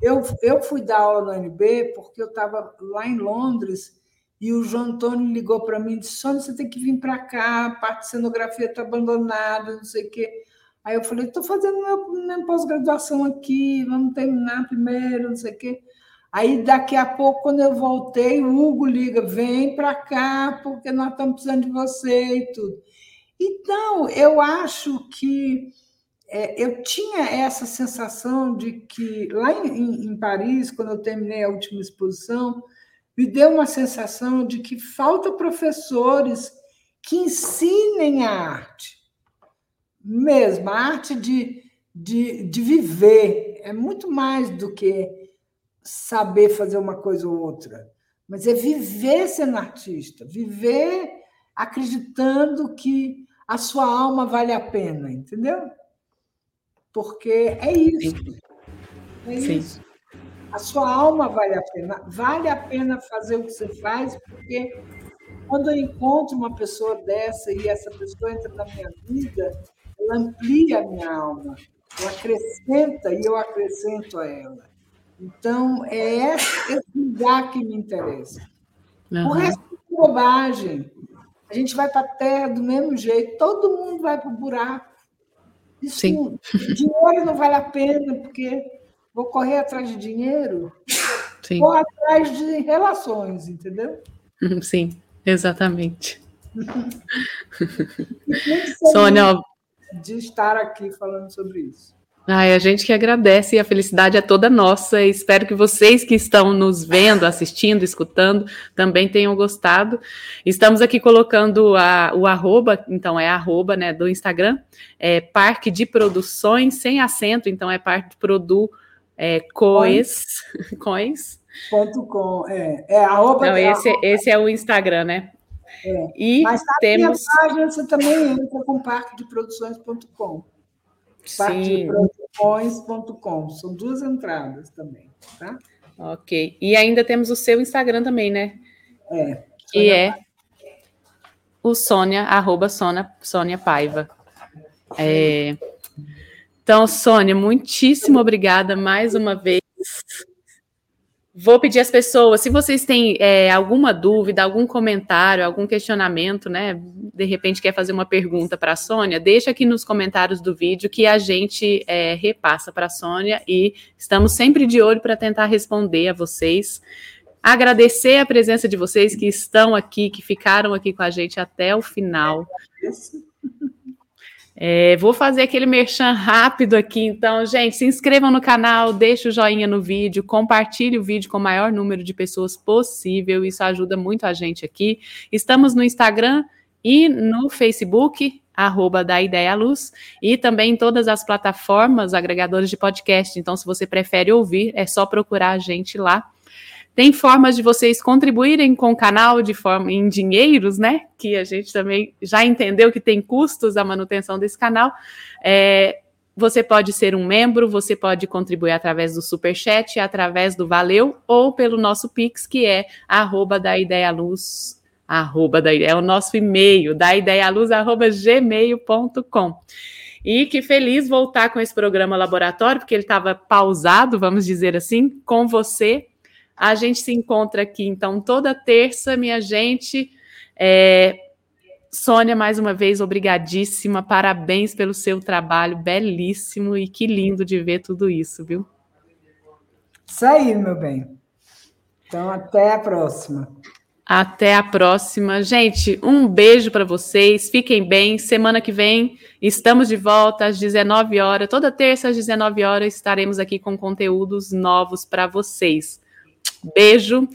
Eu, eu fui dar aula no UNB porque eu estava lá em Londres e o João Antônio ligou para mim e disse: Sônia, você tem que vir para cá, a parte de cenografia está abandonada, não sei o quê. Aí eu falei: estou fazendo minha, minha pós-graduação aqui, vamos terminar primeiro, não sei o quê. Aí, daqui a pouco, quando eu voltei, o Hugo liga: vem para cá, porque nós estamos precisando de você e tudo. Então, eu acho que é, eu tinha essa sensação de que, lá em, em, Paris, quando eu terminei a última exposição, me deu uma sensação de que falta professores que ensinem a arte. Mesmo, a arte de, de, de viver. É muito mais do que saber fazer uma coisa ou outra, mas é viver sendo artista, viver acreditando que a sua alma vale a pena, entendeu? Porque é isso. É Sim. isso. A sua alma vale a pena. Vale a pena fazer o que você faz, porque quando eu encontro uma pessoa dessa e essa pessoa entra na minha vida, ela amplia a minha alma, ela acrescenta e eu acrescento a ela. Então, é esse lugar que me interessa. Uhum. O resto é bobagem. A gente vai para a terra do mesmo jeito, todo mundo vai para o buraco. Isso, Sim. dinheiro não vale a pena, porque vou correr atrás de dinheiro, Sim. vou atrás de relações, entendeu? Sim, exatamente. Sônia, de estar aqui falando sobre isso. Ai, a gente que agradece e a felicidade é toda nossa. Espero que vocês que estão nos vendo, assistindo, escutando, também tenham gostado. Estamos aqui colocando a, o arroba, então é arroba né, do Instagram, é Parque de Produções, sem acento, então é Parque de Produ é, Coes. Coes. Ponto com, é, é arroba. Não, esse, arroba. esse é o Instagram, né? É. E Mas na temos... minha página você também entra com parquedeproduções.com. Parquedeproduções.com. São duas entradas também, tá? Ok. E ainda temos o seu Instagram também, né? É. Que é o Sônia, arroba Sônia, Sônia Paiva. É... Então, Sônia, muitíssimo obrigada mais uma vez Vou pedir às pessoas, se vocês têm é, alguma dúvida, algum comentário, algum questionamento, né? De repente quer fazer uma pergunta para a Sônia, deixa aqui nos comentários do vídeo que a gente é, repassa para a Sônia e estamos sempre de olho para tentar responder a vocês. Agradecer a presença de vocês que estão aqui, que ficaram aqui com a gente até o final. Vou fazer aquele merchan rápido aqui, então, gente, se inscrevam no canal, deixe o joinha no vídeo, compartilhe o vídeo com o maior número de pessoas possível, isso ajuda muito a gente aqui. Estamos no Instagram e no Facebook, arroba da Ideia Luz, e também em todas as plataformas agregadoras de podcast. Então, se você prefere ouvir, é só procurar a gente lá. Tem formas de vocês contribuírem com o canal de forma em dinheiros, né? Que a gente também já entendeu que tem custos a manutenção desse canal. É, você pode ser um membro, você pode contribuir através do super chat, através do Valeu ou pelo nosso Pix, que é arroba da Ideia Luz, arroba da é o nosso e-mail, da arroba gmail.com. E que feliz voltar com esse programa laboratório, porque ele estava pausado, vamos dizer assim, com você a gente se encontra aqui, então, toda terça, minha gente. É... Sônia, mais uma vez, obrigadíssima. Parabéns pelo seu trabalho, belíssimo e que lindo de ver tudo isso, viu? Isso aí, meu bem. Então, até a próxima. Até a próxima. Gente, um beijo para vocês. Fiquem bem. Semana que vem estamos de volta às 19 horas. Toda terça às 19 horas estaremos aqui com conteúdos novos para vocês. Beijo.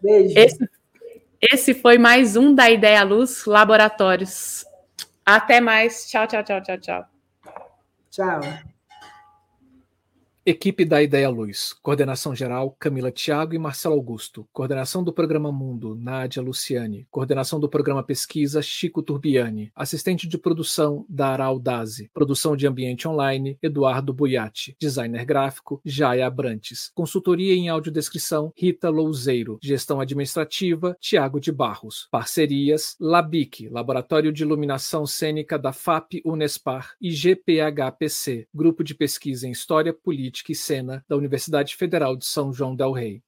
Beijo. Esse, esse foi mais um da Ideia Luz Laboratórios. Até mais. Tchau, tchau, tchau, tchau, tchau. Tchau. Equipe da Ideia Luz. Coordenação geral: Camila Thiago e Marcelo Augusto. Coordenação do programa Mundo: Nádia Luciane. Coordenação do programa Pesquisa: Chico Turbiani. Assistente de produção: Dara Aldazi. Produção de ambiente online: Eduardo Buiati. Designer gráfico: Jaya Abrantes. Consultoria em audiodescrição: Rita Louzeiro. Gestão administrativa: Tiago de Barros. Parcerias: Labic, Laboratório de Iluminação Cênica da FAP Unespar e GPHPC, Grupo de Pesquisa em História Política Política e Cena da Universidade Federal de São João del Rei.